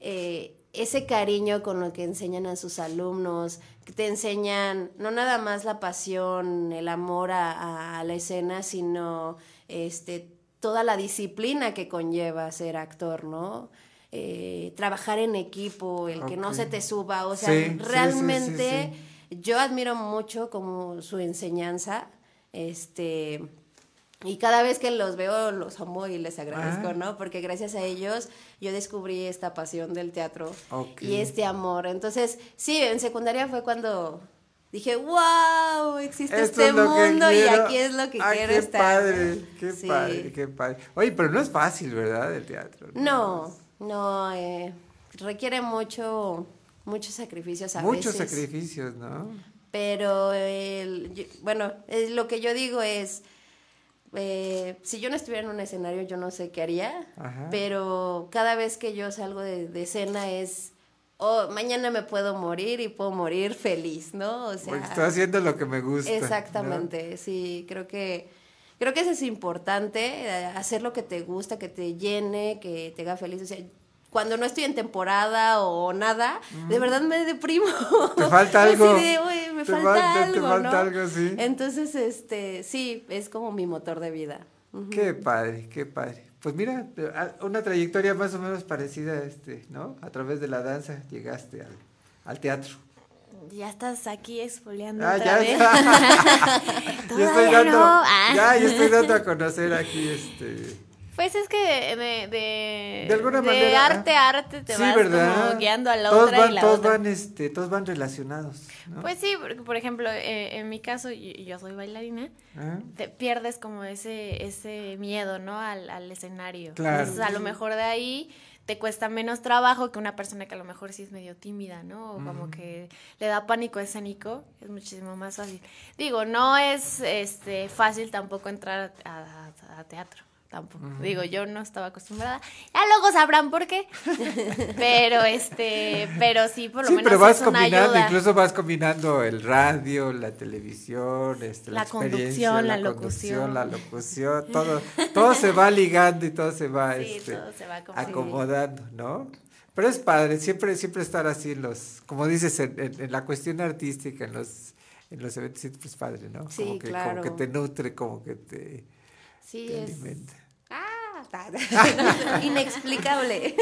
Speaker 12: eh, ese cariño con lo que enseñan a sus alumnos, que te enseñan no nada más la pasión, el amor a- a la escena, sino este, toda la disciplina que conlleva ser actor, ¿no? Eh, trabajar en equipo, el que no se te suba, o sea,
Speaker 4: Sí, sí, sí, sí,
Speaker 12: realmente yo admiro mucho como su enseñanza, este, y cada vez que los veo los amo y les agradezco,
Speaker 4: Ah.
Speaker 12: ¿no? Porque gracias a ellos yo descubrí esta pasión del teatro y este amor. Entonces, sí, en secundaria fue cuando dije, wow, existe
Speaker 4: Esto
Speaker 12: este
Speaker 4: es
Speaker 12: mundo y aquí es lo que
Speaker 4: Ay,
Speaker 12: quiero
Speaker 4: qué
Speaker 12: estar.
Speaker 4: Padre, qué
Speaker 12: Sí.
Speaker 4: padre, qué padre. Oye, pero no es fácil, ¿verdad? El teatro.
Speaker 12: No, no, eh, requiere mucho, muchos sacrificios a
Speaker 4: Muchos
Speaker 12: veces.
Speaker 4: sacrificios, ¿no?
Speaker 12: Pero, el- yo- bueno, es- lo que yo digo es, eh, si yo no estuviera en un escenario, yo no sé qué haría,
Speaker 4: Ajá.
Speaker 12: pero cada vez que yo salgo de, de escena es, oh, mañana me puedo morir y puedo morir feliz, ¿no? O sea,
Speaker 4: Porque estoy haciendo lo que me gusta. ¿no?
Speaker 12: Exactamente, sí, creo que creo que eso es importante, eh, hacer lo que te gusta, que te llene, que te haga feliz, o sea, cuando no estoy en temporada o nada, de verdad me deprimo.
Speaker 4: Te falta algo.
Speaker 12: de, "Uy, me
Speaker 4: Te
Speaker 12: falta
Speaker 4: falta- te
Speaker 12: algo,
Speaker 4: falta
Speaker 12: ¿no?
Speaker 4: algo, sí.
Speaker 12: Entonces, este, sí, es como mi motor de vida.
Speaker 4: Qué padre, qué padre. Pues mira, una trayectoria más o menos parecida a este, ¿no? A través de la danza llegaste al, al teatro.
Speaker 5: Ya estás aquí expoliando
Speaker 4: Ah,
Speaker 5: otra
Speaker 4: ya
Speaker 5: vez.
Speaker 4: ya estoy dando,
Speaker 5: no. Ah.
Speaker 4: ya, ya estoy dando a conocer aquí este.
Speaker 5: Pues es que de, de, de,
Speaker 4: De alguna
Speaker 5: de
Speaker 4: manera,
Speaker 5: arte a arte te
Speaker 4: sí,
Speaker 5: vas
Speaker 4: ¿verdad?
Speaker 5: como guiando a la
Speaker 4: todos
Speaker 5: otra
Speaker 4: van,
Speaker 5: y la
Speaker 4: todos
Speaker 5: otra.
Speaker 4: van, este, todos van relacionados, ¿no?
Speaker 5: Pues sí, porque por ejemplo, eh, en mi caso, yo, yo soy bailarina,
Speaker 4: Ah.
Speaker 5: te pierdes como ese, ese miedo, ¿no? Al, al escenario.
Speaker 4: Claro.
Speaker 5: Entonces, a lo mejor de ahí te cuesta menos trabajo que una persona que a lo mejor sí es medio tímida, ¿no? O como que le da pánico escénico, es muchísimo más fácil. Digo, no es este fácil tampoco entrar a, a- a teatro. Tampoco. Digo, yo no estaba acostumbrada. Ya luego sabrán por qué. pero este, pero sí, por lo
Speaker 4: Sí,
Speaker 5: menos
Speaker 4: pero vas
Speaker 5: es una
Speaker 4: combinando,
Speaker 5: ayuda.
Speaker 4: incluso vas combinando el radio, la televisión, este, la,
Speaker 5: conducción,
Speaker 4: la,
Speaker 5: la locución.
Speaker 4: la locución, todo, todo se va ligando y todo se va,
Speaker 5: Sí,
Speaker 4: este,
Speaker 5: todo se va acomodando.
Speaker 4: ¿no? Pero es padre, siempre, siempre estar así los, como dices, en, en- en la cuestión artística, en los, en los eventos siempre es padre, ¿no?
Speaker 12: Sí,
Speaker 4: como que,
Speaker 12: claro.
Speaker 4: Como que te nutre, como que te,
Speaker 12: Sí,
Speaker 4: te
Speaker 12: es
Speaker 4: alimenta.
Speaker 12: inexplicable.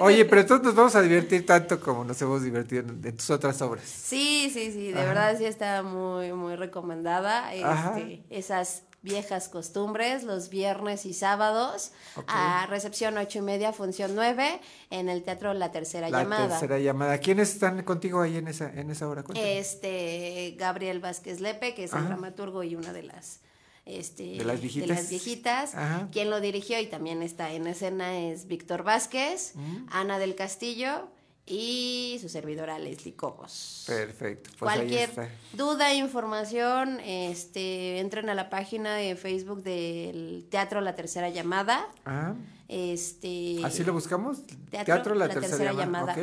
Speaker 4: Oye, pero entonces nos vamos a divertir tanto como nos hemos divertido en, tus otras obras.
Speaker 12: Sí, sí, sí, de
Speaker 4: Ajá.
Speaker 12: verdad sí está muy, muy recomendada. Este, esas viejas costumbres, los viernes y sábados, a recepción ocho y media, función nueve, en el Teatro La Tercera
Speaker 4: La
Speaker 12: Llamada.
Speaker 4: tercera llamada. ¿Quiénes están contigo ahí en esa, en esa hora? Cuéntame.
Speaker 12: Este, Gabriel Vázquez Lepe, que es el dramaturgo y una de las este,
Speaker 4: ¿De las viejitas?
Speaker 12: las viejitas. Quien lo dirigió y también está en escena es Víctor Vázquez,
Speaker 4: Mm.
Speaker 12: Ana del Castillo y su servidora Leslie Cobos.
Speaker 4: Perfecto. Pues ahí
Speaker 12: Cualquier
Speaker 4: está.
Speaker 12: duda, información, este, entren a la página de Facebook del Teatro La Tercera Llamada.
Speaker 4: Ajá.
Speaker 12: Este,
Speaker 4: ¿Así lo buscamos?
Speaker 12: Teatro,
Speaker 4: La,
Speaker 12: La,
Speaker 4: tercera,
Speaker 12: Tercera,
Speaker 4: llamada.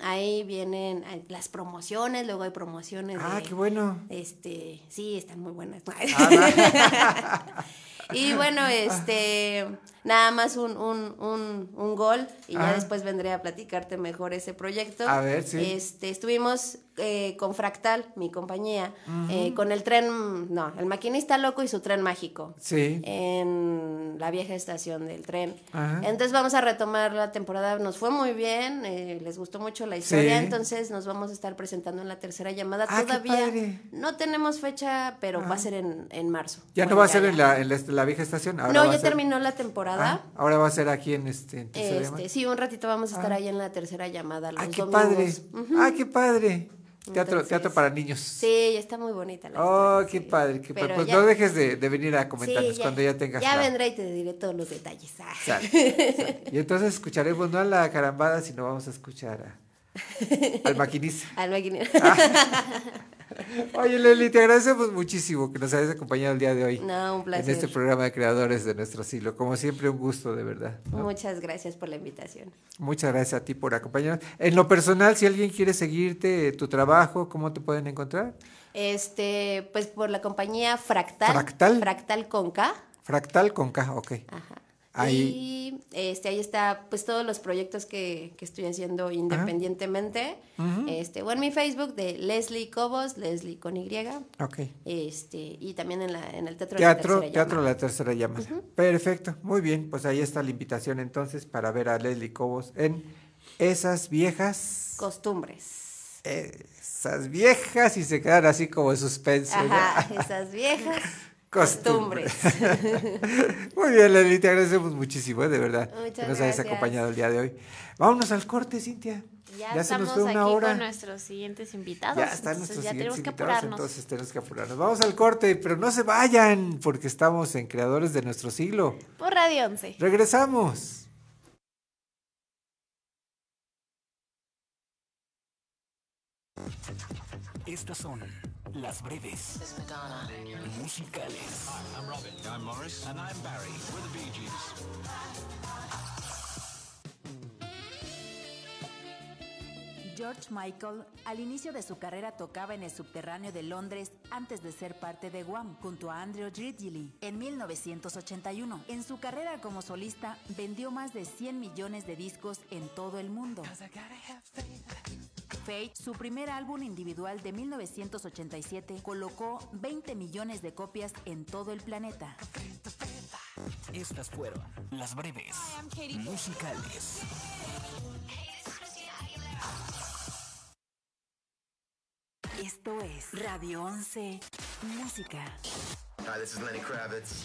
Speaker 12: Ahí vienen las promociones, luego hay promociones.
Speaker 4: Ah,
Speaker 12: de-
Speaker 4: qué bueno.
Speaker 12: Este, sí, están muy buenas.
Speaker 4: Ah,
Speaker 12: y bueno, este, nada más un, un, un, un gol y ya
Speaker 4: Ah.
Speaker 12: después vendré a platicarte mejor ese proyecto.
Speaker 4: A ver, sí.
Speaker 12: Este, estuvimos eh, con Fractal, mi compañía, eh, con el tren, no, el maquinista loco y su tren mágico.
Speaker 4: Sí.
Speaker 12: En la vieja estación del tren.
Speaker 4: Ajá.
Speaker 12: Entonces vamos a retomar la temporada. Nos fue muy bien, eh, les gustó mucho la historia.
Speaker 4: Sí.
Speaker 12: Entonces nos vamos a estar presentando en la tercera llamada.
Speaker 4: Ah, qué
Speaker 12: Todavía
Speaker 4: padre.
Speaker 12: no tenemos fecha, pero va
Speaker 4: Ah.
Speaker 12: a ser en, en marzo.
Speaker 4: Ya no va a ser en la, en la, la vieja estación. Ahora
Speaker 12: no,
Speaker 4: va
Speaker 12: ya
Speaker 4: ser-
Speaker 12: terminó la temporada.
Speaker 4: Ah, ahora va a ser aquí en este. en
Speaker 12: Este, sí, un ratito vamos a estar
Speaker 4: Ah.
Speaker 12: ahí en la tercera llamada. Los
Speaker 4: Ah, qué
Speaker 12: domingos.
Speaker 4: padre.
Speaker 12: Ujú.
Speaker 4: Ah, qué padre. Teatro,
Speaker 12: Entonces,
Speaker 4: teatro para niños.
Speaker 12: Sí, está muy bonita la
Speaker 4: Oh, qué padre, qué padre. Pues
Speaker 12: ya-
Speaker 4: no dejes de, de venir a comentarnos
Speaker 12: Sí, ya-
Speaker 4: cuando ya tengas
Speaker 12: Ya
Speaker 4: la-
Speaker 12: vendré y te diré todos los detalles. Ah.
Speaker 4: Y entonces escucharemos no a la carambada, sino vamos a escuchar a- al maquinista.
Speaker 12: Al maquinero.
Speaker 4: Oye, Leli, te agradecemos muchísimo que nos hayas acompañado el día de hoy.
Speaker 12: No, un placer.
Speaker 4: En este programa de creadores de nuestro siglo. Como siempre, un gusto, de verdad. ¿no?
Speaker 12: Muchas gracias por la invitación.
Speaker 4: Muchas gracias a ti por acompañarnos. En lo personal, si alguien quiere seguirte, tu trabajo, ¿cómo te pueden encontrar?
Speaker 12: Este, pues por la compañía Fractal.
Speaker 4: ¿Fractal?
Speaker 12: Fractal con K.
Speaker 4: Fractal con K, ok. Ahí.
Speaker 12: Y este, ahí está, pues todos los proyectos que, que estoy haciendo independientemente. Este, o en mi Facebook de Leslie Cobos, Leslie con Y.
Speaker 4: Ok.
Speaker 12: Este, y también en, la, en el Teatro, de la
Speaker 4: Teatro,
Speaker 12: Tercera
Speaker 4: Teatro
Speaker 12: Llamada.
Speaker 4: La Tercera Llamada. Perfecto, muy bien. Pues ahí está la invitación entonces para ver a Leslie Cobos en esas viejas.
Speaker 12: Costumbres.
Speaker 4: Esas viejas y se quedan así como en suspenso. ¿no?
Speaker 12: Ajá, esas viejas
Speaker 4: Costumbres. Muy bien, Leslie, te agradecemos muchísimo, ¿eh? de verdad,
Speaker 12: Muchas
Speaker 4: que nos hayas acompañado el día de hoy. Vámonos al corte, Cintia.
Speaker 5: Ya,
Speaker 4: se
Speaker 5: estamos
Speaker 4: nos fue una
Speaker 5: aquí
Speaker 4: hora.
Speaker 5: con nuestros siguientes invitados.
Speaker 4: Ya están
Speaker 5: entonces
Speaker 4: nuestros
Speaker 5: ya
Speaker 4: siguientes
Speaker 5: tenemos que
Speaker 4: invitados,
Speaker 5: apurarnos.
Speaker 4: entonces tenemos que apurarnos. Vamos al corte, pero no se vayan, porque estamos en Creadores de Nuestro Siglo.
Speaker 5: Por Radio 11.
Speaker 4: Regresamos.
Speaker 1: Estas son las breves musicales.
Speaker 14: I'm Robin. I'm Morris. And I'm Barry. We're the Bee Gees.
Speaker 15: George Michael al inicio de su carrera tocaba en el subterráneo de Londres antes de ser parte de Wham junto a Andrew Ridgely en 1981. En su carrera como solista vendió más de 100 millones de discos en todo el mundo. Fate, su primer álbum individual de 1987, colocó 20 millones de copias en todo el planeta.
Speaker 1: Estas fueron las breves musicales.
Speaker 15: Esto es Radio 11 Música.
Speaker 16: Hi, this is Lenny Kravitz.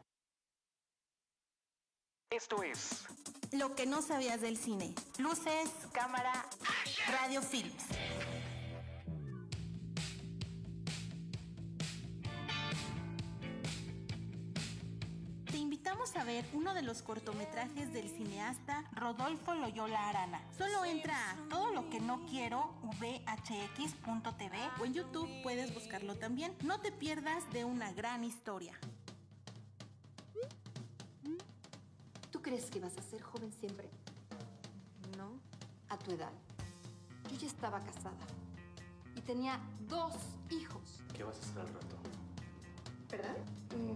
Speaker 15: Esto es
Speaker 9: Lo que no sabías del cine. Luces, cámara, radio films. Te invitamos a ver uno de los cortometrajes del cineasta Rodolfo Loyola Arana. Solo entra a todo lo que no quiero vhx.tv o en YouTube puedes buscarlo también. No te pierdas de una gran historia.
Speaker 17: Crees que vas a ser joven siempre? No, a tu edad. Yo ya estaba casada y tenía dos hijos.
Speaker 18: ¿Qué vas a hacer al rato?
Speaker 17: ¿Verdad?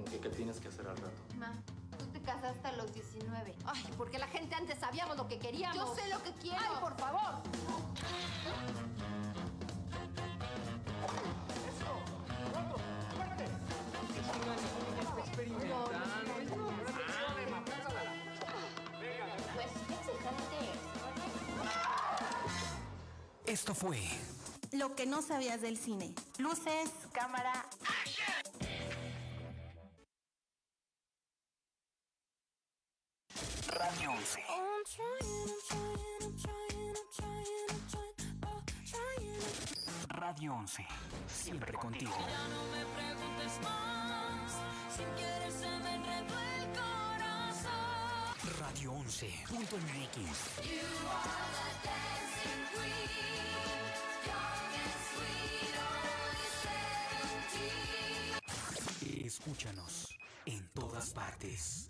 Speaker 18: ¿Qué, qué tienes que hacer al rato?
Speaker 17: Ma, tú te casaste a los 19. Ay, porque la gente antes sabíamos lo que queríamos. Yo sé lo que quiero. Ay, por favor.
Speaker 1: Esto fue
Speaker 9: Lo que no sabías del cine. Luces, cámara,
Speaker 1: Radio 11. Radio 11. Siempre contigo.
Speaker 10: No me preguntes más, si quieres se me enredó el corazón.
Speaker 1: Radio 11.mx.
Speaker 10: You are the
Speaker 1: Escúchanos en todas partes.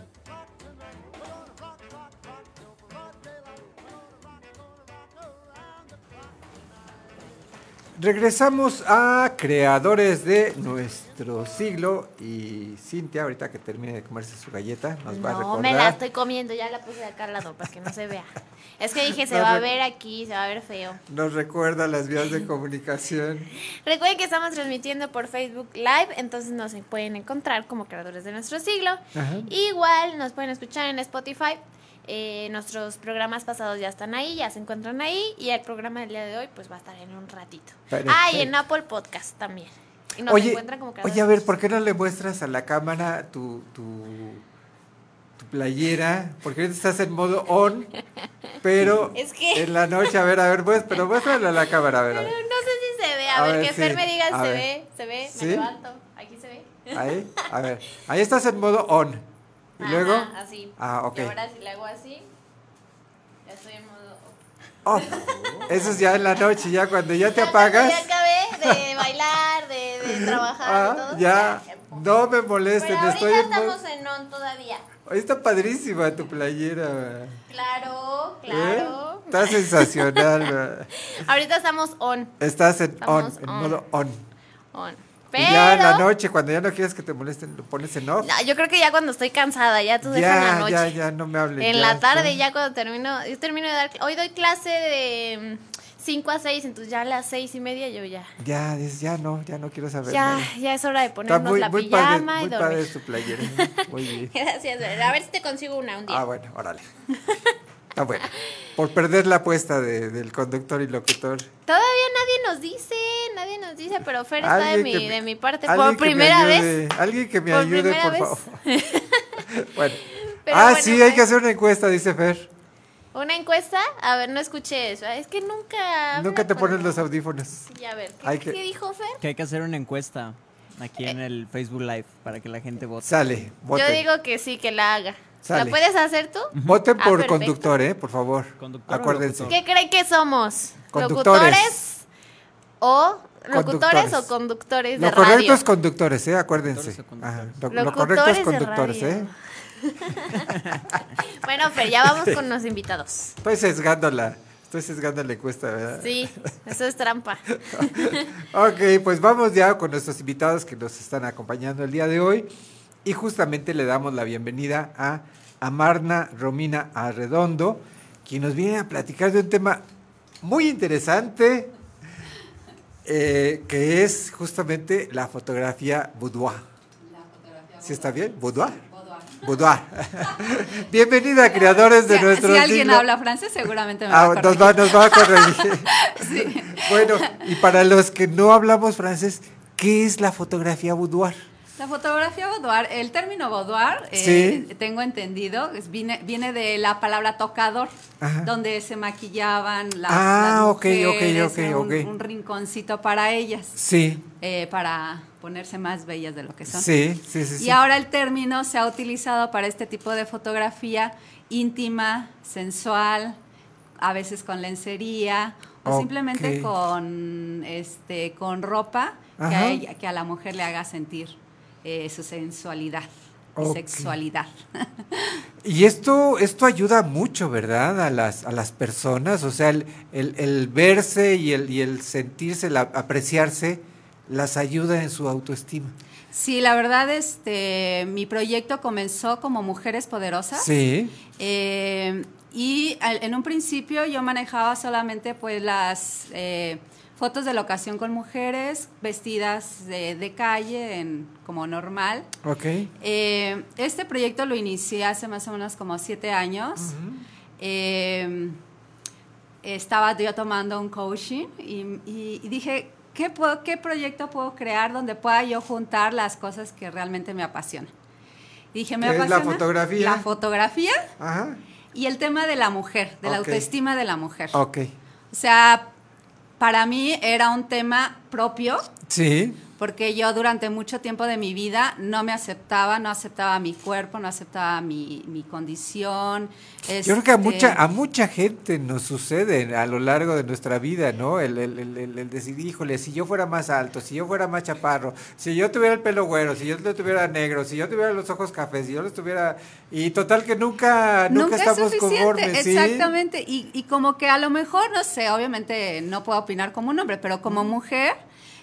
Speaker 4: Regresamos a creadores de nuestro siglo y Cintia, ahorita que termine de comerse su galleta, nos va a
Speaker 5: No,
Speaker 4: recordar.
Speaker 5: me la estoy comiendo, ya la puse acá al lado para que no se vea. Es que dije, se
Speaker 4: No
Speaker 5: va a ver aquí, se va a ver feo.
Speaker 4: Nos recuerda las vías de comunicación.
Speaker 5: Recuerden que estamos transmitiendo por Facebook Live, entonces nos pueden encontrar como creadores de nuestro siglo.
Speaker 4: Ajá.
Speaker 5: Igual nos pueden escuchar en Spotify. Eh, nuestros programas pasados ya están ahí, ya se encuentran ahí. Y el programa del día de hoy, pues va a estar en un ratito.
Speaker 4: Perfecto.
Speaker 5: Ah, y en Apple Podcast también. Y nos
Speaker 4: Oye,
Speaker 5: encuentran como
Speaker 4: oye, a ver, ¿por qué no le muestras a la cámara tu, tu, tu playera? Porque ahorita estás en modo on, pero
Speaker 5: Es que-
Speaker 4: en la noche, a ver, a ver, pues, pero muéstrale a la cámara, a ver, a
Speaker 5: Pero
Speaker 4: ver.
Speaker 5: no sé si se ve. A,
Speaker 4: A
Speaker 5: ver,
Speaker 4: ver,
Speaker 5: que Fer
Speaker 4: sí.
Speaker 5: me diga se
Speaker 4: ver.
Speaker 5: ve. Se ve,
Speaker 4: ¿Sí?
Speaker 5: me levanto. Aquí se ve.
Speaker 4: Ahí, a ver, ahí estás en modo on. Y
Speaker 5: Ajá,
Speaker 4: luego,
Speaker 5: así.
Speaker 4: ah, ok.
Speaker 5: Y ahora si le hago así, ya estoy en modo.
Speaker 4: off. Eso es ya en la noche, ya cuando ya te apagas.
Speaker 5: Ya acabé de bailar, de, de trabajar, de
Speaker 4: Ah,
Speaker 5: todo.
Speaker 4: ya, no me molesten,
Speaker 5: Pero
Speaker 4: estoy
Speaker 5: ahorita
Speaker 4: en
Speaker 5: estamos en on todavía.
Speaker 4: Hoy está padrísima tu playera.
Speaker 5: Claro,
Speaker 4: ¿eh?
Speaker 5: claro.
Speaker 4: Está sensacional.
Speaker 5: Ahorita estamos on.
Speaker 4: Estás en on, en
Speaker 5: on.
Speaker 4: modo on.
Speaker 5: On.
Speaker 4: Y ya en la
Speaker 5: Pero.
Speaker 4: noche, cuando ya no quieres que te molesten, lo pones en off.
Speaker 5: No, yo creo que ya cuando estoy cansada, ya tú dejas en la
Speaker 4: ya,
Speaker 5: noche.
Speaker 4: ya, ya, no me hables.
Speaker 5: En
Speaker 4: ya,
Speaker 5: la tarde,
Speaker 4: ya.
Speaker 5: ya cuando termino, yo termino de dar, hoy doy clase de 5 a 6, entonces ya a las seis y media yo ya.
Speaker 4: Ya, ya no, ya no quiero saber.
Speaker 5: Ya,
Speaker 4: nada.
Speaker 5: ya es hora de ponernos
Speaker 4: muy,
Speaker 5: la
Speaker 4: muy
Speaker 5: pijama
Speaker 4: padre,
Speaker 5: y
Speaker 4: muy
Speaker 5: dormir.
Speaker 4: padre tu playera. Muy bien.
Speaker 5: Gracias, a ver si te consigo una un día.
Speaker 4: Ah, bueno, órale. Está bueno. Por perder la apuesta de- del conductor y locutor.
Speaker 5: Todavía nadie nos dice, nadie nos dice, pero Fer está de mi,
Speaker 4: que me-
Speaker 5: de mi parte
Speaker 4: alguien
Speaker 5: por
Speaker 4: que me
Speaker 5: primera vez.
Speaker 4: ayude, Alguien que me
Speaker 5: Por
Speaker 4: ayude,
Speaker 5: primera
Speaker 4: por
Speaker 5: vez.
Speaker 4: favor. bueno.
Speaker 5: Pero
Speaker 4: ah,
Speaker 5: bueno,
Speaker 4: sí, hay
Speaker 5: pues.
Speaker 4: que hacer una encuesta, dice Fer.
Speaker 5: ¿Una encuesta? A ver, no escuché eso. Es que nunca.
Speaker 4: Nunca te pones los audífonos.
Speaker 5: Ya, a ver, ¿qué,
Speaker 6: Hay que-
Speaker 5: qué dijo Fer?
Speaker 6: Que hay que hacer una encuesta aquí en el Facebook Live para que la gente vote.
Speaker 4: Sale, voten.
Speaker 5: Yo digo que sí, que la haga.
Speaker 4: Sale.
Speaker 5: ¿La puedes hacer tú?
Speaker 4: Voten
Speaker 5: Ah,
Speaker 4: por
Speaker 5: perfecto.
Speaker 4: conductor, ¿eh? Por favor. Acuérdense.
Speaker 5: ¿Qué creen que somos?
Speaker 4: Conductores.
Speaker 5: ¿Locutores o locutores
Speaker 4: Conductores.
Speaker 5: o conductores de
Speaker 4: Lo correcto
Speaker 5: radio?
Speaker 4: es conductores, ¿eh? Acuérdense. Ajá, Lo, correcto es conductores,
Speaker 5: radio.
Speaker 4: ¿eh?
Speaker 5: Bueno, Fer, ya vamos con los invitados.
Speaker 4: Estoy sesgando la, estoy sesgando la encuesta, ¿verdad?
Speaker 5: Sí, eso es trampa.
Speaker 4: Ok, pues vamos ya con nuestros invitados que nos están acompañando el día de hoy. Y justamente le damos la bienvenida a Amarna Romina Arredondo, quien nos viene a platicar de un tema muy interesante, eh, que es justamente la fotografía boudoir. ¿Sí está bien? ¿Boudoir? Boudoir. Bienvenida, creadores de
Speaker 19: Si-
Speaker 4: nuestro
Speaker 19: Si alguien
Speaker 4: siglo.
Speaker 19: habla francés, seguramente me
Speaker 4: Ah,
Speaker 19: va a
Speaker 4: nos, va, nos va a corregir.
Speaker 19: Sí.
Speaker 4: Bueno, y para los que no hablamos francés, ¿qué es la fotografía boudoir?
Speaker 19: La fotografía boudoir, el término boudoir, eh,
Speaker 4: Sí.
Speaker 19: tengo entendido, es- viene, viene de la palabra tocador,
Speaker 4: Ajá.
Speaker 19: donde se maquillaban las,
Speaker 4: Ah,
Speaker 19: las mujeres,
Speaker 4: ok,
Speaker 19: era un, rinconcito para ellas,
Speaker 4: Sí,
Speaker 19: eh, para ponerse más bellas de lo que son.
Speaker 4: sí, sí, sí.
Speaker 19: Y
Speaker 4: sí.
Speaker 19: ahora el término se ha utilizado para este tipo de fotografía íntima, sensual, a veces con lencería o simplemente con este con ropa que a, ella- que a la mujer le haga sentir eh, su sensualidad y
Speaker 4: Ok.
Speaker 19: sexualidad.
Speaker 4: Y esto, esto ayuda mucho, ¿verdad? A las, a las personas, o sea, el, el- el verse y el, y el sentirse, la, apreciarse, las ayuda en su autoestima.
Speaker 19: Sí, la verdad, este, mi proyecto comenzó como Mujeres Poderosas.
Speaker 4: Sí.
Speaker 19: Eh, y al- en un principio yo manejaba solamente pues las eh, fotos de la ocasión con mujeres vestidas de, de calle en, como normal.
Speaker 4: Ok.
Speaker 19: Eh, este proyecto lo inicié hace más o menos como siete años. Eh, estaba yo tomando un coaching y, y- y dije, ¿qué, puedo- ¿qué proyecto puedo crear donde pueda yo juntar las cosas que realmente me apasionan? Y dije, me
Speaker 4: ¿Qué es la
Speaker 19: apasiona
Speaker 4: fotografía?
Speaker 19: La fotografía
Speaker 4: Ajá.
Speaker 19: y el tema de la mujer, de la
Speaker 4: Ok.
Speaker 19: autoestima de la mujer.
Speaker 4: Ok.
Speaker 19: O sea, para mí era un tema propio
Speaker 4: Sí.
Speaker 19: Porque yo durante mucho tiempo de mi vida no me aceptaba, no aceptaba mi cuerpo, no aceptaba mi, mi condición.
Speaker 4: Yo creo que a
Speaker 19: este,
Speaker 4: mucha, a mucha gente nos sucede a lo largo de nuestra vida, ¿no? El, el, el, el- el decir, híjole, si yo fuera más alto, si yo fuera más chaparro, si yo tuviera el pelo güero, si yo lo tuviera negro, si yo tuviera los ojos cafés, si yo los tuviera... Y total que nunca, nunca,
Speaker 19: Nunca es
Speaker 4: estamos
Speaker 19: suficiente,
Speaker 4: conformes, ¿sí?
Speaker 19: exactamente. Y, y como que a lo mejor, no sé, obviamente no puedo opinar como un hombre, pero como mujer,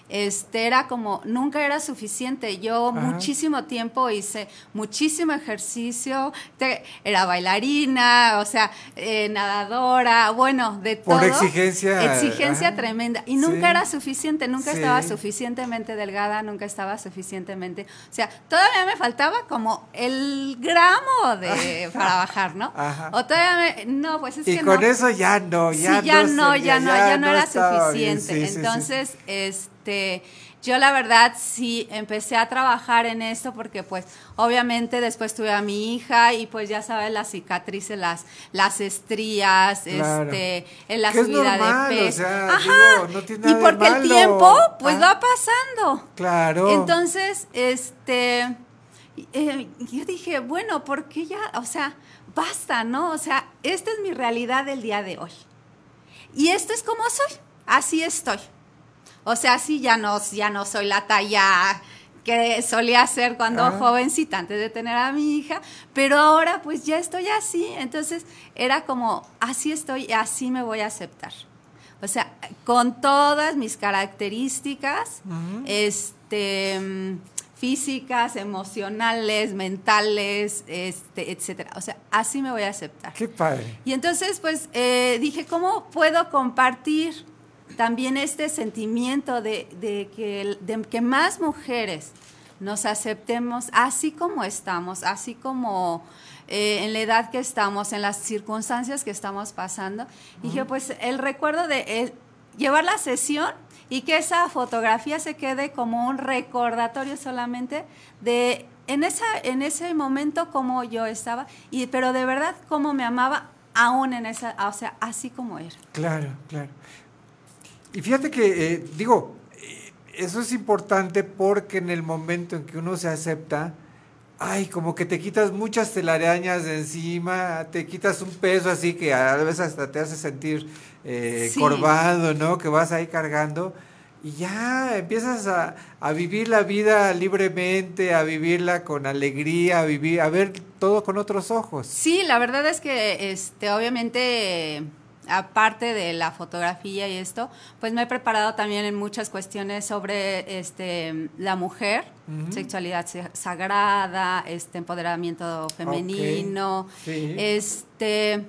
Speaker 19: este era como, nunca era suficiente. Yo
Speaker 4: Ajá.
Speaker 19: muchísimo tiempo hice muchísimo ejercicio, te- era bailarina, o sea, eh, nadadora, bueno, de todo.
Speaker 4: Por exigencia,
Speaker 19: Exigencia
Speaker 4: ajá.
Speaker 19: tremenda. Y nunca
Speaker 4: Sí.
Speaker 19: era suficiente, nunca
Speaker 4: Sí.
Speaker 19: estaba suficientemente delgada, nunca estaba suficientemente. O sea, todavía me faltaba como el gramo de, para bajar, ¿no?
Speaker 4: Ajá.
Speaker 19: O todavía me. No, pues es
Speaker 4: Y
Speaker 19: que
Speaker 4: con
Speaker 19: no.
Speaker 4: eso ya no, ya
Speaker 19: sí, ya
Speaker 4: no
Speaker 19: ya no, ya no era
Speaker 4: bien,
Speaker 19: suficiente. Entonces, este, yo la verdad sí empecé a trabajar en esto porque pues obviamente después tuve a mi hija y pues ya sabes las cicatrices, las, las estrías,
Speaker 4: Claro.
Speaker 19: este, en la
Speaker 4: Que es
Speaker 19: subida
Speaker 4: normal,
Speaker 19: de
Speaker 4: o
Speaker 19: peso.
Speaker 4: sea,
Speaker 19: Ajá.
Speaker 4: digo, no tiene
Speaker 19: y
Speaker 4: nada de
Speaker 19: porque el tiempo pues
Speaker 4: Ah.
Speaker 19: va pasando.
Speaker 4: Claro.
Speaker 19: Entonces, este, eh, yo dije, bueno, ¿por qué ya? O sea, basta, ¿no? O sea, esta es mi realidad del día de hoy. Y esto es como soy, así estoy. O sea, así ya no, ya no soy la talla que solía ser cuando
Speaker 4: Ah.
Speaker 19: jovencita, antes de tener a mi hija, pero ahora pues ya estoy así. Entonces era como, así estoy y así me voy a aceptar. O sea, con todas mis características, este, físicas, emocionales, mentales, este, etcétera. O sea, así me voy a aceptar.
Speaker 4: Qué padre.
Speaker 19: Y entonces, pues, eh, dije, ¿cómo puedo compartir también este sentimiento de, de que, de que más mujeres nos aceptemos así como estamos, así como eh, en la edad que estamos, en las circunstancias que estamos pasando? Dije, pues, el recuerdo de eh, llevar la sesión y que esa fotografía se quede como un recordatorio solamente de en esa en ese momento como yo estaba y pero de verdad cómo me amaba aún en esa o sea así como era
Speaker 4: Claro, claro. Y fíjate que, eh, digo, eh, eso es importante porque en el momento en que uno se acepta, ay, como que te quitas muchas telarañas de encima, te quitas un peso así que a veces hasta te hace sentir eh,
Speaker 19: Sí.
Speaker 4: corvado, ¿no? Que vas ahí cargando. Y ya empiezas a, a vivir la vida libremente, a vivirla con alegría, a vivir, a ver todo con otros ojos.
Speaker 19: sí la verdad es que este obviamente aparte de la fotografía y esto, pues me he preparado también en muchas cuestiones sobre este la mujer, sexualidad sa- sagrada, este empoderamiento femenino,
Speaker 4: sí.
Speaker 19: este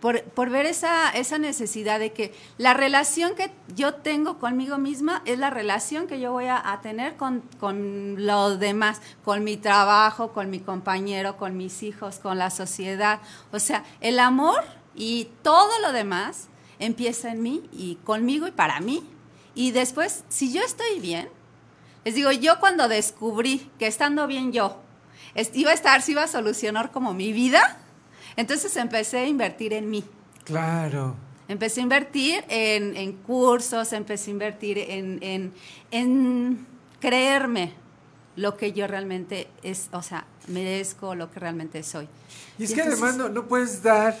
Speaker 19: por, por ver esa, esa necesidad de que la relación que yo tengo conmigo misma es la relación que yo voy a, a tener con, con los demás, con mi trabajo, con mi compañero, con mis hijos, con la sociedad. O sea, el amor y todo lo demás empieza en mí y conmigo y para mí. Y después, si yo estoy bien, les digo, yo cuando descubrí que estando bien yo, iba a estar, si iba a solucionar como mi vida, entonces empecé a invertir en mí.
Speaker 4: Claro.
Speaker 19: Empecé a invertir en, en cursos, empecé a invertir en, en, en creerme lo que yo realmente es, o sea, merezco, lo que realmente soy.
Speaker 4: Y es
Speaker 19: Y
Speaker 4: que
Speaker 19: entonces-
Speaker 4: además no, no puedes dar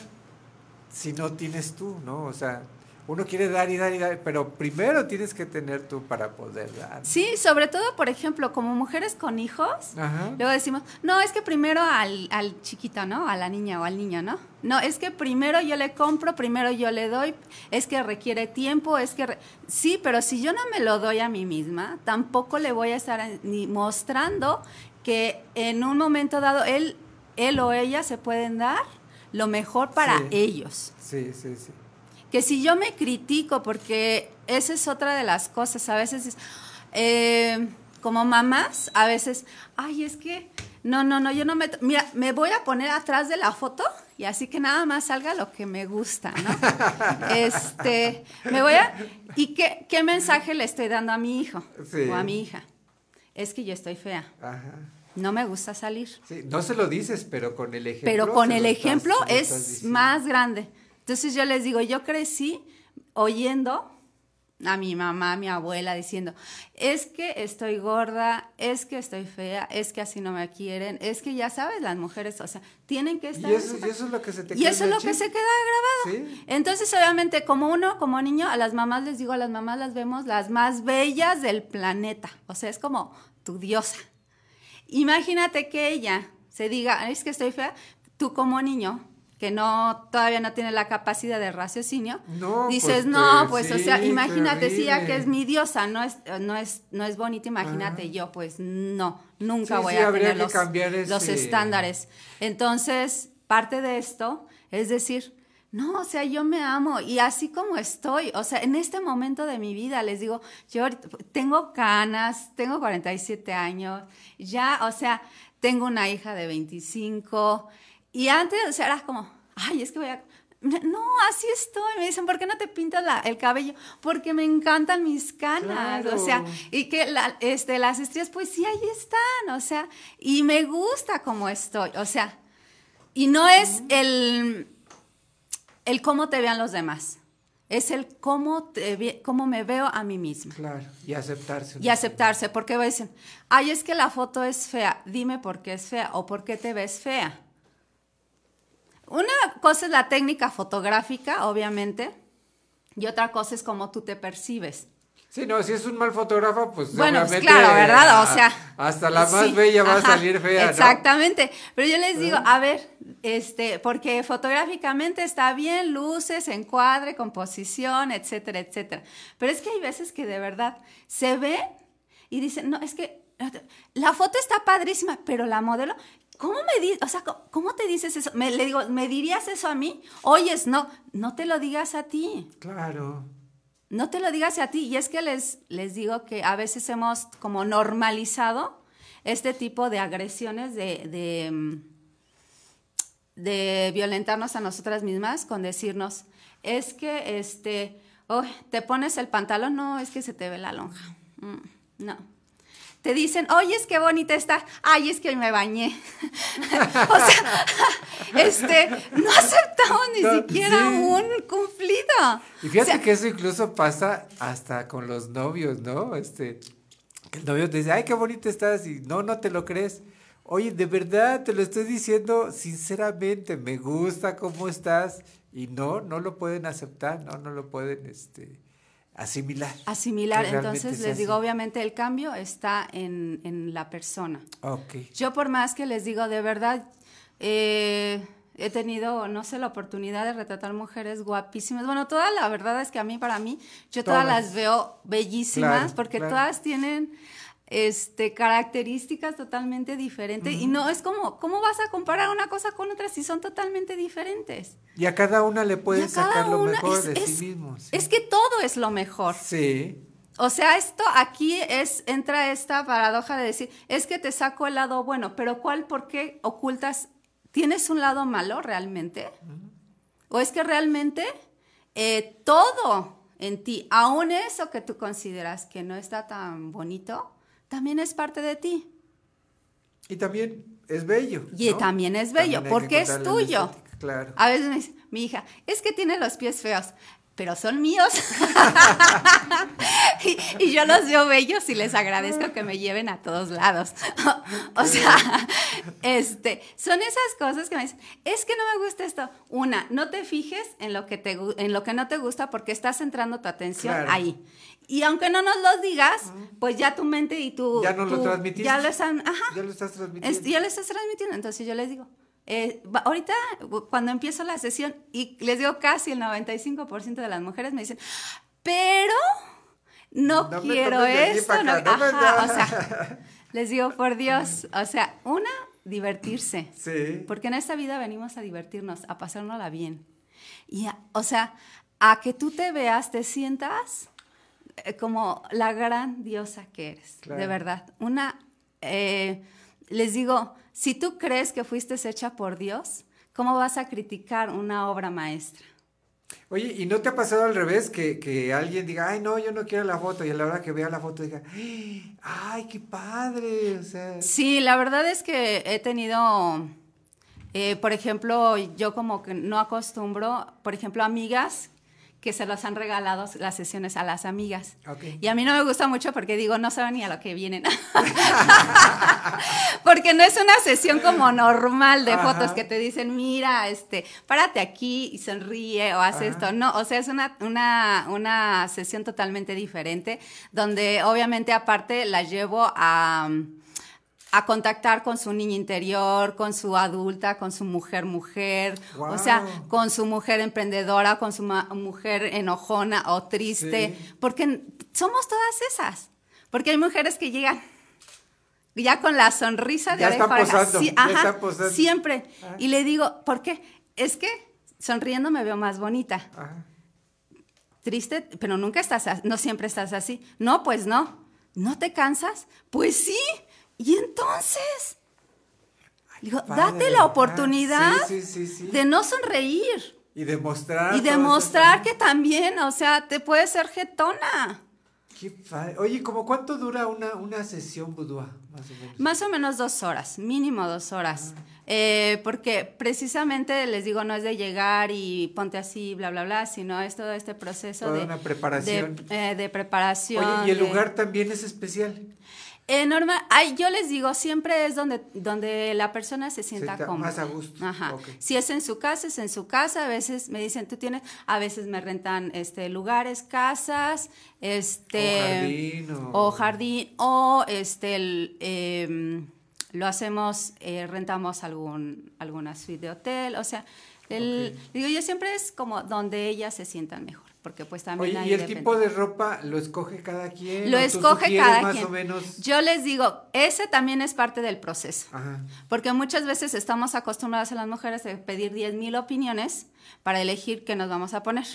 Speaker 4: si no tienes tú, ¿no? O sea, uno quiere dar y dar y dar, pero primero tienes que tener tú para poder dar.
Speaker 19: Sí, sobre todo, por ejemplo, como mujeres con hijos,
Speaker 4: Ajá.
Speaker 19: luego decimos, no, es que primero al, al chiquito, ¿no? A la niña o al niño, ¿no? No, es que primero yo le compro, primero yo le doy, es que requiere tiempo, es que... re- Sí, pero si yo no me lo doy a mí misma, tampoco le voy a estar ni mostrando que en un momento dado él, él o ella se pueden dar lo mejor para
Speaker 4: Sí.
Speaker 19: ellos
Speaker 4: Sí, sí, sí.
Speaker 19: que si yo me critico, porque esa es otra de las cosas, a veces es, eh, como mamás, a veces, ay, es que, no, no, no, yo no me, mira, me voy a poner atrás de la foto y así que nada más salga lo que me gusta, ¿no? este, me voy a, ¿y qué, qué mensaje le estoy dando a mi hijo
Speaker 4: Sí.
Speaker 19: o a mi hija? Es que yo estoy fea,
Speaker 4: Ajá.
Speaker 19: No me gusta salir.
Speaker 4: Sí, no se lo dices, pero con el ejemplo.
Speaker 19: Pero con el ejemplo
Speaker 4: estás
Speaker 19: es más grande. Entonces yo les digo, yo crecí oyendo a mi mamá, a mi abuela diciendo, es que estoy gorda, es que estoy fea, es que así no me quieren, es que ya sabes, las mujeres, o sea, tienen que estar...
Speaker 4: Y eso, y eso es lo que se te
Speaker 19: y
Speaker 4: queda
Speaker 19: eso
Speaker 4: en
Speaker 19: es lo que se queda grabado.
Speaker 4: Sí.
Speaker 19: Entonces, obviamente, como uno, como niño, a las mamás les digo, a las mamás las vemos las más bellas del planeta. O sea, es como tu diosa. Imagínate que ella se diga, es que estoy fea, tú como niño, que no todavía no tiene la capacidad de raciocinio,
Speaker 4: No,
Speaker 19: dices,
Speaker 4: pues,
Speaker 19: no, pues, o
Speaker 4: sí,
Speaker 19: sea, imagínate si ella que
Speaker 4: terrible.
Speaker 19: es mi diosa no es, no es, no es bonita, imagínate
Speaker 4: Ajá.
Speaker 19: yo, pues no, nunca
Speaker 4: Sí,
Speaker 19: voy
Speaker 4: sí,
Speaker 19: a tener
Speaker 4: que
Speaker 19: los,
Speaker 4: cambiar
Speaker 19: los
Speaker 4: ese-
Speaker 19: estándares. Entonces, parte de esto es decir, no, o sea, yo me amo y así como estoy, o sea, en este momento de mi vida, les digo, yo tengo canas, tengo 47 años, ya, o sea, tengo una hija de 25 y antes, o sea, era como, ay, es que voy a... No, así estoy. Me dicen, ¿por qué no te pintas la- el cabello? Porque me encantan mis canas.
Speaker 4: Claro.
Speaker 19: O sea, y que la- este, las estrías, pues sí, ahí están. O sea, y me gusta como estoy. O sea, y no es el, el cómo te vean los demás. Es el cómo, te cómo me veo a mí misma.
Speaker 4: Claro, y aceptarse.
Speaker 19: Y aceptarse, porque dicen, ay, es que la foto es fea, dime por qué es fea o por qué te ves fea. Una cosa es la técnica fotográfica, obviamente, y otra cosa es cómo tú te percibes.
Speaker 4: Sí, no, si es un mal fotógrafo, pues
Speaker 19: Bueno, pues claro, ¿verdad? O sea,
Speaker 4: Hasta la más
Speaker 19: sí,
Speaker 4: bella va
Speaker 19: ajá,
Speaker 4: a salir fea, ¿no?
Speaker 19: Exactamente. Pero yo les digo, a ver, este, porque fotográficamente está bien, luces, encuadre, composición, etcétera, etcétera. Pero es que hay veces que de verdad se ve y dicen, no, es que la foto está padrísima, pero la modelo, ¿cómo me dices? O sea, ¿cómo, cómo te dices eso? Me, le digo, ¿me dirías eso a mí? Oyes, no, no te lo digas a ti.
Speaker 4: Claro.
Speaker 19: No te lo digas a ti. Y es que les, les digo que a veces hemos como normalizado este tipo de agresiones de, de, mm, violentarnos a nosotras mismas con decirnos, es que este, oh, te pones el pantalón, no, es que se te ve la lonja. Mm, no. Te dicen, oye, es que bonita está. Ay, es que hoy me bañé. o sea, este, no aceptamos ni
Speaker 4: No,
Speaker 19: siquiera
Speaker 4: sí.
Speaker 19: un cumplido.
Speaker 4: Y fíjate
Speaker 19: O sea,
Speaker 4: que eso incluso pasa hasta con los novios, ¿no? Este, que el novio te dice, ay, qué bonita estás, y no, no te lo crees. Oye, de verdad, te lo estoy diciendo sinceramente, me gusta cómo estás, y no, no lo pueden aceptar, no, no lo pueden, este, asimilar.
Speaker 19: asimilar. Entonces les digo, obviamente el cambio está en, en la persona.
Speaker 4: Ok.
Speaker 19: Yo por más que les digo, de verdad, eh, he tenido, no sé, la oportunidad de retratar mujeres guapísimas. Bueno, todas, la verdad es que a mí, para mí, yo todas,
Speaker 4: Todas.
Speaker 19: las veo bellísimas
Speaker 4: Claro,
Speaker 19: porque
Speaker 4: claro.
Speaker 19: todas tienen este características totalmente diferentes y no es como cómo vas a comparar una cosa con otra si son totalmente diferentes.
Speaker 4: Y a cada una le puedes sacar lo mejor
Speaker 19: es-
Speaker 4: de
Speaker 19: es-
Speaker 4: sí mismo. sí.
Speaker 19: Es que todo es lo mejor.
Speaker 4: Sí.
Speaker 19: O sea, esto aquí es entra esta paradoja de decir, es que te saco el lado bueno, pero ¿cuál por qué ocultas tienes un lado malo realmente? ¿O es que realmente eh, todo en ti, aún eso que tú consideras que no está tan bonito, también es parte de ti?
Speaker 4: Y también es bello.
Speaker 19: Y también es bello,
Speaker 4: También
Speaker 19: porque es tuyo.
Speaker 4: Claro.
Speaker 19: A veces me dice, mi hija, es que tiene los pies feos, pero son míos. y, y yo los veo bellos y les agradezco que me lleven a todos lados. o sea, este, son esas cosas que me dicen, es que no me gusta esto. Una, no te fijes en lo que, te, en lo que no te gusta porque estás centrando tu atención
Speaker 4: Claro.
Speaker 19: ahí. Y aunque no nos lo digas, pues ya tu mente y tu...
Speaker 4: Ya nos lo transmitiste.
Speaker 19: Ya lo están, ajá.
Speaker 4: Ya lo estás transmitiendo.
Speaker 19: Es- ya lo estás transmitiendo. Entonces yo les digo, eh, ahorita cuando empiezo la sesión, y les digo casi el 95% de las mujeres me dicen, pero no,
Speaker 4: No
Speaker 19: quiero esto. no-
Speaker 4: acá, no me-
Speaker 19: ajá, o sea, les digo, por Dios, o sea, una, divertirse.
Speaker 4: Sí.
Speaker 19: Porque en esta vida venimos a divertirnos, a pasárnosla bien. Y, a- o sea, a que tú te veas, te sientas como la gran diosa que eres,
Speaker 4: Claro.
Speaker 19: de verdad. Una, eh, les digo, si tú crees que fuiste hecha por Dios, ¿cómo vas a criticar una obra maestra?
Speaker 4: Oye, ¿y no te ha pasado al revés que, que alguien diga, ay, no, yo no quiero la foto, y a la hora que vea la foto diga, ay, qué padre, o sea,
Speaker 19: Sí, la verdad es que he tenido, eh, por ejemplo, yo como que no acostumbro, por ejemplo, amigas que se las han regalado las sesiones a las amigas. Y a mí no me gusta mucho porque digo, no saben ni a lo que vienen. porque no es una sesión como normal de
Speaker 8: Ajá.
Speaker 19: fotos que te dicen, mira, este, párate aquí y sonríe o haz
Speaker 8: Ajá.
Speaker 19: esto. No, o sea, es una, una, una sesión totalmente diferente, donde obviamente aparte la llevo a a contactar con su niña interior, con su adulta, con su mujer mujer, o sea, con su mujer emprendedora, con su mujer enojona o triste,
Speaker 8: Sí.
Speaker 19: porque somos todas esas. Porque hay mujeres que llegan ya con la sonrisa de
Speaker 4: Ya
Speaker 19: oreja
Speaker 4: están
Speaker 19: a oreja.
Speaker 4: posando,
Speaker 19: Sí,
Speaker 4: ya
Speaker 19: ajá,
Speaker 4: están posando.
Speaker 19: siempre.
Speaker 4: Ah.
Speaker 19: Y le digo, ¿por qué? Es que sonriendo me veo más bonita. Triste, pero nunca estás, no siempre estás así. No, pues no. ¿No te cansas? Pues sí. Y entonces, digo, date la
Speaker 4: ah,
Speaker 19: oportunidad
Speaker 4: sí, sí, sí, sí.
Speaker 19: de no sonreír
Speaker 4: y demostrar.
Speaker 19: y demostrar que también, o sea, te puedes ser jetona.
Speaker 4: esas- Qué padre. Oye, ¿cómo cuánto dura una, una sesión boudoir, más o menos?
Speaker 19: Más o menos dos horas, mínimo dos horas. Eh, porque precisamente les digo, no es de llegar y ponte así, bla, bla, bla, sino es todo este proceso
Speaker 4: Toda
Speaker 19: de,
Speaker 4: una preparación.
Speaker 19: de, eh, de preparación.
Speaker 4: Oye, ¿y el
Speaker 19: de-
Speaker 4: lugar también es especial?
Speaker 19: Eh, normal, ay, yo les digo, siempre es donde, donde la persona se sienta cómoda.
Speaker 4: más a gusto.
Speaker 19: Ajá. Si es en su casa, es en su casa. A veces me dicen, tú tienes, a veces me rentan este, lugares, casas, este.
Speaker 4: O jardín, o-
Speaker 19: o jardín, o este, el, em, lo hacemos, eh, rentamos algún, alguna suite de hotel. O sea, el, digo, yo siempre es como donde ellas se sientan mejor. Porque pues también
Speaker 4: Oye,
Speaker 19: ahí
Speaker 4: ¿y el
Speaker 19: depende.
Speaker 4: tipo de ropa lo escoge cada quien?
Speaker 19: Lo
Speaker 4: ¿O tú
Speaker 19: escoge cada
Speaker 4: más
Speaker 19: quien.
Speaker 4: o menos?
Speaker 19: Yo les digo, ese también es parte del proceso.
Speaker 4: Ajá.
Speaker 19: Porque muchas veces estamos acostumbradas a las mujeres a pedir 10.000 opiniones para elegir qué nos vamos a poner.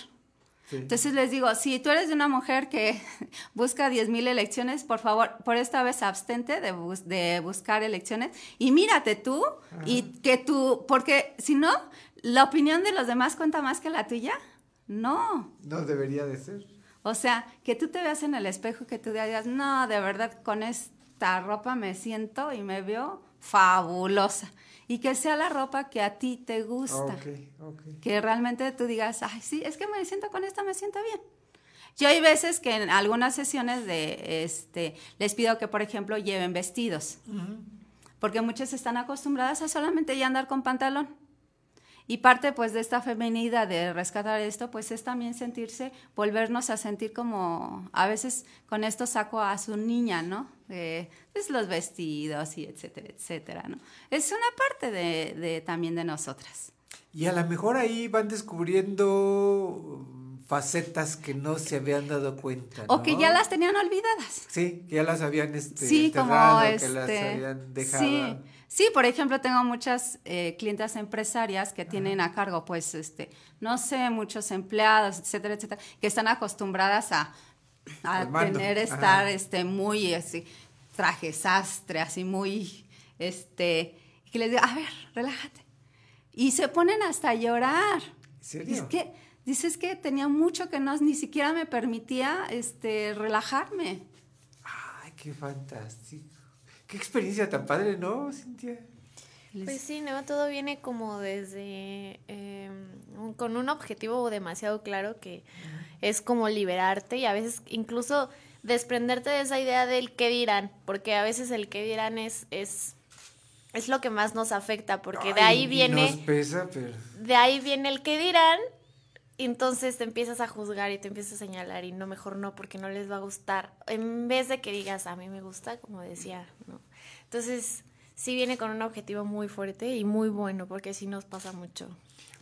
Speaker 19: Entonces les digo, si tú eres de una mujer que busca 10.000 elecciones, por favor, por esta vez abstente de, bus- de buscar elecciones y mírate tú y que tú, porque si no, la opinión de los demás cuenta más que la tuya. No.
Speaker 4: No debería de ser.
Speaker 19: O sea, que tú te veas en el espejo y que tú digas, no, de verdad, con esta ropa me siento y me veo fabulosa. Y que sea la ropa que a ti te gusta.
Speaker 4: Ok, ok.
Speaker 19: Que realmente tú digas, ay, sí, es que me siento con esta, me siento bien. Yo hay veces que en algunas sesiones de, este, les pido que, por ejemplo, lleven vestidos. Porque muchas están acostumbradas a solamente ya andar con pantalón. Y parte pues de esta feminidad de rescatar esto, pues es también sentirse, volvernos a sentir como, a veces con esto saco a su niña, ¿no? Pues, los vestidos y etcétera, etcétera, ¿no? Es una parte de, de también de nosotras.
Speaker 4: Y a lo mejor ahí van descubriendo facetas que no se habían dado cuenta.
Speaker 19: O que ya las tenían olvidadas.
Speaker 4: Sí, que ya las habían este,
Speaker 19: Sí, como
Speaker 4: enterrado,
Speaker 19: este.
Speaker 4: que las habían dejado.
Speaker 19: Sí, sí, por ejemplo, tengo muchas eh, clientas empresarias que tienen a cargo, pues, este, no sé, muchos empleados, etcétera, etcétera, que están acostumbradas a, tener,
Speaker 4: ajá.
Speaker 19: estar, este, muy, así, traje sastre, así, muy, este, que les digo, a ver, relájate. Y se ponen hasta a llorar.
Speaker 4: serio?
Speaker 19: Es que, dices que tenía mucho que no, ni siquiera me permitía, este, relajarme.
Speaker 4: Ay, qué fantástico. Qué experiencia tan padre, ¿no, Cintia?
Speaker 5: Pues sí, ¿no? Todo viene como desde, eh, un- con un objetivo demasiado claro que es como liberarte y a veces incluso desprenderte de esa idea del qué dirán, porque a veces el qué dirán es, es, es lo que más nos afecta, porque de ahí viene...
Speaker 4: Nos pesa, pero.
Speaker 5: de ahí viene el que dirán, entonces te empiezas a juzgar y te empiezas a señalar y no, mejor no, porque no les va a gustar. En vez de que digas, a mí me gusta, como decía, ¿no? Entonces, sí viene con un objetivo muy fuerte y muy bueno, porque sí nos pasa mucho.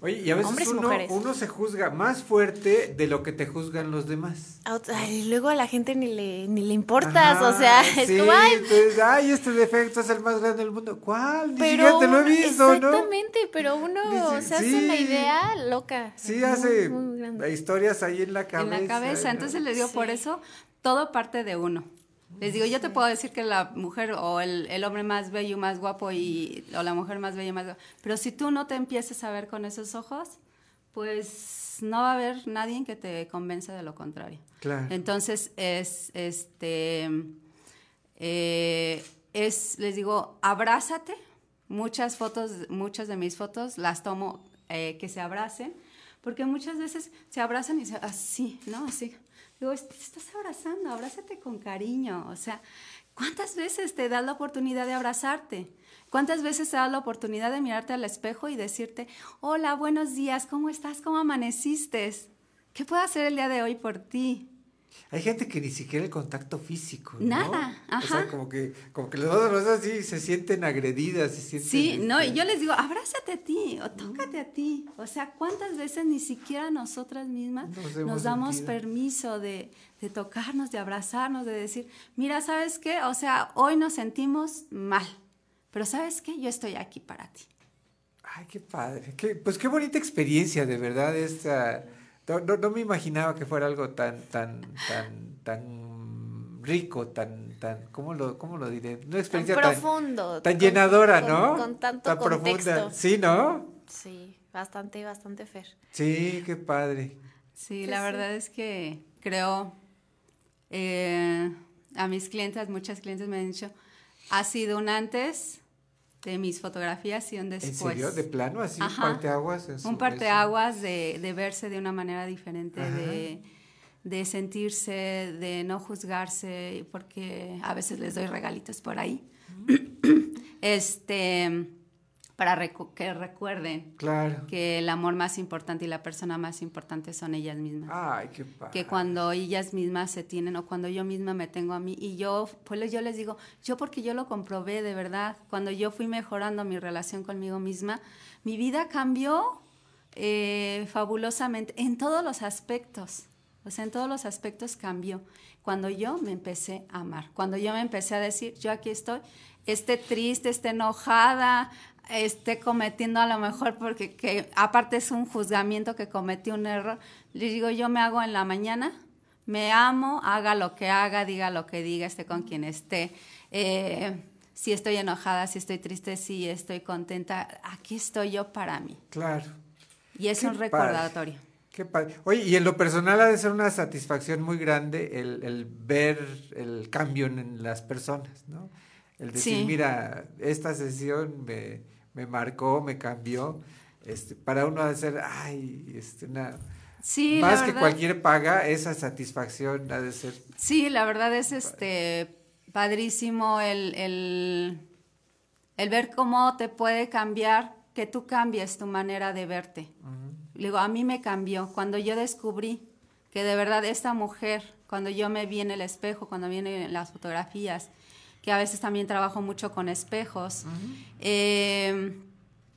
Speaker 4: Oye, y a veces
Speaker 5: Hombres y
Speaker 4: uno,
Speaker 5: mujeres.
Speaker 4: uno se juzga más fuerte de lo que te juzgan los demás.
Speaker 5: Ay, luego a la gente ni le, ni le importas,
Speaker 4: Ajá,
Speaker 5: o sea, es
Speaker 4: sí,
Speaker 5: como, ay,
Speaker 4: entonces, ay, este defecto es el más grande del mundo. ¿Cuál? Ni
Speaker 5: pero
Speaker 4: siquiera te lo he visto, ¿no?
Speaker 5: exactamente, pero uno
Speaker 4: Dice,
Speaker 5: se hace una
Speaker 4: sí.
Speaker 5: idea loca.
Speaker 4: Sí,
Speaker 5: muy,
Speaker 4: hace
Speaker 5: muy
Speaker 4: historias ahí en la cabeza.
Speaker 19: en la cabeza.
Speaker 4: ¿no?
Speaker 19: Entonces les digo, por eso todo parte de uno. Les digo, yo te puedo decir que la mujer o el, el hombre más bello, más guapo y o la mujer más bella, más guapa, pero si tú no te empiezas a ver con esos ojos, pues no va a haber nadie que te convenza de lo contrario.
Speaker 4: Claro.
Speaker 19: Entonces es este eh, es les digo, abrázate. Muchas fotos, muchas de mis fotos las tomo eh, que se abracen, porque muchas veces se abrazan y se así, ¿no? Así. Digo, te estás abrazando, abrázate con cariño. O sea, ¿cuántas veces te das la oportunidad de abrazarte? ¿Cuántas veces te das la oportunidad de mirarte al espejo y decirte, hola, buenos días, ¿cómo estás? ¿Cómo amaneciste? ¿Qué puedo hacer el día de hoy por ti?
Speaker 4: Hay gente que ni siquiera el contacto físico. ¿no?
Speaker 19: Nada,
Speaker 4: O sea,
Speaker 19: ajá.
Speaker 4: como que, como que los dos así se sienten agredidas, se sienten.
Speaker 19: Sí, no, y
Speaker 4: este,
Speaker 19: yo les digo, abrázate a ti o tócate a ti. O sea, ¿cuántas veces ni siquiera nosotras mismas
Speaker 4: Nos
Speaker 19: damos
Speaker 4: sentido.
Speaker 19: permiso de, de tocarnos, de abrazarnos, de decir, mira, ¿sabes qué? O sea, hoy nos sentimos mal, pero ¿sabes qué? Yo estoy aquí para ti.
Speaker 4: Ay, qué padre. Qué- pues qué bonita experiencia, de verdad. Esta, no, no, no me imaginaba que fuera algo tan, tan, tan, tan rico, tan, tan, ¿cómo lo, cómo lo diré? Una experiencia tan,
Speaker 5: profundo,
Speaker 4: tan
Speaker 5: con-
Speaker 4: llenadora,
Speaker 5: con-
Speaker 4: ¿no?
Speaker 5: con tanto
Speaker 4: tan profunda.
Speaker 5: contexto.
Speaker 4: Sí, ¿no?
Speaker 5: Sí, bastante, bastante fer.
Speaker 4: Sí, qué padre.
Speaker 19: Sí,
Speaker 5: Pues
Speaker 19: la
Speaker 5: sí.
Speaker 19: verdad es que creo, eh, a mis clientes, muchas clientes me han dicho, ha sido un antes de mis fotografías y un
Speaker 4: ¿En
Speaker 19: después.
Speaker 4: serio? ¿De plano? ¿Así? ¿Un parteaguas? en
Speaker 19: Un
Speaker 4: en
Speaker 19: parteaguas de, de verse de una manera diferente, de, de sentirse, de no juzgarse, porque a veces les doy regalitos por ahí. este, para recu- que recuerden
Speaker 4: Claro.
Speaker 19: que el amor más importante y la persona más importante son ellas mismas.
Speaker 4: Ay, qué padre.
Speaker 19: Que cuando ellas mismas se tienen o cuando yo misma me tengo a mí y yo, pues yo les digo, yo porque yo lo comprobé de verdad, cuando yo fui mejorando mi relación conmigo misma, mi vida cambió eh, fabulosamente en todos los aspectos. O sea, en todos los aspectos cambió. Cuando yo me empecé a amar, cuando yo me empecé a decir, yo aquí estoy, esté triste, esté enojada, esté cometiendo a lo mejor, porque que, aparte es un juzgamiento que cometí un error, le digo, yo me hago en la mañana, me amo, haga lo que haga, diga lo que diga, esté con quien esté. Eh, si estoy enojada, si estoy triste, si estoy contenta, aquí estoy yo para mí.
Speaker 4: Claro.
Speaker 19: Y es
Speaker 4: Qué
Speaker 19: un
Speaker 4: padre.
Speaker 19: recordatorio.
Speaker 4: Qué padre. Oye, y en lo personal ha de ser una satisfacción muy grande el, el ver el cambio en, en las personas, ¿no? El decir,
Speaker 19: Sí.
Speaker 4: mira, esta sesión me, me marcó, me cambió. Este, para uno ha de ser, ay, este, una...
Speaker 19: Sí,
Speaker 4: más que cualquier paga, esa satisfacción ha de ser...
Speaker 19: Sí, la verdad es este padrísimo el, el, el ver cómo te puede cambiar, que tú cambies tu manera de verte. Le Digo, a mí me cambió cuando yo descubrí que de verdad esta mujer, cuando yo me vi en el espejo, cuando vi en las fotografías, que a veces también trabajo mucho con espejos, eh,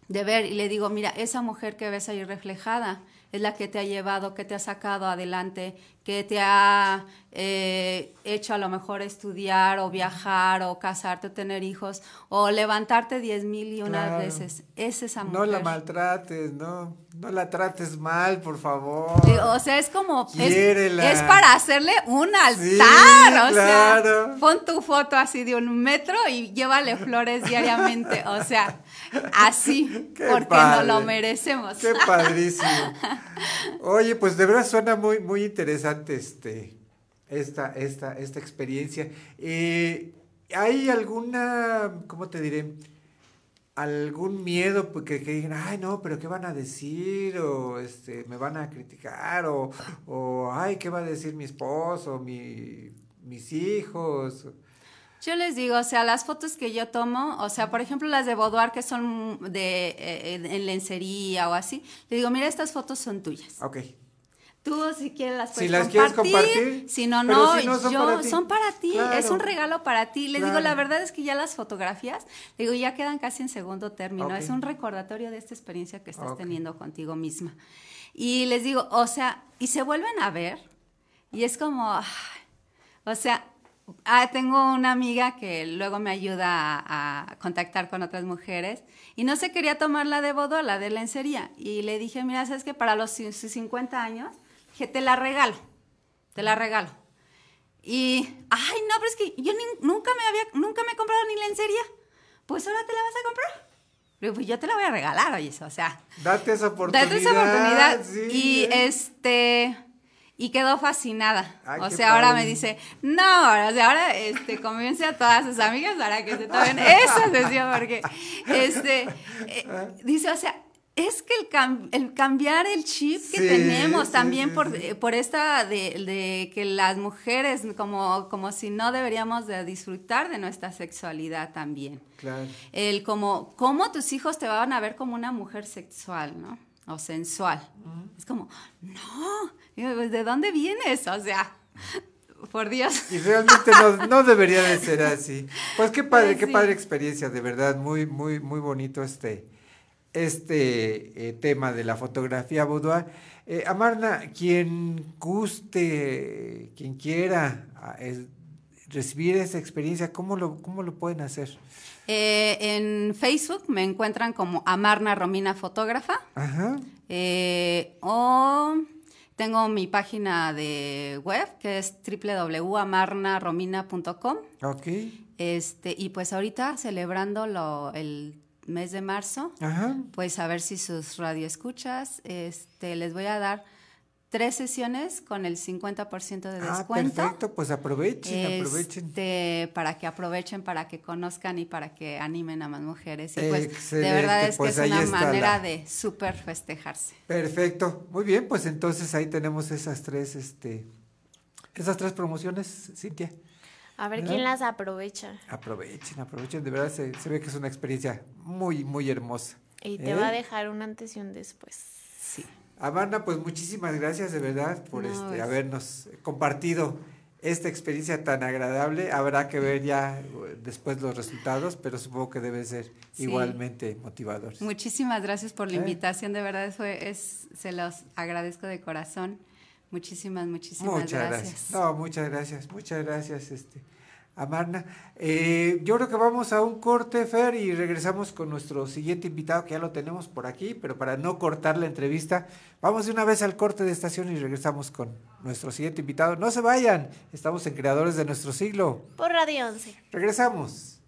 Speaker 19: de ver y le digo, mira, esa mujer que ves ahí reflejada es la que te ha llevado, que te ha sacado adelante, que te ha eh, hecho a lo mejor estudiar o viajar o casarte o tener hijos o levantarte diez mil y una
Speaker 4: Claro.
Speaker 19: veces. Es esa mujer.
Speaker 4: No la maltrates, no, no la trates mal, por favor.
Speaker 19: O sea, es como. Es, es para hacerle un altar.
Speaker 4: Sí,
Speaker 19: o
Speaker 4: claro.
Speaker 19: sea, pon tu foto así de un metro y llévale flores diariamente. O sea, así.
Speaker 4: Qué
Speaker 19: porque
Speaker 4: padre.
Speaker 19: no lo merecemos.
Speaker 4: Qué padrísimo. Oye, pues de verdad suena muy, muy interesante este, esta, esta, esta experiencia. Eh, ¿Hay alguna, cómo te diré? algún miedo porque que digan, ay no, pero qué van a decir, o este, me van a criticar, o, o ay, qué va a decir mi esposo, mi, mis hijos.
Speaker 19: Yo les digo, o sea, las fotos que yo tomo, o sea, por ejemplo, las de Boudoir que son de eh, en- en lencería o así, le digo, mira, estas fotos son tuyas.
Speaker 4: Ok.
Speaker 19: Tú si quieres las
Speaker 4: Si
Speaker 19: puedes
Speaker 4: las quieres
Speaker 19: compartir,
Speaker 4: compartir,
Speaker 19: si no, no,
Speaker 4: si no, son
Speaker 19: yo,
Speaker 4: para ti.
Speaker 19: son para ti,
Speaker 4: Claro.
Speaker 19: es un regalo para ti. Les digo, la verdad es que ya las fotografías, digo, ya quedan casi en segundo término, es un recordatorio de esta experiencia que estás
Speaker 4: Ok.
Speaker 19: teniendo contigo misma. Y les digo, o sea, y se vuelven a ver, y es como, ay, o sea, ah, tengo una amiga que luego me ayuda a, a contactar con otras mujeres y no se quería tomar la de bodo, la de lencería. Y le dije, mira, sabes que para los ci- 50 años, que te la regalo, te la regalo. Y, ay, no, pero es que yo ni- nunca me había, nunca me he comprado ni lencería. Pues ahora te la vas a comprar. Digo, pues yo te la voy a regalar, oye, o sea,
Speaker 4: Date esa oportunidad.
Speaker 19: Date esa oportunidad.
Speaker 4: sí,
Speaker 19: y
Speaker 4: eh.
Speaker 19: este y quedó fascinada.
Speaker 4: Ay,
Speaker 19: o sea, ahora
Speaker 4: padre.
Speaker 19: me dice, no, ahora, o sea, ahora este, convence a todas sus amigas para que se tomen esa sesión, porque este, eh, dice, o sea, es que el, cam- el cambiar el chip que
Speaker 7: Sí,
Speaker 19: tenemos también
Speaker 7: sí,
Speaker 19: por,
Speaker 7: sí.
Speaker 19: por esta de, de que las mujeres como, como si no deberíamos de disfrutar de nuestra sexualidad también
Speaker 4: Claro.
Speaker 19: el como cómo tus hijos te van a ver como una mujer sexual, ¿no? O sensual. Es como, no, pues, ¿de dónde vienes? O sea, por Dios.
Speaker 4: Y realmente no, no debería de ser así. Pues qué padre,
Speaker 19: Pues
Speaker 4: qué padre experiencia, de verdad, muy, muy, muy bonito este, este eh, tema de la fotografía boudoir. Eh, Amarna, quien guste, quien quiera ah, es- recibir esa experiencia, ¿cómo lo, cómo lo pueden hacer?
Speaker 19: Eh, en Facebook me encuentran como Amarna Romina Fotógrafa.
Speaker 4: Ajá.
Speaker 19: O tengo mi página de web que es www.amarnaromina.com.
Speaker 4: Ok.
Speaker 19: Este, y pues ahorita celebrando lo, el mes de marzo,
Speaker 4: Ajá.
Speaker 19: pues a ver si sus radioescuchas, este, les voy a dar tres sesiones con el 50% de
Speaker 4: Ah,
Speaker 19: descuento.
Speaker 4: perfecto, pues aprovechen, aprovechen.
Speaker 19: Este, para que aprovechen, para que conozcan y para que animen a más mujeres. Y pues
Speaker 4: Excelente,
Speaker 19: de verdad es
Speaker 4: pues
Speaker 19: que es
Speaker 4: ahí
Speaker 19: una manera
Speaker 4: la-
Speaker 19: de súper festejarse.
Speaker 4: Perfecto, muy bien, pues entonces ahí tenemos esas tres, este, esas tres promociones, Cintia.
Speaker 5: A ver
Speaker 4: ¿Verdad?
Speaker 5: quién las aprovecha.
Speaker 4: Aprovechen, aprovechen, de verdad se, se ve que es una experiencia muy, muy hermosa.
Speaker 5: Y te
Speaker 4: ¿eh?
Speaker 5: va a dejar un antes y un después.
Speaker 19: Sí.
Speaker 4: Amarna, pues muchísimas gracias de verdad por
Speaker 5: No,
Speaker 4: este,
Speaker 5: es-
Speaker 4: habernos compartido esta experiencia tan agradable. Habrá que ver ya eh, después los resultados, pero supongo que debe ser
Speaker 19: Sí.
Speaker 4: igualmente motivador.
Speaker 19: Muchísimas gracias por la
Speaker 4: Eh.
Speaker 19: invitación, de verdad fue, es, se los agradezco de corazón. Muchísimas, muchísimas
Speaker 4: Muchas
Speaker 19: gracias.
Speaker 4: gracias. No, muchas gracias, muchas gracias, este, Amarna. Eh, yo creo que vamos a un corte, Fer, y regresamos con nuestro siguiente invitado, que ya lo tenemos por aquí, pero para no cortar la entrevista, vamos de una vez al corte de estación y regresamos con nuestro siguiente invitado. No se vayan, estamos en Creadores de nuestro siglo.
Speaker 5: Por Radio 11.
Speaker 4: Regresamos.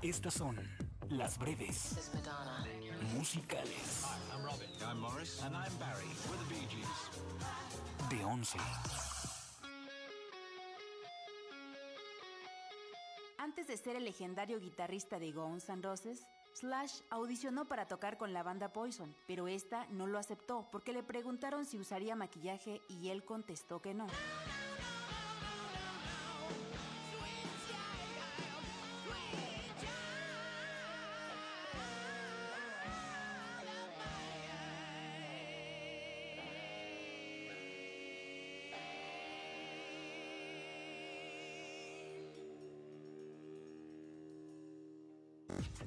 Speaker 1: Estas son las breves musicales
Speaker 14: I'm Robin. I'm Morris. And I'm Barry. We're the Bee Gees.
Speaker 1: de 11.
Speaker 15: Antes de ser el legendario guitarrista de Guns N' Roses, Slash audicionó para tocar con la banda Poison, pero esta no lo aceptó porque le preguntaron si usaría maquillaje y él contestó que no.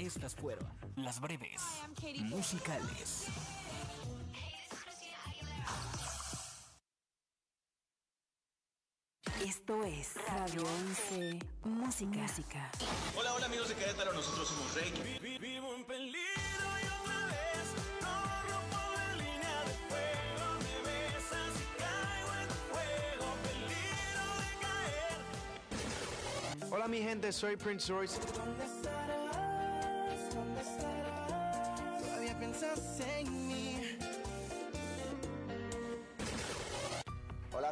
Speaker 1: Estas fueron las breves musicales.
Speaker 15: Esto es Radio 11 Música. Música.
Speaker 20: Hola, hola amigos de Querétaro, nosotros somos Reiki.
Speaker 10: Vivo en peligro y otra vez corro por la línea de fuego. Me besas y caigo en tu fuego. Peligro de caer.
Speaker 16: Hola mi gente, soy Prince Royce.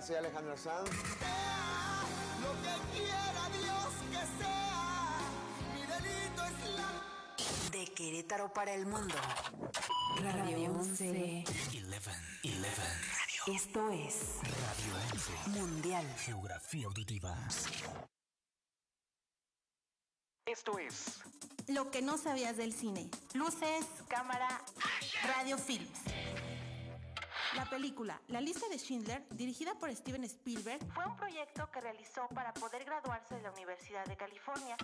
Speaker 16: Soy Alejandro Sanz.
Speaker 10: Lo que quiera Dios que sea. Mi delito es la.
Speaker 15: De Querétaro para el mundo. Radio 11.
Speaker 1: 11, 11.
Speaker 15: Esto es
Speaker 1: Radio 11.
Speaker 15: Mundial.
Speaker 1: Geografía auditiva. Esto es
Speaker 9: Lo que no sabías del cine. Luces, cámara, radio films. La película La lista de Schindler, dirigida por Steven Spielberg, fue un proyecto que realizó para poder graduarse de la Universidad de California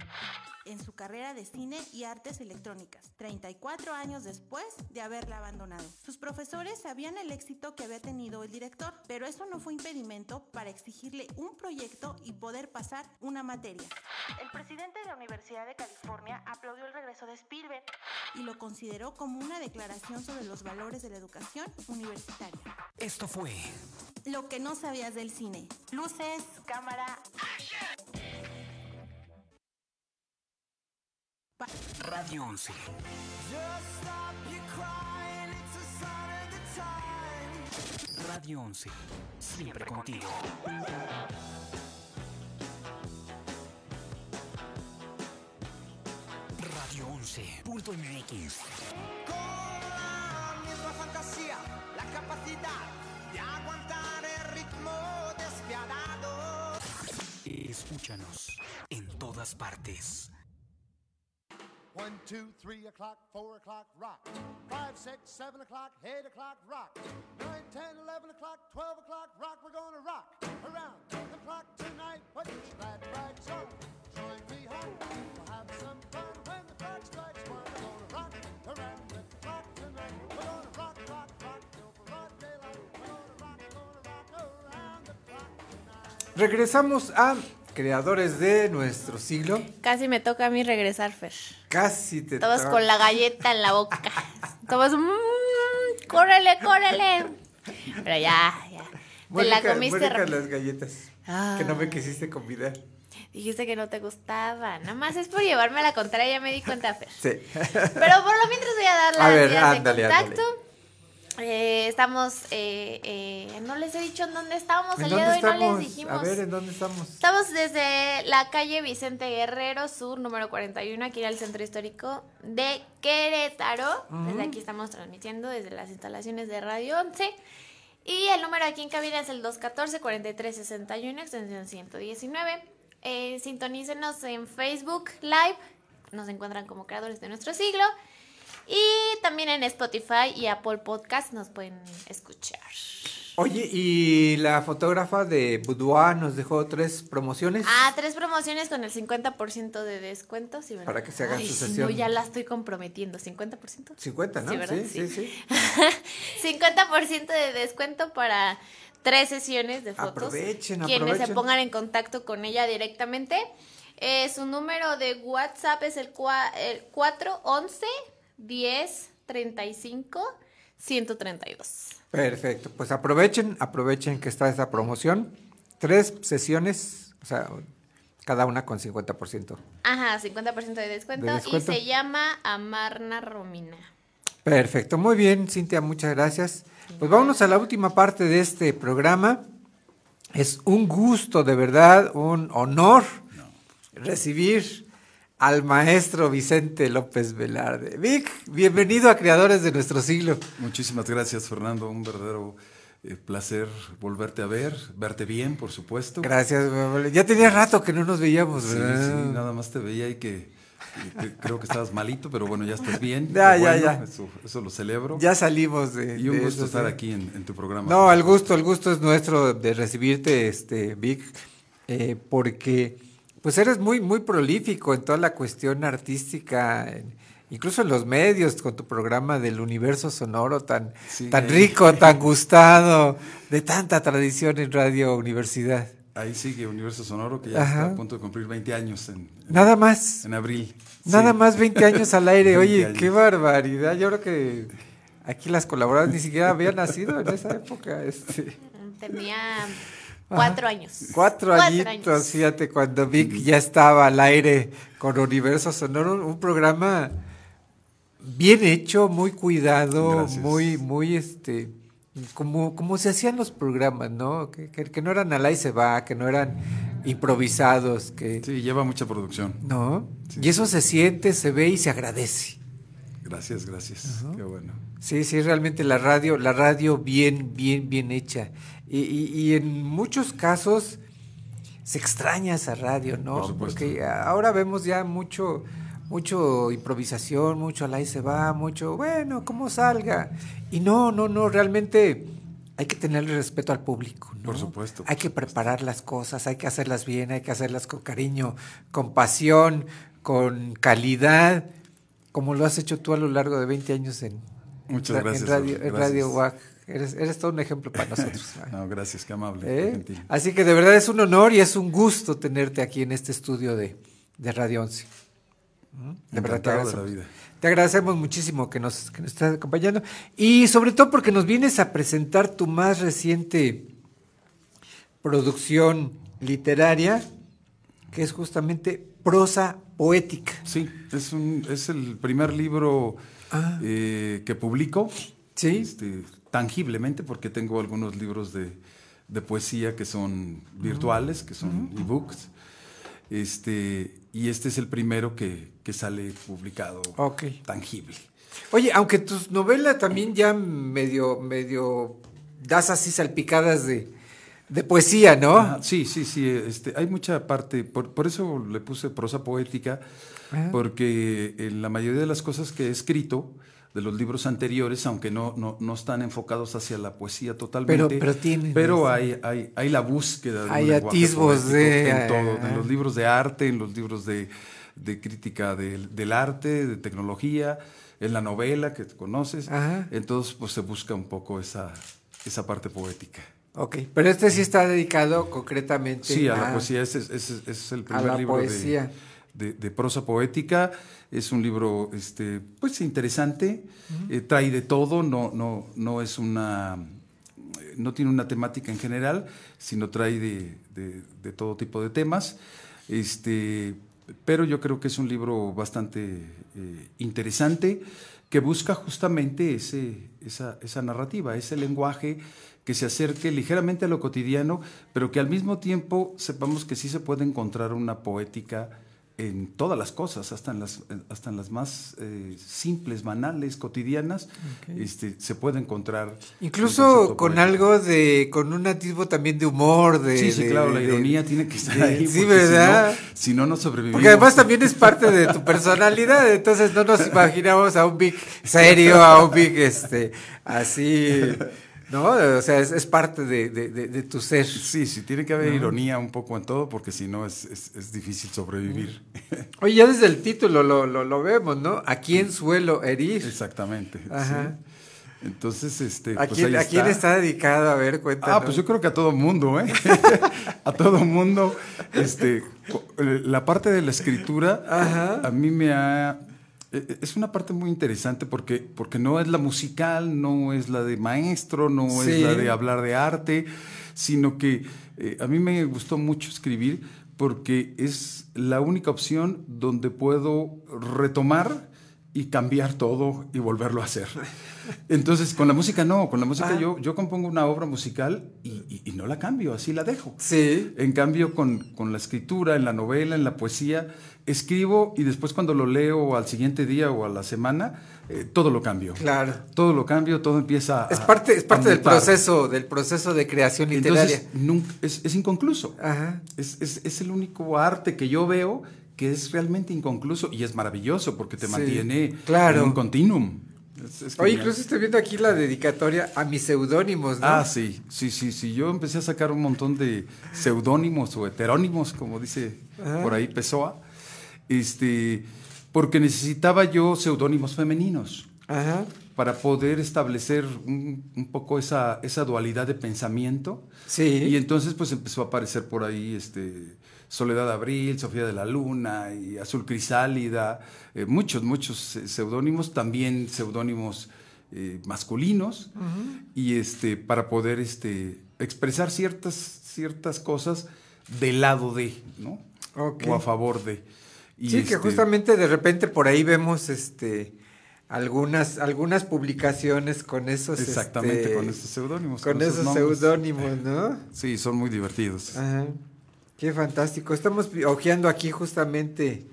Speaker 9: en su carrera de cine y artes electrónicas, 34 años después de haberla abandonado. Sus profesores sabían el éxito que había tenido el director, pero eso no fue impedimento para exigirle un proyecto y poder pasar una materia. El presidente de la Universidad de California aplaudió el regreso de Spielberg y lo consideró como una declaración sobre los valores de la educación universitaria.
Speaker 1: Esto fue
Speaker 9: Lo que no sabías del cine. Luces, cámara.
Speaker 1: Radio 11.
Speaker 10: Just stop your crying, it's a sign of the time.
Speaker 1: Radio 11. Siempre contigo. Radio 11.mx.
Speaker 10: capacidad de aguantar el ritmo despiadado.
Speaker 1: Escúchanos en todas partes.
Speaker 3: One, two, three o'clock, four o'clock, rock. Five, six, seven o'clock, eight o'clock, rock. Nine, ten, eleven o'clock, twelve o'clock, rock. We're gonna rock around the clock tonight. Put your glad rags on. Join me home. We'll have some fun when the clock strikes one. We're gonna rock around the clock
Speaker 4: Regresamos a Creadores de nuestro siglo.
Speaker 5: Casi me toca a mí regresar, Fer.
Speaker 4: Casi te
Speaker 5: Todos
Speaker 4: toca-
Speaker 5: con la galleta en la boca. Todos, mmm, córrele, córrele. Pero ya, ya. Te la comiste rápido.
Speaker 4: las galletas. Que no me quisiste convidar.
Speaker 5: Dijiste que no te gustaba. Nada más es por llevarme a la contraria, ya me di cuenta, Fer.
Speaker 4: Sí.
Speaker 5: Pero por lo mientras voy a dar las
Speaker 4: A ver, ándale,
Speaker 5: de contacto.
Speaker 4: ándale.
Speaker 5: Eh, estamos, eh, eh, no les he dicho en dónde estamos
Speaker 4: ¿En
Speaker 5: el
Speaker 4: dónde
Speaker 5: día de hoy, no
Speaker 4: estamos?
Speaker 5: les dijimos.
Speaker 4: A ver, ¿en dónde estamos?
Speaker 5: Estamos desde la calle Vicente Guerrero Sur, número 41, aquí en el centro histórico de Querétaro. Desde aquí estamos transmitiendo desde las instalaciones de Radio 11. Y el número aquí en cabina es el 214-4361, extensión 119. Eh, sintonícenos en Facebook Live, nos encuentran como creadores de nuestro siglo. Y también en Spotify y Apple Podcast nos pueden escuchar.
Speaker 4: Oye, y la fotógrafa de Boudoir nos dejó tres promociones.
Speaker 5: Ah, tres promociones con el 50% de descuento. Sí, ¿verdad?
Speaker 4: Para que se hagan
Speaker 5: Ay,
Speaker 4: su
Speaker 5: si
Speaker 4: sesión.
Speaker 5: No, ya la estoy comprometiendo. ¿50%?
Speaker 4: 50, ¿no?
Speaker 5: Sí, ¿verdad?
Speaker 4: sí, sí, sí.
Speaker 5: 50% de descuento para tres sesiones de fotos.
Speaker 4: Aprovechen,
Speaker 5: Quienes se
Speaker 4: aprovechen.
Speaker 5: pongan en contacto con ella directamente. Eh, su número de WhatsApp es el, cua- el 411 10 35 132.
Speaker 4: Perfecto, pues aprovechen, aprovechen que está esta promoción. Tres sesiones, o sea, cada una con 50%.
Speaker 5: Ajá, 50% de descuento,
Speaker 4: De descuento.
Speaker 5: Y se llama Amarna Romina.
Speaker 4: Perfecto, muy bien, Cintia, muchas gracias. Pues vámonos a la última parte de este programa. Es un gusto, de verdad, un honor recibir al maestro Vicente López Velarde. Vic, bienvenido a Creadores de Nuestro Siglo.
Speaker 21: Muchísimas gracias, Fernando. Un verdadero eh, placer volverte a ver, verte bien, por supuesto.
Speaker 4: Gracias, ya tenía rato que no nos veíamos,
Speaker 21: Sí,
Speaker 4: ¿verdad?
Speaker 21: sí, nada más te veía y que, creo que estabas malito, pero bueno, ya estás bien.
Speaker 4: Ya,
Speaker 21: Qué
Speaker 4: ya,
Speaker 21: bueno,
Speaker 4: ya.
Speaker 21: Eso, eso lo celebro.
Speaker 4: Ya salimos de.
Speaker 21: Y un
Speaker 4: de
Speaker 21: gusto
Speaker 4: eso,
Speaker 21: estar
Speaker 4: sí.
Speaker 21: aquí en, en tu programa.
Speaker 4: No, el gusto, el gusto es nuestro de recibirte, este, Vic, eh, porque Pues eres muy, muy prolífico en toda la cuestión artística, en- incluso en los medios, con tu programa del universo sonoro tan,
Speaker 21: Sí.
Speaker 4: tan rico, tan gustado, de tanta tradición en Radio Universidad.
Speaker 21: Ahí sigue Universo Sonoro, que ya
Speaker 4: Ajá.
Speaker 21: está a punto de cumplir 20 años en, en-
Speaker 4: Nada más.
Speaker 21: en abril.
Speaker 4: Nada
Speaker 21: Sí.
Speaker 4: más 20 años al aire.
Speaker 21: 20
Speaker 4: Oye, qué barbaridad. Yo creo que aquí las colaboradoras ni siquiera habían nacido en esa época. Este.
Speaker 5: Tenía cuatro años.
Speaker 4: Cuatro, añitos, fíjate, cuando Vic ya estaba al aire con Universo Sonoro, un programa bien hecho, muy cuidado,
Speaker 21: Gracias.
Speaker 4: muy, muy este, como, como se hacían los programas, ¿no? Que, que, que no eran al ahí se va, que no eran improvisados, que
Speaker 21: Sí, lleva mucha producción.
Speaker 4: no. Y eso se siente, se ve y se agradece.
Speaker 21: Gracias, gracias. Qué bueno.
Speaker 4: Sí, sí, realmente la radio, la radio bien, bien, bien hecha. Y, y- y en muchos casos se extraña esa radio, ¿no?
Speaker 21: Por supuesto.
Speaker 4: Porque ahora vemos ya mucho, mucho improvisación, mucho al ahí se va, mucho, bueno, como salga. Y no, no, no, realmente hay que tenerle respeto al público, ¿no?
Speaker 21: Por supuesto.
Speaker 4: Hay que preparar las cosas, hay que hacerlas bien, hay que hacerlas con cariño, con pasión, con calidad, como lo has hecho tú a lo largo de 20 años en,
Speaker 21: Muchas
Speaker 4: ra-
Speaker 21: gracias,
Speaker 4: en Radio, en. Radio WAC. Eres, eres todo un ejemplo para nosotros.
Speaker 21: No, gracias, qué amable.
Speaker 4: ¿Eh?
Speaker 21: qué.
Speaker 4: Así que de verdad es un honor y es un gusto tenerte aquí en este estudio de, de Radio 11. ¿Mm? De verdad te
Speaker 21: Encantado de la
Speaker 4: agradecemos.
Speaker 21: vida.
Speaker 4: Te agradecemos muchísimo que nos, que nos estás acompañando y sobre todo porque nos vienes a presentar tu más reciente producción literaria, que es justamente prosa poética.
Speaker 21: Sí, es, un, es el primer libro
Speaker 4: Ah.
Speaker 21: eh, que publico.
Speaker 4: Sí.
Speaker 21: este, tangiblemente, porque tengo algunos libros de, de poesía que son virtuales, que son ebooks. Este, y este es el primero que, que sale publicado tangible.
Speaker 4: Oye, aunque tus novelas también ya medio, medio das así salpicadas de, de poesía, ¿no?
Speaker 21: Sí, sí, sí. Este, hay mucha parte, por, por eso le puse prosa poética,
Speaker 4: Ajá.
Speaker 21: porque en la mayoría de las cosas que he escrito, de los libros anteriores, aunque no, no, no están enfocados hacia la poesía totalmente,
Speaker 4: Pero- pero tienen
Speaker 21: pero hay, hay, hay la búsqueda de
Speaker 4: Hay atisbos de-
Speaker 21: en todo,
Speaker 4: ah.
Speaker 21: en los libros de arte, en los libros de, de crítica del, del arte, de tecnología, en la novela que conoces,
Speaker 4: Ajá.
Speaker 21: entonces pues se busca un poco esa, esa parte poética.
Speaker 4: Ok, pero este sí está dedicado concretamente
Speaker 21: Sí, a la poesía. Ese es, ese es- ese es el
Speaker 4: a
Speaker 21: primer
Speaker 4: la
Speaker 21: libro
Speaker 4: poesía.
Speaker 21: de- de prosa poética. Es un libro, este, pues interesante. eh, trae de todo. No, no, no es una, no tiene una temática en general, sino trae de, de- de todo tipo de temas. Este, pero yo creo que es un libro bastante eh, interesante que busca justamente ese, esa, esa narrativa, ese lenguaje que se acerque ligeramente a lo cotidiano, pero que al mismo tiempo sepamos que sí se puede encontrar una poética en todas las cosas, hasta en las, hasta en las más eh, simples, banales, cotidianas, este, se puede encontrar.
Speaker 4: Incluso con algo de, con un atisbo también de humor, de...
Speaker 21: Sí, sí,
Speaker 4: de-
Speaker 21: claro, la
Speaker 4: de-
Speaker 21: ironía tiene que estar ahí.
Speaker 4: Sí,
Speaker 21: porque si no-
Speaker 4: ¿verdad?
Speaker 21: Si no, no sobrevivimos.
Speaker 4: Porque además también es parte de tu personalidad, entonces no nos imaginamos a un Vic serio, a un Vic este, así, ¿no? O sea, es, es parte de, de- de- de tu ser.
Speaker 21: Sí, sí, tiene que haber
Speaker 4: ¿No?
Speaker 21: ironía un poco en todo, porque si no es, es, es difícil sobrevivir.
Speaker 4: Oye, ya desde el título lo, lo, lo vemos, ¿no? ¿A quién suelo herir?
Speaker 21: Exactamente.
Speaker 4: Ajá.
Speaker 21: sí. Entonces, este.
Speaker 4: ¿A,
Speaker 21: pues
Speaker 4: quién,
Speaker 21: ahí
Speaker 4: ¿A quién está dedicado? A ver, cuéntanos.
Speaker 21: Ah, pues yo creo que a todo mundo, ¿eh? a todo mundo. Este, eh, la parte de la escritura
Speaker 4: Ajá.
Speaker 21: a mí me ha... eh, Es una parte muy interesante porque, porque no es la musical, no es la de maestro, no
Speaker 4: Sí.
Speaker 21: es la de hablar de arte, sino que eh, a mí me gustó mucho escribir porque es la única opción donde puedo retomar y cambiar todo y volverlo a hacer. Entonces, con la música no, con la música
Speaker 4: Ah.
Speaker 21: yo, yo compongo una obra musical y, y- y no la cambio, así la dejo.
Speaker 4: Sí.
Speaker 21: En cambio, con, con la escritura, en la novela, en la poesía, escribo y después cuando lo leo al siguiente día o a la semana, eh, todo lo cambio.
Speaker 4: Claro.
Speaker 21: Todo lo cambio, todo empieza a...
Speaker 4: Es parte, es parte del proceso, del proceso de creación literaria.
Speaker 21: Entonces, nunca- es, es inconcluso.
Speaker 4: Ajá.
Speaker 21: Es, es- es el único arte que yo veo que es realmente inconcluso y es maravilloso porque te
Speaker 4: Sí,
Speaker 21: mantiene
Speaker 4: claro.
Speaker 21: en un continuum.
Speaker 4: Oye, incluso estoy viendo aquí la dedicatoria a mis seudónimos, ¿no?
Speaker 21: Ah, sí, sí, sí, sí. Yo empecé a sacar un montón de seudónimos o heterónimos, como dice
Speaker 4: Ajá.
Speaker 21: por ahí Pessoa, este, porque necesitaba yo seudónimos femeninos
Speaker 4: Ajá.
Speaker 21: para poder establecer un, un poco esa, esa dualidad de pensamiento.
Speaker 4: Sí.
Speaker 21: Y entonces pues empezó a aparecer por ahí este, Soledad Abril, Sofía de la Luna y Azul Crisálida, eh, muchos, muchos eh, seudónimos, también seudónimos eh, masculinos y este para poder este expresar ciertas ciertas cosas del lado de, ¿no? O a favor de. Y
Speaker 4: sí, que
Speaker 21: este,
Speaker 4: justamente de repente por ahí vemos este algunas algunas publicaciones con esos
Speaker 21: Exactamente,
Speaker 4: este,
Speaker 21: con esos seudónimos.
Speaker 4: con esos seudónimos, ¿no?
Speaker 21: Sí, son muy divertidos.
Speaker 4: Ajá. Qué fantástico. Estamos hojeando aquí justamente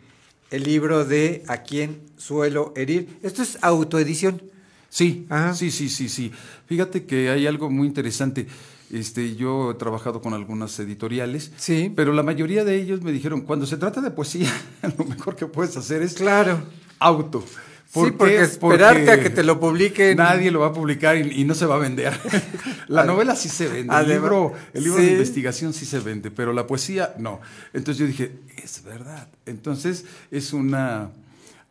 Speaker 4: el libro de A quién suelo herir. Esto es autoedición.
Speaker 21: Sí, sí, sí, sí, sí. Fíjate que hay algo muy interesante. Este, yo he trabajado con algunas editoriales,
Speaker 4: sí.
Speaker 21: pero la mayoría de ellos me dijeron, cuando se trata de poesía, lo mejor que puedes hacer es
Speaker 4: claro.
Speaker 21: auto.
Speaker 4: Sí, porque esperarte a que te lo publiquen.
Speaker 21: Nadie lo va a publicar y, y no se va a vender. la novela sí se vende, el libro, el libro de investigación sí se vende, pero la poesía no. Entonces yo dije, es verdad. Entonces es una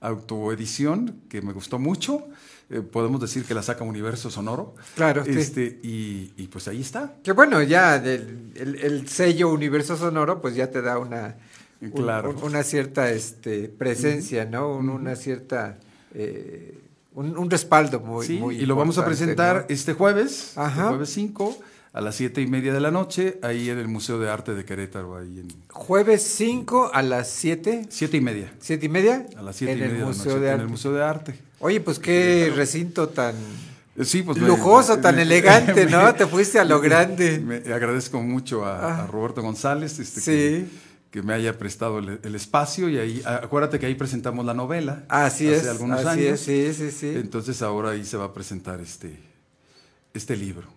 Speaker 21: autoedición que me gustó mucho. Eh, podemos decir que la saca Universo Sonoro.
Speaker 4: Claro, sí.
Speaker 21: Este, y, y pues ahí está.
Speaker 4: Que bueno, ya el, el sello Universo Sonoro, pues ya te da una, un-
Speaker 21: Claro.
Speaker 4: un- una cierta este, presencia, ¿no? Un- Una cierta. eh, un, un respaldo muy,
Speaker 21: Sí,
Speaker 4: muy
Speaker 21: y lo vamos a presentar
Speaker 4: ¿no?
Speaker 21: este jueves, este jueves 5, a las 7 y media de la noche, ahí en el Museo de Arte de Querétaro, ahí en
Speaker 4: Jueves 5 a las 7.
Speaker 21: 7 y media.
Speaker 4: ¿7 y media?
Speaker 21: A las 7
Speaker 4: en
Speaker 21: y media
Speaker 4: el
Speaker 21: de la
Speaker 4: Museo
Speaker 21: noche,
Speaker 4: de
Speaker 21: en
Speaker 4: Arte.
Speaker 21: el Museo de Arte.
Speaker 4: Oye, pues qué recinto tan
Speaker 21: Sí, pues me-
Speaker 4: lujoso, tan
Speaker 21: me-
Speaker 4: elegante, ¿no? Te fuiste a lo grande.
Speaker 21: Me agradezco mucho a,
Speaker 4: Ah.
Speaker 21: a Roberto González este,
Speaker 4: Sí.
Speaker 21: que, que me haya prestado el, el espacio y ahí, acuérdate que ahí presentamos la novela.
Speaker 4: Así
Speaker 21: hace
Speaker 4: es,
Speaker 21: algunos
Speaker 4: así
Speaker 21: años.
Speaker 4: es, sí, sí, sí.
Speaker 21: Entonces ahora ahí se va a presentar este, este libro.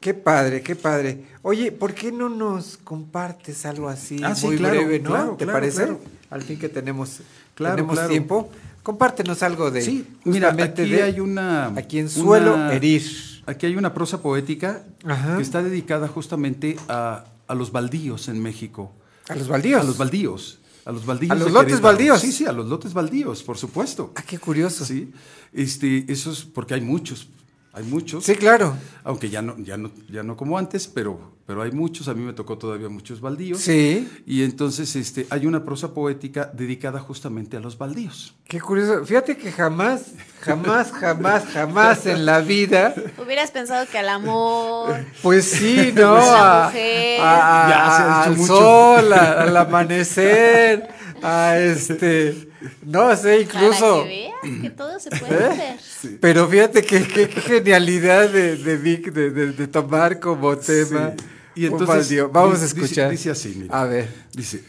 Speaker 4: Qué padre, qué padre. Oye, ¿por qué no nos compartes algo así
Speaker 21: Ah, sí,
Speaker 4: muy
Speaker 21: claro,
Speaker 4: breve, no?
Speaker 21: claro,
Speaker 4: ¿Te
Speaker 21: claro,
Speaker 4: parece? Al fin que tenemos, tenemos tiempo. Compártenos algo de.
Speaker 21: Sí, mira, aquí
Speaker 4: de
Speaker 21: hay una.
Speaker 4: A quien suelo
Speaker 21: una-
Speaker 4: herir.
Speaker 21: Aquí hay una prosa poética
Speaker 4: Ajá.
Speaker 21: que está dedicada justamente a, a los baldíos en México.
Speaker 4: ¿A los baldíos?
Speaker 21: A los baldíos. A los baldíos.
Speaker 4: ¿A los lotes
Speaker 21: Querétaro.
Speaker 4: baldíos?
Speaker 21: Sí, sí, a los lotes baldíos, por supuesto.
Speaker 4: Ah, qué curioso.
Speaker 21: Sí. Este, eso es porque hay muchos. Hay muchos.
Speaker 4: Sí, claro.
Speaker 21: Aunque ya no, ya no, ya no como antes, pero, pero hay muchos. A mí me tocó todavía muchos baldíos.
Speaker 4: Sí.
Speaker 21: Y entonces este, hay una prosa poética dedicada justamente a los baldíos.
Speaker 4: Qué curioso. Fíjate que jamás, jamás, jamás, jamás en la vida.
Speaker 5: Hubieras pensado que al amor.
Speaker 4: Pues sí, ¿no?
Speaker 5: Pues la
Speaker 4: A-
Speaker 5: mujer.
Speaker 4: a- a-
Speaker 21: Ya se ha
Speaker 4: al
Speaker 21: mucho.
Speaker 4: sol, a- al amanecer, a este. No sé, incluso.
Speaker 5: Para que veas que todo se puede hacer.
Speaker 4: Pero fíjate que qué qué genialidad de, de Vic de, de- de tomar como tema.
Speaker 21: Sí. Y entonces.
Speaker 4: Vamos a
Speaker 21: dice-
Speaker 4: escuchar.
Speaker 21: Dice, así, mira.
Speaker 4: A ver.
Speaker 21: Dice,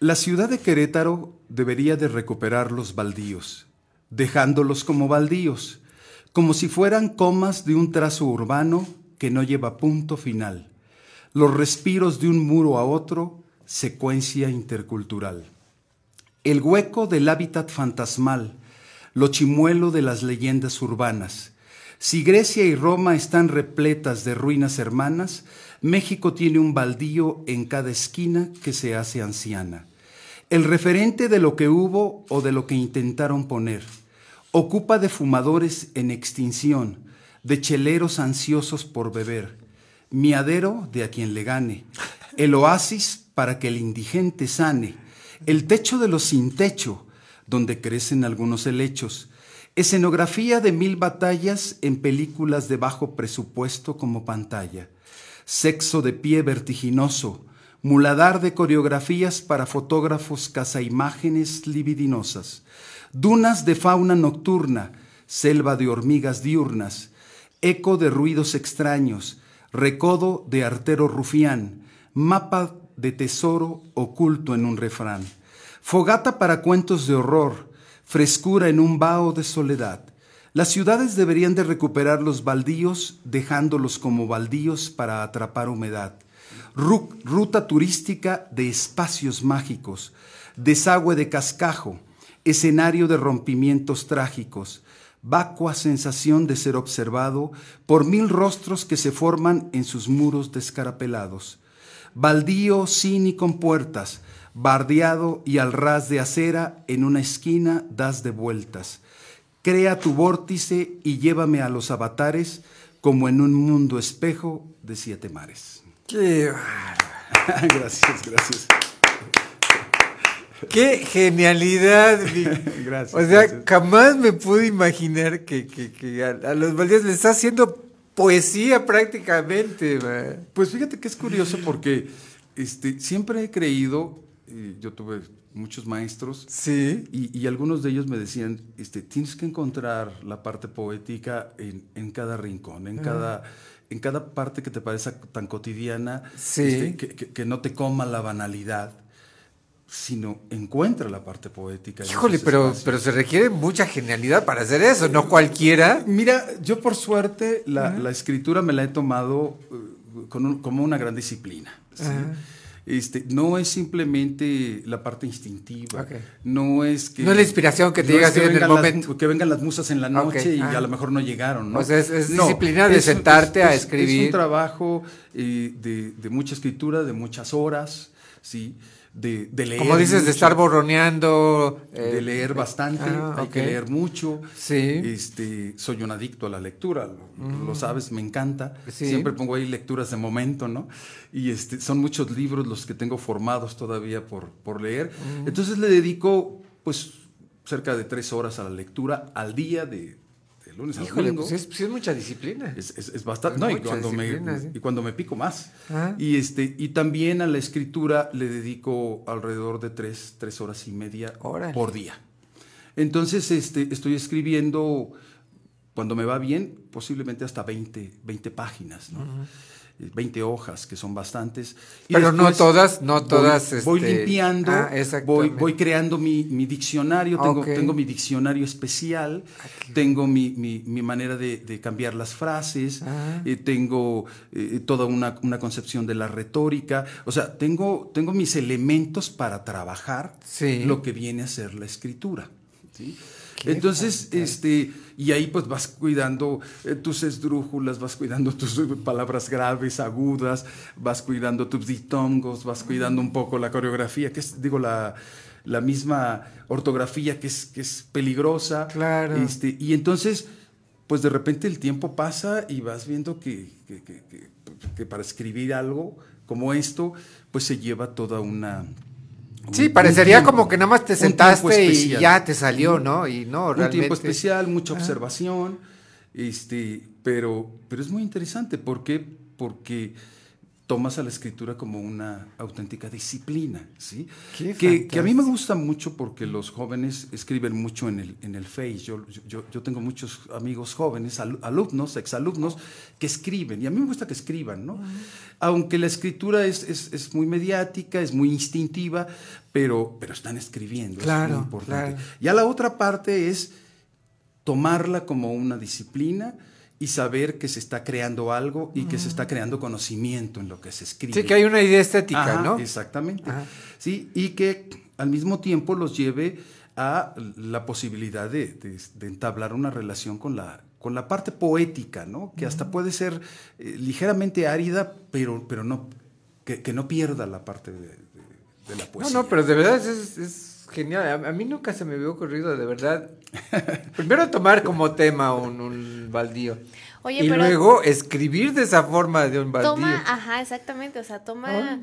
Speaker 21: la ciudad de Querétaro debería de recuperar los baldíos, dejándolos como baldíos, como si fueran comas de un trazo urbano que no lleva punto final. Los respiros de un muro a otro, secuencia intercultural. El hueco del hábitat fantasmal, lo chimuelo de las leyendas urbanas. Si Grecia y Roma están repletas de ruinas hermanas, México tiene un baldío en cada esquina que se hace anciana. El referente de lo que hubo o de lo que intentaron poner. Ocupa de fumadores en extinción, de cheleros ansiosos por beber, miadero de a quien le gane, el oasis para que el indigente sane, el techo de los sin techo, donde crecen algunos helechos, escenografía de mil batallas en películas de bajo presupuesto como pantalla, sexo de pie vertiginoso, muladar de coreografías para fotógrafos cazaimágenes libidinosas, dunas de fauna nocturna, selva de hormigas diurnas, eco de ruidos extraños, recodo de artero rufián, mapa de tesoro oculto en un refrán, fogata para cuentos de horror, frescura en un vaho de soledad. Las ciudades deberían de recuperar los baldíos, dejándolos como baldíos para atrapar humedad. Ru- ruta turística de espacios mágicos, desagüe de cascajo, escenario de rompimientos trágicos, vacua sensación de ser observado por mil rostros que se forman en sus muros descarapelados. Baldío sin y con puertas, bardeado y al ras de acera, en una esquina das de vueltas. Crea tu vórtice y llévame a los avatares como en un mundo espejo de siete mares.
Speaker 4: Qué,
Speaker 21: gracias, gracias.
Speaker 4: qué genialidad.
Speaker 21: Gracias,
Speaker 4: O sea,
Speaker 21: gracias.
Speaker 4: jamás me pude imaginar que, que- que a, a los baldíos les está haciendo poesía prácticamente. ma.
Speaker 21: Pues fíjate que es curioso porque este, siempre he creído, y yo tuve muchos maestros,
Speaker 4: Sí.
Speaker 21: y, y algunos de ellos me decían, este, tienes que encontrar la parte poética en, en cada rincón, en
Speaker 4: Ah.
Speaker 21: cada, en cada parte que te parezca tan cotidiana,
Speaker 4: Sí.
Speaker 21: este, que, que- que no te coma la banalidad, sino encuentra la parte poética.
Speaker 4: Híjole, pero, pero se requiere mucha genialidad para hacer eso, no cualquiera.
Speaker 21: Mira, yo por suerte la, la escritura me la he tomado eh, con un- como una gran disciplina. ¿sí?
Speaker 4: Ajá.
Speaker 21: Este, no es simplemente la parte instintiva,
Speaker 4: Ok.
Speaker 21: no es que...
Speaker 4: No es la inspiración que te
Speaker 21: no
Speaker 4: llega así en el
Speaker 21: vengan las-
Speaker 4: momento.
Speaker 21: que vengan las musas en la noche y
Speaker 4: ah.
Speaker 21: a lo mejor no llegaron, ¿no?
Speaker 4: O sea, es- es
Speaker 21: No,
Speaker 4: disciplina de
Speaker 21: es
Speaker 4: sentarte a
Speaker 21: es-
Speaker 4: escribir.
Speaker 21: Es un trabajo eh, de, de mucha escritura, de muchas horas, ¿sí? De, de leer
Speaker 4: Como dices, de estar borroneando. eh,
Speaker 21: de leer bastante,
Speaker 4: ah,
Speaker 21: hay que leer mucho.
Speaker 4: Sí.
Speaker 21: Este, soy un adicto a la lectura, lo,
Speaker 4: Mm.
Speaker 21: lo sabes, me encanta.
Speaker 4: Sí.
Speaker 21: Siempre pongo ahí lecturas de momento, ¿no? Y este, son muchos libros los que tengo formados todavía por, por leer.
Speaker 4: Mm.
Speaker 21: Entonces le dedico, pues, cerca de tres horas a la lectura al día de lunes a
Speaker 4: Híjole,
Speaker 21: domingo.
Speaker 4: pues es, sí es mucha disciplina.
Speaker 21: Es, es- es bastante. No, y cuando, me,
Speaker 4: sí.
Speaker 21: y cuando me pico más. Y, este, y también a la escritura le dedico alrededor de tres, tres horas y media
Speaker 4: Órale.
Speaker 21: por día. Entonces este, estoy escribiendo, cuando me va bien, posiblemente hasta 20, 20 páginas, ¿no? 20 hojas, que son bastantes. Y
Speaker 4: Pero no todas, no todas,
Speaker 21: Voy,
Speaker 4: este,
Speaker 21: limpiando,
Speaker 4: ah,
Speaker 21: voy, voy creando mi, mi diccionario, tengo, tengo mi diccionario especial, tengo mi, mi- mi manera de, de cambiar las frases,
Speaker 4: Ah.
Speaker 21: eh, tengo eh, toda una, una concepción de la retórica, o sea, tengo, tengo mis elementos para trabajar
Speaker 4: Sí.
Speaker 21: lo que viene a ser la escritura. Entonces, este, y ahí pues vas cuidando eh, tus esdrújulas, vas cuidando tus palabras graves, agudas, vas cuidando tus diptongos, vas cuidando un poco la coreografía, que es, digo, la, la misma ortografía que es, que es peligrosa.
Speaker 4: Claro.
Speaker 21: Este, y entonces, pues de repente el tiempo pasa y vas viendo que- que- que para escribir algo como esto, pues se lleva toda una...
Speaker 4: Sí,
Speaker 21: un-
Speaker 4: parecería
Speaker 21: un tiempo-
Speaker 4: como que nada más te
Speaker 21: un
Speaker 4: sentaste y ya te salió, ¿no? Y no,
Speaker 21: un
Speaker 4: realmente.
Speaker 21: tiempo especial, mucha observación, este, pero, pero es muy interesante. ¿Por qué? Porque tomas a la escritura como una auténtica disciplina, ¿sí? Que, que a mí me gusta mucho porque los jóvenes escriben mucho en el, en el Face. Yo, yo, yo tengo muchos amigos jóvenes, al- alumnos, exalumnos, que escriben. Y a mí me gusta que escriban, ¿no? Aunque la escritura es, es, es muy mediática, es muy instintiva, pero, pero están escribiendo. es muy importante.
Speaker 4: claro.
Speaker 21: Ya la otra parte es tomarla como una disciplina y saber que se está creando algo y que se está creando conocimiento en lo que se escribe.
Speaker 4: Sí, que hay una idea estética,
Speaker 21: Ajá,
Speaker 4: ¿no?
Speaker 21: Exactamente.
Speaker 4: Ajá.
Speaker 21: Sí, y que al mismo tiempo los lleve a la posibilidad de, de- de entablar una relación con la, con la parte poética, ¿no? Que hasta puede ser eh, ligeramente árida, pero, pero no, que, que no pierda la parte de, la
Speaker 4: No,
Speaker 21: poesía.
Speaker 4: no, pero de verdad es, es genial. A, a mí nunca se me había ocurrido, de verdad. Primero tomar como tema un, un baldío.
Speaker 5: Oye,
Speaker 4: y
Speaker 5: pero-
Speaker 4: luego escribir de esa forma de un baldío.
Speaker 5: Toma, ajá, exactamente, o sea, toma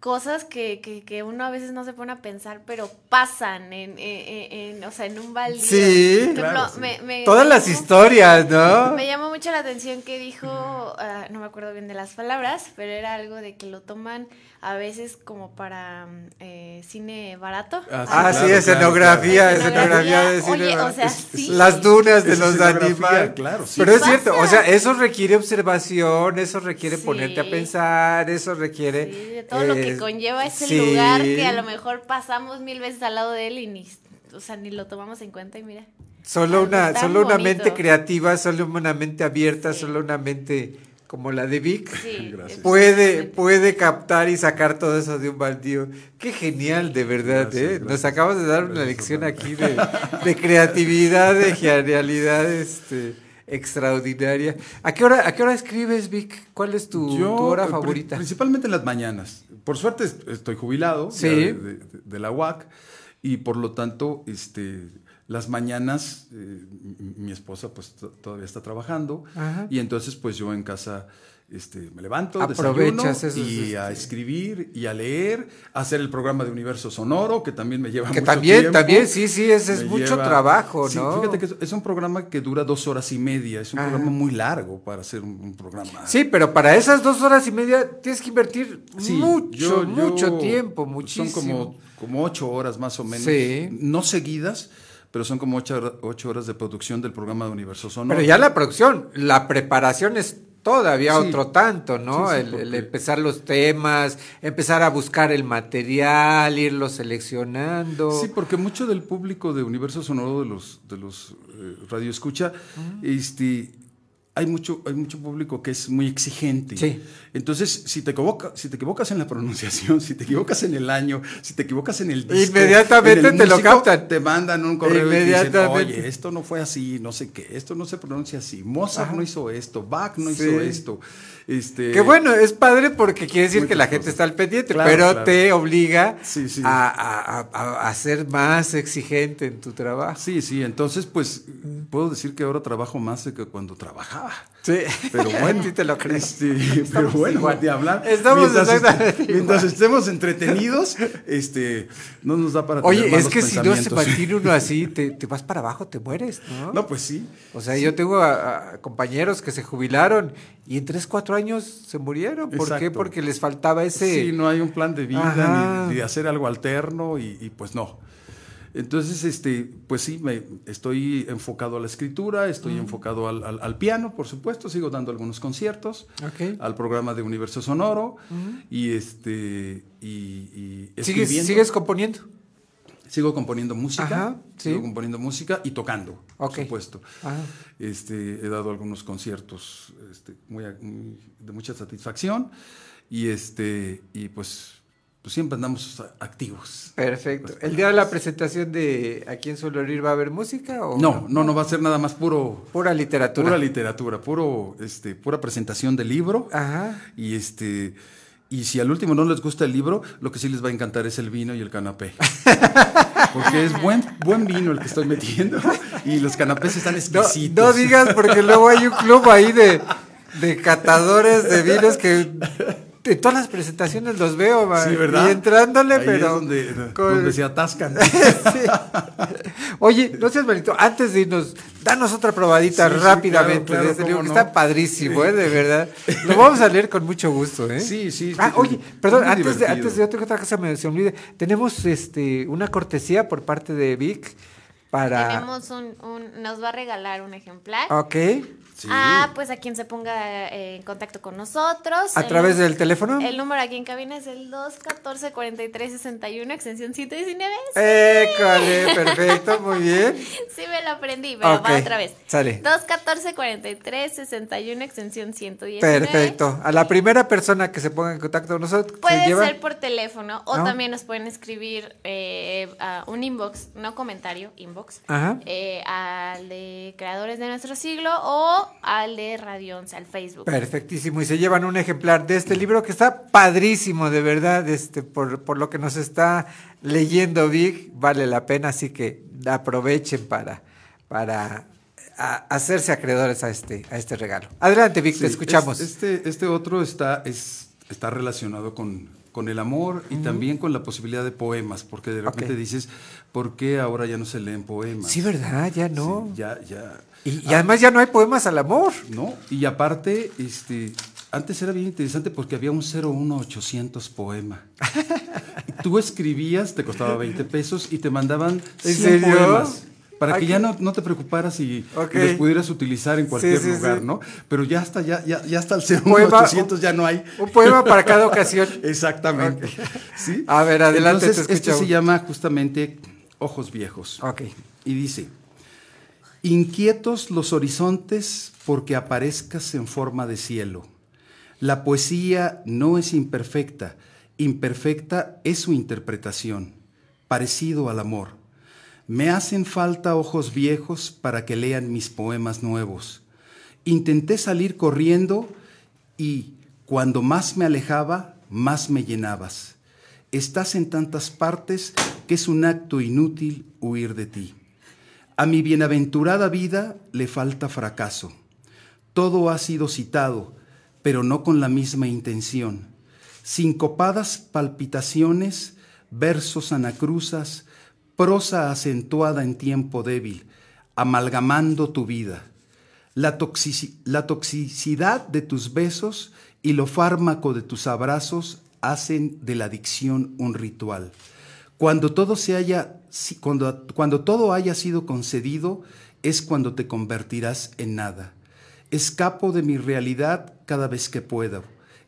Speaker 5: cosas que, que, que uno a veces no se pone a pensar, pero pasan en, en, en- o sea, en un baldío.
Speaker 4: Sí,
Speaker 5: ejemplo,
Speaker 21: claro, sí.
Speaker 5: me- me-
Speaker 4: Todas
Speaker 5: me
Speaker 4: las
Speaker 5: llamó-
Speaker 4: historias, ¿no?
Speaker 5: Me llamó mucho la atención que dijo, ah, no me acuerdo bien de las palabras, pero era algo de que lo toman a veces como para mm, eh, cine barato.
Speaker 4: Ah, sí,
Speaker 21: claro,
Speaker 4: escenografía,
Speaker 21: claro,
Speaker 4: escenografía de
Speaker 5: Oye,
Speaker 4: cine.
Speaker 5: o sea, sí.
Speaker 4: Las dunas de
Speaker 21: Es
Speaker 4: los animales.
Speaker 21: claro, sí
Speaker 4: Pero es
Speaker 5: pasa.
Speaker 4: cierto, o sea, eso requiere observación, eso requiere ponerte a pensar, eso requiere...
Speaker 5: Sí, de todo lo que
Speaker 4: eh,
Speaker 5: conlleva ese
Speaker 4: sí.
Speaker 5: lugar que a lo mejor pasamos mil veces al lado de él y ni, o sea, ni lo tomamos en cuenta y mira.
Speaker 4: Solo
Speaker 5: Algo
Speaker 4: una, solo una mente creativa, solo una mente abierta, solo una mente como la de Vic,
Speaker 5: Sí,
Speaker 4: puede, puede captar y sacar todo eso de un baldío. Qué genial, de verdad,
Speaker 21: Gracias,
Speaker 4: ¿eh?
Speaker 21: gracias.
Speaker 4: Nos acabas de dar una lección aquí de, de creatividad, de genialidad, este, extraordinaria. ¿A qué hora, a qué hora escribes, Vic? ¿Cuál es tu,
Speaker 21: Yo,
Speaker 4: tu hora favorita?
Speaker 21: Principalmente en las mañanas. Por suerte est- estoy jubilado
Speaker 4: Sí.
Speaker 21: ya de, de- de la UAC y por lo tanto este, las mañanas eh, mi esposa pues to- todavía está trabajando
Speaker 4: Ajá.
Speaker 21: y entonces pues yo en casa este, me levanto,
Speaker 4: Aprovechas
Speaker 21: y
Speaker 4: este-
Speaker 21: a escribir y a leer, a hacer el programa de Universo Sonoro que también me lleva
Speaker 4: Que
Speaker 21: mucho
Speaker 4: también,
Speaker 21: tiempo.
Speaker 4: también, sí, sí, ese es
Speaker 21: Me
Speaker 4: mucho trabajo,
Speaker 21: Sí,
Speaker 4: ¿no?
Speaker 21: Fíjate que es, es un programa que dura dos horas y media, es un
Speaker 4: Ajá.
Speaker 21: programa muy largo para hacer un, un programa.
Speaker 4: Sí, pero para esas dos horas y media tienes que invertir
Speaker 21: Sí,
Speaker 4: mucho,
Speaker 21: yo- yo-
Speaker 4: mucho tiempo, muchísimo.
Speaker 21: Son como, como ocho horas más o menos.
Speaker 4: Sí.
Speaker 21: No seguidas, pero son como ocho, ocho horas de producción del programa de Universo Sonoro.
Speaker 4: Pero ya la producción, la preparación es todavía
Speaker 21: Sí.
Speaker 4: otro tanto, ¿no?
Speaker 21: Sí, sí,
Speaker 4: el, empezar los temas, empezar a buscar el material, irlo seleccionando.
Speaker 21: Sí, porque mucho del público de Universo Sonoro, de los, de los eh, Radio Escucha, este, hay mucho, hay mucho público que es muy exigente.
Speaker 4: Sí.
Speaker 21: Entonces, si te, equivoca, si te equivocas en la pronunciación, si te equivocas en el año, si te equivocas en el disco,
Speaker 4: Inmediatamente
Speaker 21: en el
Speaker 4: te lo captan.
Speaker 21: Te mandan un correo y te dicen,
Speaker 4: Inmediatamente.
Speaker 21: oye, esto no fue así, no sé qué, esto no se pronuncia así, Mozart
Speaker 4: Ajá.
Speaker 21: no hizo esto, Bach no
Speaker 4: Sí.
Speaker 21: hizo esto. Este,
Speaker 4: Que bueno, es padre porque quiere decir que la gente está al pendiente,
Speaker 21: Claro,
Speaker 4: pero
Speaker 21: claro.
Speaker 4: te obliga
Speaker 21: Sí, sí.
Speaker 4: A, a- a- a ser más exigente en tu trabajo.
Speaker 21: Sí, sí, entonces pues puedo decir que ahora trabajo más de que cuando trabajaba.
Speaker 4: Sí.
Speaker 21: Pero bueno,
Speaker 4: Sí te lo creo.
Speaker 21: este, pero bueno,
Speaker 4: igual.
Speaker 21: de hablar.
Speaker 4: Estamos
Speaker 21: mientras,
Speaker 4: exactamente
Speaker 21: este, mientras estemos entretenidos, este, no nos da para tener
Speaker 4: Oye, es que si no se mantiene uno así, te, te vas para abajo, te mueres, ¿no?
Speaker 21: No, pues sí.
Speaker 4: O sea, yo tengo a, a compañeros que se jubilaron y en 3, 4 años se murieron. ¿Por qué? Porque les faltaba ese...
Speaker 21: Sí, no hay un plan de vida ni, ni de hacer algo alterno y, y, pues no. Entonces, este, pues sí, me, estoy enfocado a la escritura, estoy
Speaker 4: Mm.
Speaker 21: enfocado al, al- al piano, por supuesto, sigo dando algunos conciertos, al programa de Universo Sonoro
Speaker 4: Ujú.
Speaker 21: y este y, y
Speaker 4: ¿Sigues,
Speaker 21: escribiendo.
Speaker 4: ¿Sigues componiendo?
Speaker 21: Sigo componiendo música,
Speaker 4: Ajá, sí.
Speaker 21: sigo componiendo música y tocando, por supuesto.
Speaker 4: Ajá.
Speaker 21: Este, he dado algunos conciertos este, muy, muy- de mucha satisfacción y este y pues, pues siempre andamos activos.
Speaker 4: Perfecto. ¿El día de la presentación de Aquí en Solorir va a haber música? O
Speaker 21: No, no, no va a ser nada más puro
Speaker 4: Pura literatura.
Speaker 21: pura literatura, puro este pura presentación del libro.
Speaker 4: Ajá.
Speaker 21: Y este y si al último no les gusta el libro, lo que sí les va a encantar es el vino y el canapé. Porque es buen, buen vino el que estoy metiendo y los canapés están
Speaker 4: No,
Speaker 21: exquisitos.
Speaker 4: no digas porque luego hay un club ahí de, de catadores de vinos que en todas las presentaciones los veo, man,
Speaker 21: Sí, ¿verdad?
Speaker 4: y entrándole,
Speaker 21: Ahí
Speaker 4: pero
Speaker 21: es donde,
Speaker 4: con-
Speaker 21: donde se atascan.
Speaker 4: Sí. Oye, no seas malito, antes de irnos, danos otra probadita
Speaker 21: Sí,
Speaker 4: rápidamente
Speaker 21: claro,
Speaker 4: de este
Speaker 21: claro,
Speaker 4: libro, que está padrísimo, ¿eh? de verdad. Lo vamos a leer con mucho gusto, ¿eh?
Speaker 21: Sí, sí.
Speaker 4: Ah, oye, perdón, antes de, antes de otra, cosa me se me olvide, tenemos este una cortesía por parte de Vic para...
Speaker 5: Tenemos un, un- nos va a regalar un ejemplar.
Speaker 4: Ok,
Speaker 5: Ah, pues a quien se ponga eh, en contacto con nosotros.
Speaker 4: ¿A
Speaker 5: El
Speaker 4: través del teléfono?
Speaker 5: El número aquí en cabina es el 214-4361, extensión 119.
Speaker 4: École, perfecto, muy bien.
Speaker 5: Sí me lo aprendí, pero va otra vez.
Speaker 4: sale.
Speaker 5: 214-4361, extensión 119.
Speaker 4: Perfecto. A la primera persona que se ponga en contacto con nosotros, se
Speaker 5: Puede
Speaker 4: lleva...
Speaker 5: ser por teléfono o
Speaker 4: ¿No?
Speaker 5: también nos pueden escribir eh, a un inbox, no comentario, inbox, Eh, al de Creadores de Nuestro Siglo o al de Radio 11, al Facebook.
Speaker 4: Perfectísimo. Y se llevan un ejemplar de este libro que está padrísimo, de verdad, este, por, por lo que nos está leyendo Vic, vale la pena, así que aprovechen para, para a- hacerse acreedores a este, a este regalo. Adelante, Vic, te escuchamos.
Speaker 21: es- Este, este otro está, es, está relacionado con, con el amor y también con la posibilidad de poemas, porque de repente dices, ¿por qué ahora ya no se leen poemas?
Speaker 4: Sí, ¿verdad? Ya no.
Speaker 21: Sí, ya, ya.
Speaker 4: Y, y además ya no hay poemas al amor.
Speaker 21: No, y aparte, este, antes era bien interesante porque había un 01800 poema. Tú escribías, te costaba 20 pesos y te mandaban
Speaker 4: ¿En
Speaker 21: 100
Speaker 4: serio?
Speaker 21: poemas. Para que ya no, no te preocuparas y, los pudieras utilizar en cualquier
Speaker 4: Sí, sí,
Speaker 21: lugar,
Speaker 4: sí.
Speaker 21: ¿no? Pero ya hasta, ya, ya, ya hasta el
Speaker 4: Poema-
Speaker 21: 01800 ya no hay.
Speaker 4: Un poema para cada ocasión.
Speaker 21: Exactamente. ¿Sí?
Speaker 4: A ver, adelante,
Speaker 21: Entonces,
Speaker 4: te
Speaker 21: este
Speaker 4: escuchamos.
Speaker 21: se llama justamente Ojos Viejos.
Speaker 4: Ok.
Speaker 21: Y dice, inquietos los horizontes porque aparezcas en forma de cielo. La poesía no es imperfecta, imperfecta es su interpretación, parecido al amor. Me hacen falta ojos viejos para que lean mis poemas nuevos. Intenté salir corriendo y cuando más me alejaba, más me llenabas. Estás en tantas partes que es un acto inútil huir de ti. A mi bienaventurada vida le falta fracaso. Todo ha sido citado, pero no con la misma intención. Sincopadas palpitaciones, versos anacruzas, prosa acentuada en tiempo débil, amalgamando tu vida. La, toxici- la toxicidad de tus besos y lo fármaco de tus abrazos hacen de la adicción un ritual. Cuando todo, se haya, cuando, cuando todo haya sido concedido, es cuando te convertirás en nada. Escapo de mi realidad cada vez que puedo.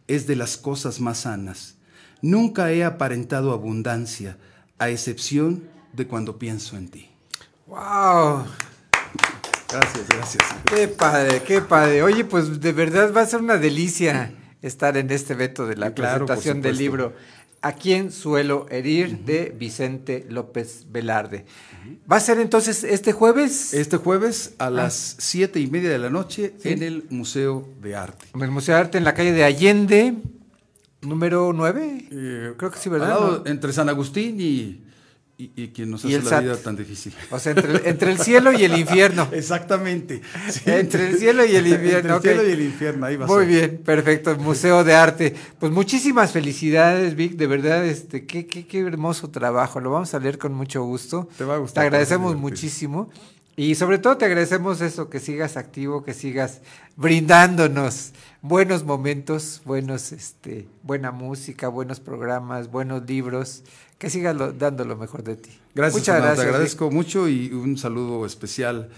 Speaker 21: Es de las cosas más sanas. Nunca he aparentado abundancia, a excepción de cuando pienso en ti.
Speaker 4: ¡Wow!
Speaker 21: Gracias, gracias.
Speaker 4: Qué padre, qué padre. Oye, pues de verdad va a ser una delicia estar en este evento de la
Speaker 21: Claro, por
Speaker 4: presentación del libro ¿A quién suelo herir? de Vicente López Velarde. ¿Va a ser entonces este jueves?
Speaker 21: Este jueves a
Speaker 4: Ah.
Speaker 21: las siete y media de la noche
Speaker 4: Sí.
Speaker 21: en el Museo de Arte.
Speaker 4: En el Museo de Arte en la calle de Allende, número 9.
Speaker 21: Eh,
Speaker 4: Creo que sí, ¿verdad? No.
Speaker 21: entre San Agustín y, y, y quien nos
Speaker 4: Y
Speaker 21: hace la vida tan difícil.
Speaker 4: O sea, entre, el- entre el cielo y el infierno.
Speaker 21: Exactamente. Sí.
Speaker 4: Entre el cielo y el infierno.
Speaker 21: Entre el cielo y el infierno, ahí va a
Speaker 4: Muy bien, perfecto. Museo de Arte. Pues muchísimas felicidades, Vic. De verdad, este, qué, qué, qué hermoso trabajo. Lo vamos a leer con mucho gusto.
Speaker 21: Te va a gustar,
Speaker 4: Te agradecemos muchísimo. Y sobre todo te agradecemos eso, que sigas activo, que sigas brindándonos buenos momentos, buenos, este, buena música, buenos programas, buenos libros, que sigas lo- dando lo mejor de ti.
Speaker 21: Gracias,
Speaker 4: Muchas
Speaker 21: Fernando,
Speaker 4: gracias.
Speaker 21: te agradezco mucho y un saludo especial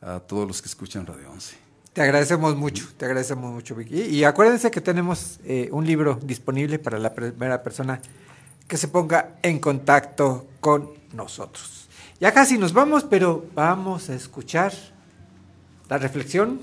Speaker 21: a todos los que escuchan Radio 11.
Speaker 4: Te agradecemos mucho, te agradecemos mucho, Vicky. Y, y acuérdense que tenemos eh, un libro disponible para la primera persona que se ponga en contacto con nosotros. Ya casi nos vamos, pero vamos a escuchar la reflexión,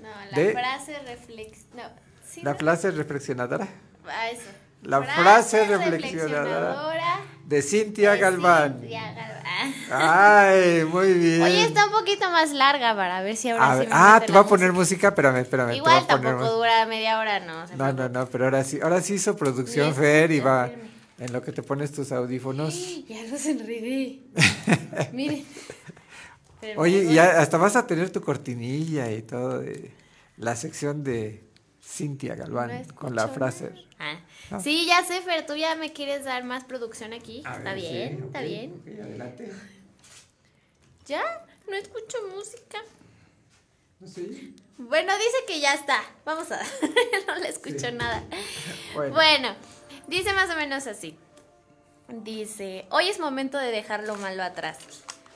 Speaker 5: No, la
Speaker 4: De-
Speaker 5: frase reflex... No, sí,
Speaker 4: la
Speaker 5: ¿no?
Speaker 4: frase reflexionadora
Speaker 5: Ah, eso.
Speaker 4: La frase reflexionadora de Cintia Galván.
Speaker 5: Cintia Galván.
Speaker 4: Ay, muy bien.
Speaker 5: Oye, está un poquito más larga para ver si ahora
Speaker 4: A
Speaker 5: sí
Speaker 4: ver-
Speaker 5: me
Speaker 4: ah, te va a poner música, espérame, espérame.
Speaker 5: Igual
Speaker 4: poner
Speaker 5: tampoco
Speaker 4: música.
Speaker 5: dura media hora, no. se
Speaker 4: No, no, no, pero ahora sí, ahora sí hizo producción Fer y va
Speaker 5: firme.
Speaker 4: en lo que te pones tus audífonos.
Speaker 5: Ya los enredé. Miren. Pero
Speaker 4: Oye, y hasta vas a tener tu cortinilla y todo de la sección de Cintia Galván
Speaker 5: No
Speaker 4: con la frase.
Speaker 5: Ah.
Speaker 4: No.
Speaker 5: Sí, ya sé, Fer, tú ya me quieres dar más producción aquí.
Speaker 4: A
Speaker 5: está
Speaker 4: ver,
Speaker 5: bien, está bien.
Speaker 4: adelante.
Speaker 5: ¿Ya? No escucho música.
Speaker 4: Sí.
Speaker 5: Bueno, dice que ya está. Vamos a. no le escucho nada.
Speaker 4: Bueno.
Speaker 5: Bueno. dice más o menos así. Dice: Hoy es momento de dejar lo malo atrás.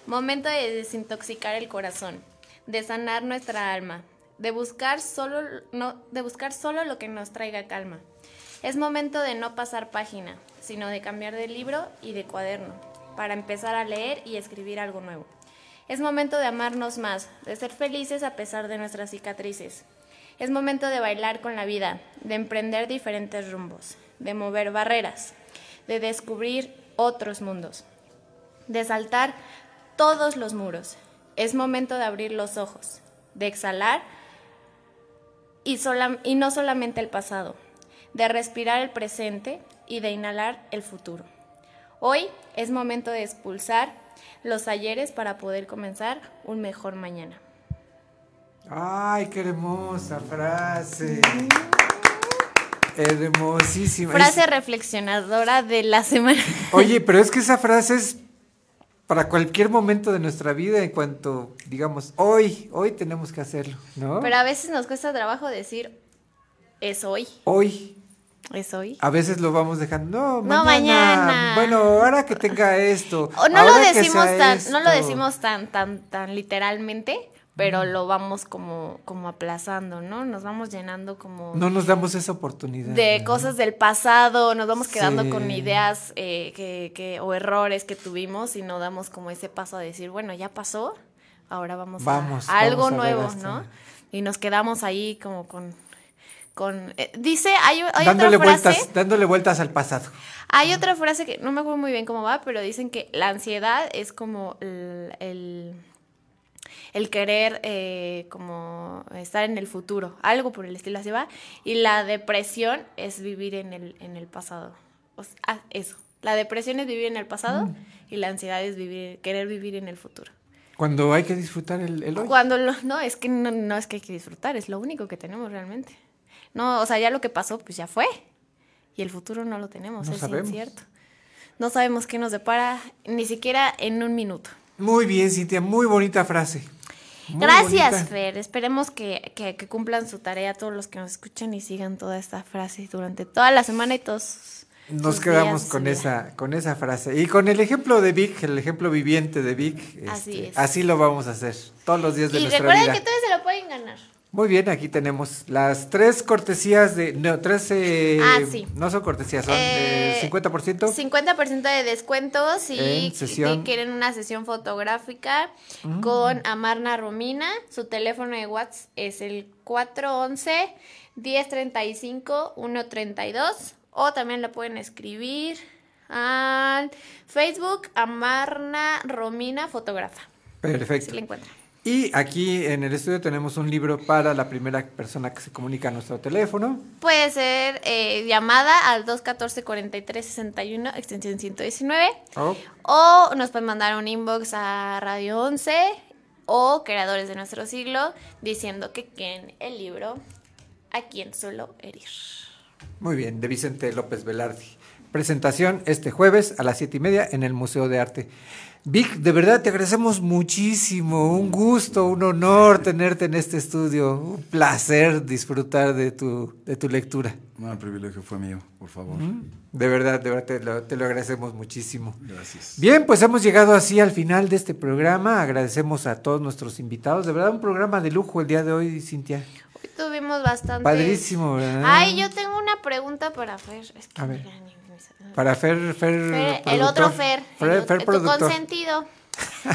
Speaker 5: Momento de desintoxicar el corazón. De sanar nuestra alma. De buscar solo, no, de buscar solo lo que nos traiga calma. Es momento de no pasar página, sino de cambiar de libro y de cuaderno, para empezar a leer y escribir algo nuevo. Es momento de amarnos más, de ser felices a pesar de nuestras cicatrices. Es momento de bailar con la vida, de emprender diferentes rumbos, de mover barreras, de descubrir otros mundos, de saltar todos los muros. Es momento de abrir los ojos, de exhalar y, y no solamente el pasado, de respirar el presente y de inhalar el futuro. Hoy es momento de expulsar los ayeres para poder comenzar un mejor mañana.
Speaker 4: Ay, qué hermosa frase. Hermosísima.
Speaker 5: Frase reflexionadora de la semana.
Speaker 4: Oye, pero es que esa frase es para cualquier momento de nuestra vida en cuanto, digamos, hoy, hoy tenemos que hacerlo, ¿no?
Speaker 5: Pero a veces nos cuesta trabajo decir, es hoy,
Speaker 4: Hoy,
Speaker 5: es hoy.
Speaker 4: a veces lo vamos dejando, no,
Speaker 5: No,
Speaker 4: mañana.
Speaker 5: mañana.
Speaker 4: Bueno, ahora que tenga esto.
Speaker 5: O no lo decimos tan, no lo decimos tan, tan, tan literalmente, pero lo vamos como, como aplazando, ¿no? Nos vamos llenando como
Speaker 4: No nos damos esa oportunidad.
Speaker 5: de
Speaker 4: ¿no?
Speaker 5: cosas del pasado, nos vamos quedando
Speaker 4: Sí.
Speaker 5: con ideas eh, que, que, o errores que tuvimos y no damos como ese paso a decir, bueno, ya pasó, ahora vamos, a-
Speaker 4: Vamos,
Speaker 5: a, algo
Speaker 4: vamos a ver
Speaker 5: nuevo, ¿no? Y nos quedamos ahí como con, con eh, dice, hay, hay
Speaker 4: dándole
Speaker 5: otra frase,
Speaker 4: vueltas, dándole vueltas al pasado.
Speaker 5: hay otra frase que no me acuerdo muy bien cómo va, pero dicen que la ansiedad es como el, el, el querer eh, como estar en el futuro, algo por el estilo así va, y la depresión es vivir en el, en el pasado. O sea, ah, eso. La depresión es vivir en el pasado
Speaker 4: Mm.
Speaker 5: y la ansiedad es vivir, querer vivir en el futuro.
Speaker 4: Cuando hay que disfrutar el, el hoy.
Speaker 5: Cuando lo, no, es que no, no es que hay que disfrutar, es lo único que tenemos realmente. No, o sea, ya lo que pasó, pues ya fue. Y el futuro no lo tenemos,
Speaker 4: No
Speaker 5: es
Speaker 4: sabemos.
Speaker 5: incierto. No sabemos qué nos depara ni siquiera en un minuto.
Speaker 4: Muy bien, Cintia, muy bonita frase. Muy
Speaker 5: Gracias,
Speaker 4: bonita.
Speaker 5: Fer. Esperemos que, que- que cumplan su tarea todos los que nos escuchan y sigan toda esta frase durante toda la semana y todos.
Speaker 4: Nos
Speaker 5: sus
Speaker 4: quedamos
Speaker 5: días
Speaker 4: con esa, con esa frase. Y con el ejemplo de Vic, el ejemplo viviente de Vic,
Speaker 5: Así
Speaker 4: este,
Speaker 5: es.
Speaker 4: así lo vamos a hacer todos los días de
Speaker 5: Y
Speaker 4: nuestra
Speaker 5: recuerden
Speaker 4: vida.
Speaker 5: que todos se lo pueden ganar.
Speaker 4: Muy bien, aquí tenemos las tres cortesías de... No, tres... eh,
Speaker 5: Ah, sí.
Speaker 4: No son cortesías, son
Speaker 5: Eh,
Speaker 4: eh, 50%.
Speaker 5: 50% de descuento si
Speaker 4: En sesión.
Speaker 5: si quieren una sesión fotográfica
Speaker 4: Mm.
Speaker 5: con Amarna Romina. Su teléfono de WhatsApp es el 411 1035 132 o también la pueden escribir al Facebook Amarna Romina Fotógrafa.
Speaker 4: Perfecto.
Speaker 5: Si la encuentran.
Speaker 4: Y aquí en el estudio tenemos un libro para la primera persona que se comunica a nuestro teléfono.
Speaker 5: Puede ser eh, llamada al 214-4361, extensión 119.
Speaker 4: Oh,
Speaker 5: O nos pueden mandar un inbox a Radio 11 o Creadores de Nuestro Siglo diciendo que quieren el libro A quien solo herir.
Speaker 4: muy bien, de Vicente López Velarde. Presentación este jueves a las siete y media en el Museo de Arte. Vic, de verdad te agradecemos muchísimo, un gusto, un honor tenerte en este estudio, un placer disfrutar de tu, de tu lectura.
Speaker 21: No, el privilegio fue mío, por favor.
Speaker 4: De verdad, de verdad te lo, te lo agradecemos muchísimo.
Speaker 21: Gracias.
Speaker 4: Bien, pues hemos llegado así al final de este programa. Agradecemos a todos nuestros invitados. De verdad, un programa de lujo el día de hoy, Cintia.
Speaker 5: Hoy tuvimos bastante.
Speaker 4: Padrísimo, ¿verdad?
Speaker 5: Ay, yo tengo una pregunta para Fer. Es que
Speaker 4: A ver. Para Fer, Fer,
Speaker 5: Fer, el otro Fer,
Speaker 4: Fer,
Speaker 5: el,
Speaker 4: Fer
Speaker 5: tu
Speaker 4: productor.
Speaker 5: consentido.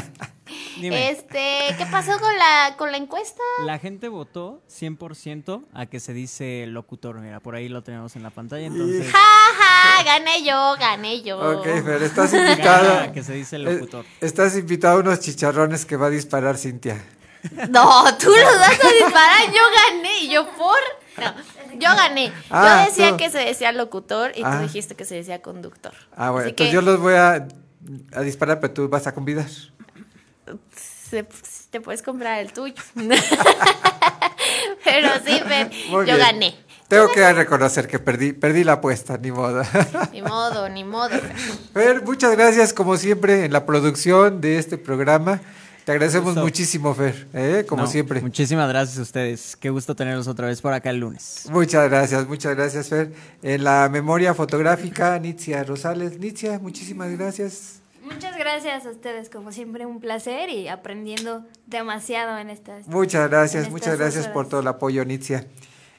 Speaker 6: Dime.
Speaker 5: Este, ¿qué pasó con la con la encuesta?
Speaker 6: La gente votó 100% a que se dice locutor. Mira, por ahí lo tenemos en la pantalla. Entonces,
Speaker 5: Ja, ja, gané yo, gané yo.
Speaker 4: Ok, Fer, estás invitado.
Speaker 6: Gana, que se dice locutor.
Speaker 4: Estás invitado a unos chicharrones que va a disparar Cintia.
Speaker 5: No, tú los vas a disparar, yo gané, y yo por. No, yo gané.
Speaker 4: Ah,
Speaker 5: yo decía
Speaker 4: tú.
Speaker 5: que se decía locutor y
Speaker 4: Ah.
Speaker 5: tú dijiste que se decía conductor.
Speaker 4: Ah, bueno,
Speaker 5: Así
Speaker 4: entonces
Speaker 5: que
Speaker 4: yo los voy a, a disparar, pero tú vas a convidar.
Speaker 5: se- te puedes comprar el tuyo. Pero sí, Fer, yo
Speaker 4: bien.
Speaker 5: gané.
Speaker 4: Tengo que reconocer que perdí, perdí la apuesta, ni modo.
Speaker 5: Ni modo, ni modo. Fer.
Speaker 4: Fer, muchas gracias como siempre en la producción de este programa. Te agradecemos
Speaker 6: Gusto.
Speaker 4: muchísimo, Fer, ¿eh? como
Speaker 6: no,
Speaker 4: siempre.
Speaker 6: Muchísimas gracias a ustedes. Qué gusto tenerlos otra vez por acá el lunes.
Speaker 4: Muchas gracias, muchas gracias, Fer. En la memoria fotográfica, Nitzia Rosales. Nitzia, muchísimas gracias.
Speaker 22: Muchas gracias a ustedes, como siempre, un placer y aprendiendo demasiado en estas.
Speaker 4: Muchas gracias, muchas gracias por todo el apoyo, Nitzia.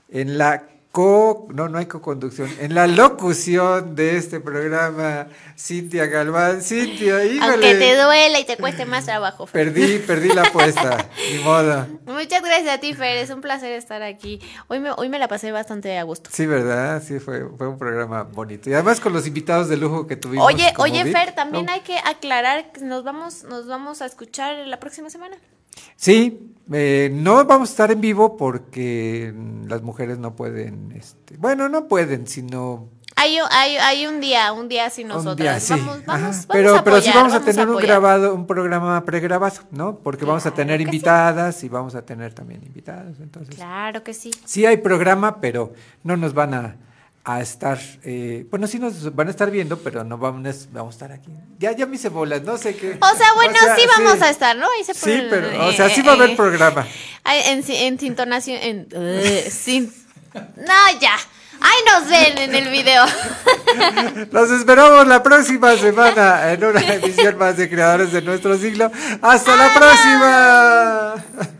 Speaker 4: En la co, no, no hay co-conducción, en la locución de este programa, Cintia Galván. Cintia, híjole.
Speaker 5: Aunque te duela y te cueste más trabajo. Fer.
Speaker 4: Perdí, perdí la apuesta, ni modo.
Speaker 5: Muchas gracias a ti, Fer. Es un placer estar aquí. Hoy me, hoy me la pasé bastante a gusto.
Speaker 4: Sí, ¿verdad? Sí, fue, fue un programa bonito. Y además con los invitados de lujo que tuvimos.
Speaker 5: Oye, oye. Fer, también hay que aclarar que nos vamos, nos vamos a escuchar la próxima semana.
Speaker 4: Sí, eh, no vamos a estar en vivo porque las mujeres no pueden, este, bueno, no pueden, sino
Speaker 5: Hay, un- hay, hay un día, un día sin
Speaker 4: un
Speaker 5: nosotras.
Speaker 4: día, sí.
Speaker 5: Vamos, vamos, vamos
Speaker 4: pero,
Speaker 5: a
Speaker 4: pero sí vamos a tener un grabado, un programa pregrabado, ¿no? Porque vamos a tener
Speaker 5: sí.
Speaker 4: invitadas y vamos a tener también invitados, entonces.
Speaker 5: Claro que sí.
Speaker 4: Sí hay programa, pero no nos van a, a estar, eh, bueno, sí nos van a estar viendo, pero no vamos, vamos a estar aquí. Ya, ya me hice bolas, no sé qué.
Speaker 5: O sea, bueno,
Speaker 4: O sea,
Speaker 5: sí vamos
Speaker 4: sí.
Speaker 5: a estar, ¿no? Ahí se
Speaker 4: Sí, pero, o
Speaker 5: eh,
Speaker 4: sea, sí va a haber
Speaker 5: eh,
Speaker 4: programa.
Speaker 5: En, en sintonación, en... sin... No, ya. Ay, nos ven en el video.
Speaker 4: Los esperamos la próxima semana en una emisión más de Creadores de Nuestro Siglo. ¡Hasta la próxima!